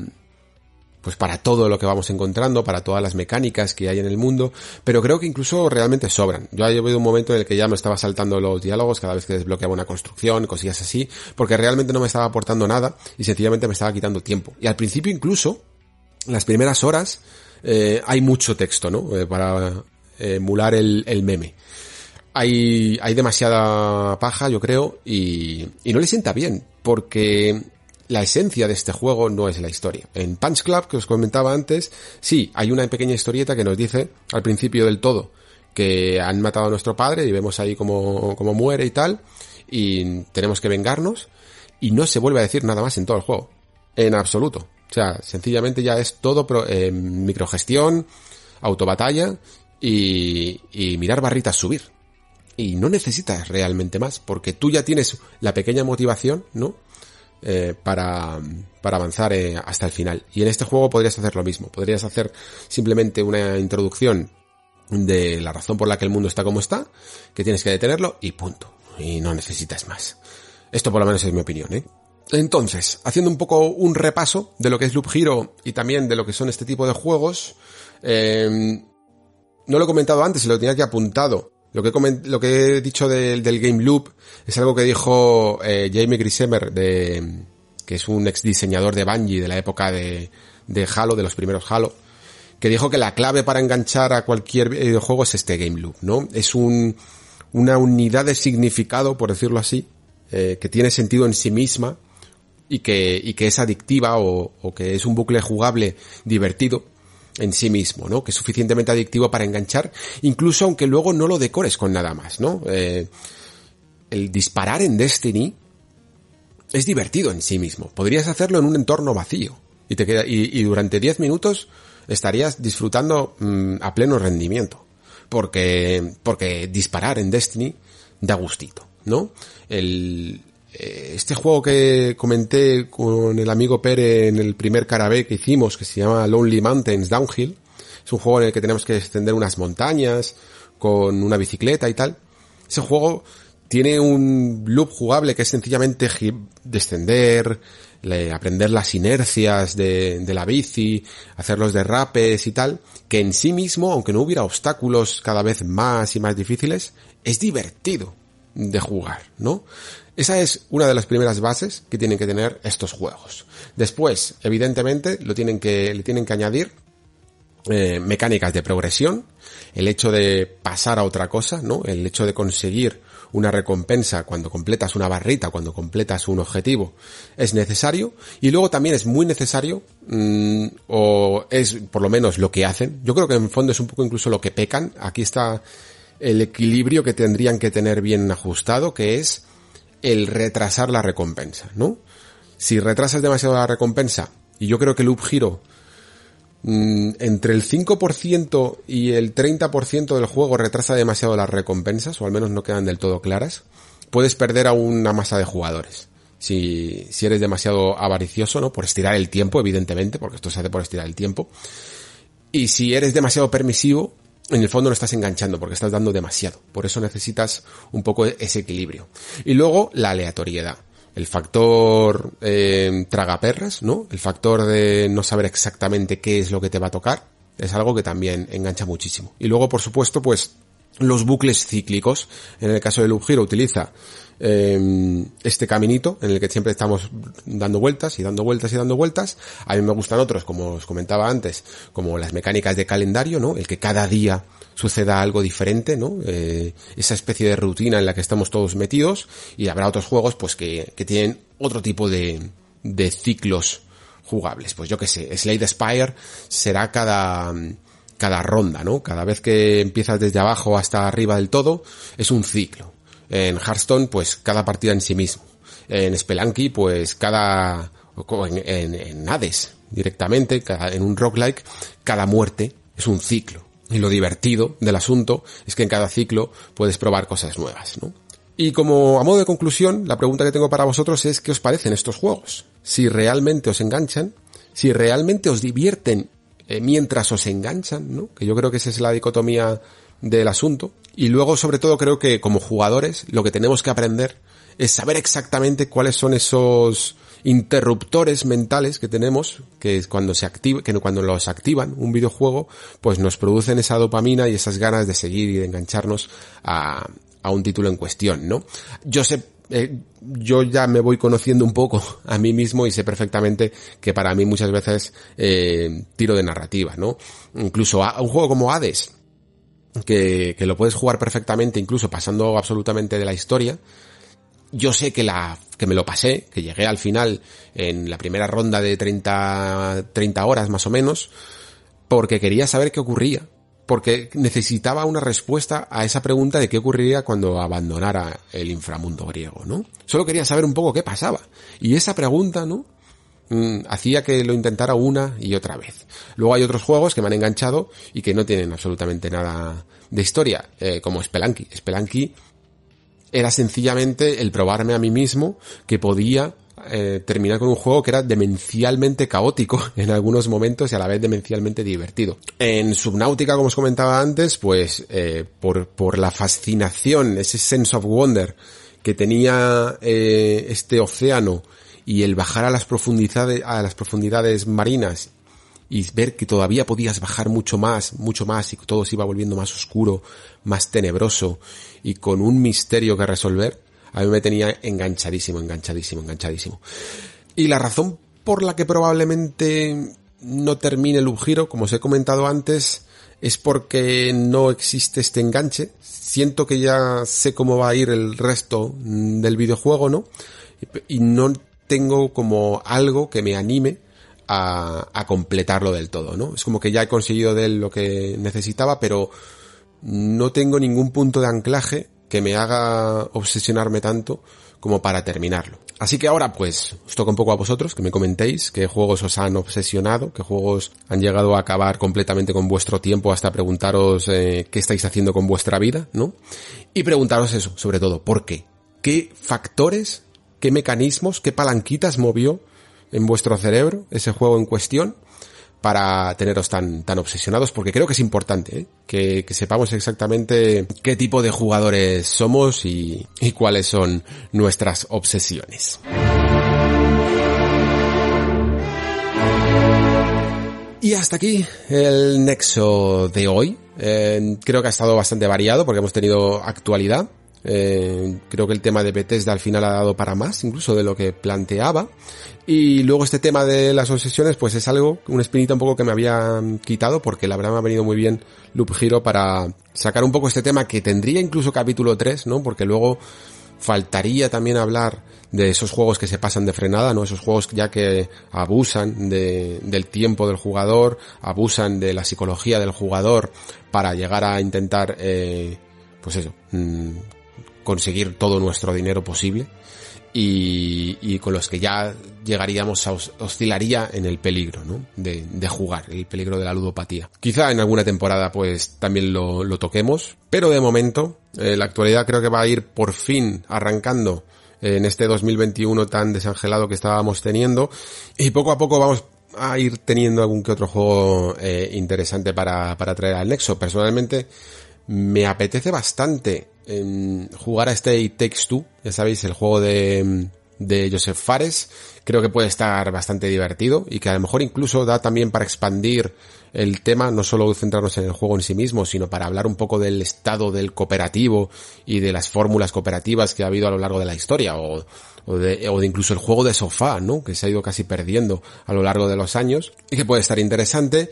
pues para todo lo que vamos encontrando, para todas las mecánicas que hay en el mundo, pero creo que incluso realmente sobran. Yo he habido un momento en el que ya me estaba saltando los diálogos cada vez que desbloqueaba una construcción, cosillas así, porque realmente no me estaba aportando nada y sencillamente me estaba quitando tiempo. Y al principio incluso las primeras horas eh, hay mucho texto, ¿no? Eh, para emular el, el, meme. Hay, hay demasiada paja, yo creo, y, y no le sienta bien, porque la esencia de este juego no es la historia. En Punch Club, que os comentaba antes, sí, hay una pequeña historieta que nos dice, al principio del todo, que han matado a nuestro padre y vemos ahí como, como muere y tal, y tenemos que vengarnos, y no se vuelve a decir nada más en todo el juego. En absoluto. O sea, sencillamente ya es todo pro, eh, microgestión, autobatalla y, mirar barritas subir. Y no necesitas realmente más, porque tú ya tienes la pequeña motivación, ¿no? Eh, para, para avanzar eh, hasta el final. Y en este juego podrías hacer lo mismo. Podrías hacer simplemente una introducción de la razón por la que el mundo está como está, que tienes que detenerlo y punto. Y no necesitas más. Esto por lo menos es mi opinión, ¿eh? Entonces, haciendo un poco un repaso de lo que es Loop Hero y también de lo que son este tipo de juegos, eh, no lo he comentado antes, lo tenía que apuntado. Lo que, he lo que he dicho del, Game Loop es algo que dijo eh, Jamie Grisemer, de, que es un ex diseñador de Bungie de la época de, de Halo, de los primeros Halo, que dijo que la clave para enganchar a cualquier videojuego es este game loop, ¿no? Es un, una unidad de significado, por decirlo así, eh, que tiene sentido en sí misma y que, y que es adictiva o, o que es un bucle jugable divertido en sí mismo, ¿no? Que es suficientemente adictivo para enganchar, incluso aunque luego no lo decores con nada más, ¿no? Eh, el disparar en Destiny es divertido en sí mismo. Podrías hacerlo en un entorno vacío y te queda y, durante 10 minutos estarías disfrutando mm, a pleno rendimiento, porque porque disparar en Destiny da gustito, ¿no? El este juego que comenté con el amigo Pere en el primer carabé que hicimos, que se llama Lonely Mountains Downhill, es un juego en el que tenemos que descender unas montañas con una bicicleta y tal. Ese juego tiene un loop jugable que es sencillamente descender, aprender las inercias de, de, la bici, hacer los derrapes y tal, que en sí mismo, aunque no hubiera obstáculos cada vez más y más difíciles, es divertido de jugar, ¿no? Esa es una de las primeras bases que tienen que tener estos juegos. Después, evidentemente, lo tienen que, le tienen que añadir eh, mecánicas de progresión, el hecho de pasar a otra cosa, ¿no? El hecho de conseguir una recompensa cuando completas una barrita, cuando completas un objetivo, es necesario. Y luego también es muy necesario, mmm, o es por lo menos lo que hacen. Yo creo que en fondo es un poco incluso lo que pecan. Aquí está el equilibrio que tendrían que tener bien ajustado, que es el retrasar la recompensa, ¿no? Si retrasas demasiado la recompensa, y yo creo que Loop Hero mmm, entre el 5% y el 30% del juego retrasa demasiado las recompensas, o al menos no quedan del todo claras, puedes perder a una masa de jugadores. Si, si eres demasiado avaricioso, ¿no? Por estirar el tiempo, evidentemente, porque esto se hace por estirar el tiempo. Y si eres demasiado permisivo, en el fondo no estás enganchando porque estás dando demasiado. Por eso necesitas un poco ese equilibrio. Y luego la aleatoriedad. El factor eh, tragaperras, ¿no? El factor de no saber exactamente qué es lo que te va a tocar. Es algo que también engancha muchísimo. Y luego, por supuesto, pues los bucles cíclicos. En el caso de Loop utiliza eh, este caminito en el que siempre estamos dando vueltas y dando vueltas y dando vueltas. A mí me gustan otros, como os comentaba antes, como las mecánicas de calendario, ¿no? El que cada día suceda algo diferente, ¿no? Eh, esa especie de rutina en la que estamos todos metidos y habrá otros juegos pues que, que tienen otro tipo de, de ciclos jugables. Pues yo que sé, Slade Spire será cada cada ronda, ¿no? Cada vez que empiezas desde abajo hasta arriba del todo, es un ciclo. En Hearthstone, pues cada partida en sí mismo. En Spelunky, pues cada, en, en, Hades, directamente, cada, en un roguelike, cada muerte es un ciclo. Y lo divertido del asunto es que en cada ciclo puedes probar cosas nuevas, ¿no? Y como a modo de conclusión, la pregunta que tengo para vosotros es ¿qué os parecen estos juegos? Si realmente os enganchan, si realmente os divierten eh, mientras os enganchan, ¿no? Que yo creo que esa es la dicotomía del asunto. Y luego, sobre todo, creo que como jugadores, lo que tenemos que aprender es saber exactamente cuáles son esos interruptores mentales que tenemos, que cuando se activa, que cuando los activan un videojuego, pues nos producen esa dopamina y esas ganas de seguir y de engancharnos a, a un título en cuestión, ¿no? Yo sé eh, yo ya me voy conociendo un poco a mí mismo y sé perfectamente que para mí muchas veces eh, tiro de narrativa, ¿no? Incluso a, un juego como Hades, que, que lo puedes jugar perfectamente, incluso pasando absolutamente de la historia, yo sé que la, que me lo pasé, que llegué al final en la primera ronda de 30, 30 horas más o menos, porque quería saber qué ocurría porque necesitaba una respuesta a esa pregunta de qué ocurriría cuando abandonara el inframundo griego, ¿no? Solo quería saber un poco qué pasaba. Y esa pregunta, ¿no? Mm, hacía que lo intentara una y otra vez. Luego hay otros juegos que me han enganchado y que no tienen absolutamente nada de historia, eh, como Spelunky. Spelunky era sencillamente el probarme a mí mismo que podía eh, terminar con un juego que era demencialmente caótico en algunos momentos y a la vez demencialmente divertido. En Subnautica, como os comentaba antes, pues eh, por, por la fascinación, ese sense of wonder que tenía este océano y el bajar a las profundidades, a las profundidades marinas y ver que todavía podías bajar mucho más, mucho más y todo se iba volviendo más oscuro, más tenebroso y con un misterio que resolver, a mí me tenía enganchadísimo, enganchadísimo, enganchadísimo. Y la razón por la que probablemente no termine el giro, como os he comentado antes, es porque no existe este enganche. Siento que ya sé cómo va a ir el resto del videojuego, ¿no? Y no tengo como algo que me anime a, completarlo del todo, ¿no? Es como que ya he conseguido de él lo que necesitaba, pero no tengo ningún punto de anclaje que me haga obsesionarme tanto como para terminarlo. Así que ahora pues os toca un poco a vosotros que me comentéis qué juegos os han obsesionado, qué juegos han llegado a acabar completamente con vuestro tiempo hasta preguntaros eh, qué estáis haciendo con vuestra vida, ¿no? Y preguntaros eso, sobre todo, ¿por qué? ¿Qué factores, qué mecanismos, qué palanquitas movió en vuestro cerebro ese juego en cuestión para teneros tan, tan obsesionados, porque creo que es importante ¿eh? que, sepamos exactamente qué tipo de jugadores somos y, y cuáles son nuestras obsesiones. Y hasta aquí el nexo de hoy. Eh, creo que ha estado bastante variado porque hemos tenido actualidad. Eh, creo que el tema de Bethesda al final ha dado para más, incluso de lo que planteaba. Y luego este tema de las obsesiones, pues es algo, una espinita un poco que me había quitado, porque la verdad me ha venido muy bien Loop Hero para sacar un poco este tema que tendría incluso capítulo 3, ¿no? Porque luego faltaría también hablar de esos juegos que se pasan de frenada, ¿no? Esos juegos ya que abusan de, del tiempo del jugador, abusan de la psicología del jugador para llegar a intentar, eh, pues eso, mmm, conseguir todo nuestro dinero posible y, y, con los que ya llegaríamos a oscilaría en el peligro ¿no? de, jugar, el peligro de la ludopatía. Quizá en alguna temporada pues también lo, lo toquemos, pero de momento eh, la actualidad creo que va a ir por fin arrancando en este 2021 tan desangelado que estábamos teniendo y poco a poco vamos a ir teniendo algún que otro juego eh, interesante para, para traer al Nexo. Personalmente me apetece bastante en jugar a este It Takes Two, ya sabéis, el juego de, de Joseph Fares, creo que puede estar bastante divertido y que a lo mejor incluso da también para expandir el tema, no solo centrarnos en el juego en sí mismo, sino para hablar un poco del estado del cooperativo y de las fórmulas cooperativas que ha habido a lo largo de la historia, o, o, de, o de incluso el juego de sofá, ¿no? Que se ha ido casi perdiendo a lo largo de los años y que puede estar interesante.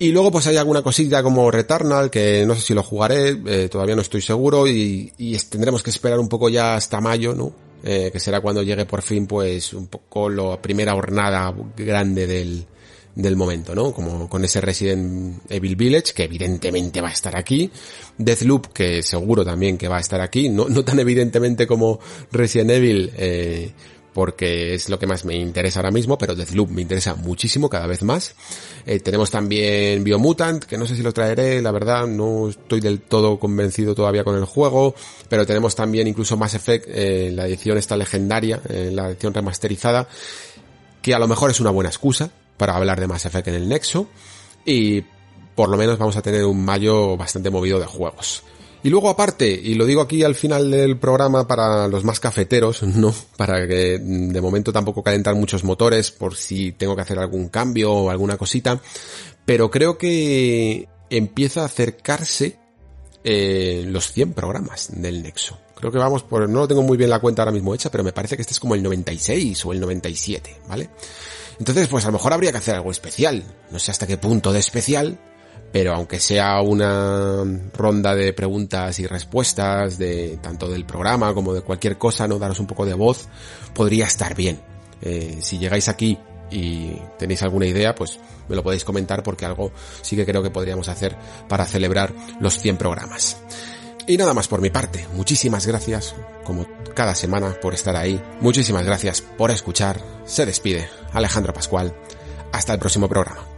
Y luego pues hay alguna cosilla como Returnal, que no sé si lo jugaré, eh, todavía no estoy seguro y, y, tendremos que esperar un poco ya hasta mayo, ¿no? Eh, que será cuando llegue por fin pues un poco la primera hornada grande del, del momento, ¿no? Como con ese Resident Evil Village, que evidentemente va a estar aquí. Deathloop, que seguro también que va a estar aquí, no, no tan evidentemente como Resident Evil, eh, porque es lo que más me interesa ahora mismo, pero Deathloop me interesa muchísimo, cada vez más. Eh, tenemos también Biomutant, que no sé si lo traeré, la verdad, no estoy del todo convencido todavía con el juego, pero tenemos también incluso Mass Effect, eh, la edición esta legendaria, eh, la edición remasterizada, que a lo mejor es una buena excusa para hablar de Mass Effect en el Nexo, y por lo menos vamos a tener un mayo bastante movido de juegos. Y luego aparte, y lo digo aquí al final del programa para los más cafeteros, no, para que de momento tampoco calentar muchos motores por si tengo que hacer algún cambio o alguna cosita, pero creo que empieza a acercarse eh, los 100 programas del Nexo. Creo que vamos por, no lo tengo muy bien la cuenta ahora mismo hecha, pero me parece que este es como el 96 o el 97, ¿vale? Entonces, pues a lo mejor habría que hacer algo especial. No sé hasta qué punto de especial, pero aunque sea una ronda de preguntas y respuestas de tanto del programa como de cualquier cosa, no daros un poco de voz, podría estar bien. Eh, si llegáis aquí y tenéis alguna idea, pues me lo podéis comentar porque algo sí que creo que podríamos hacer para celebrar los 100 programas. Y nada más por mi parte. Muchísimas gracias, como cada semana, por estar ahí. Muchísimas gracias por escuchar. Se despide Alejandro Pascual. Hasta el próximo programa.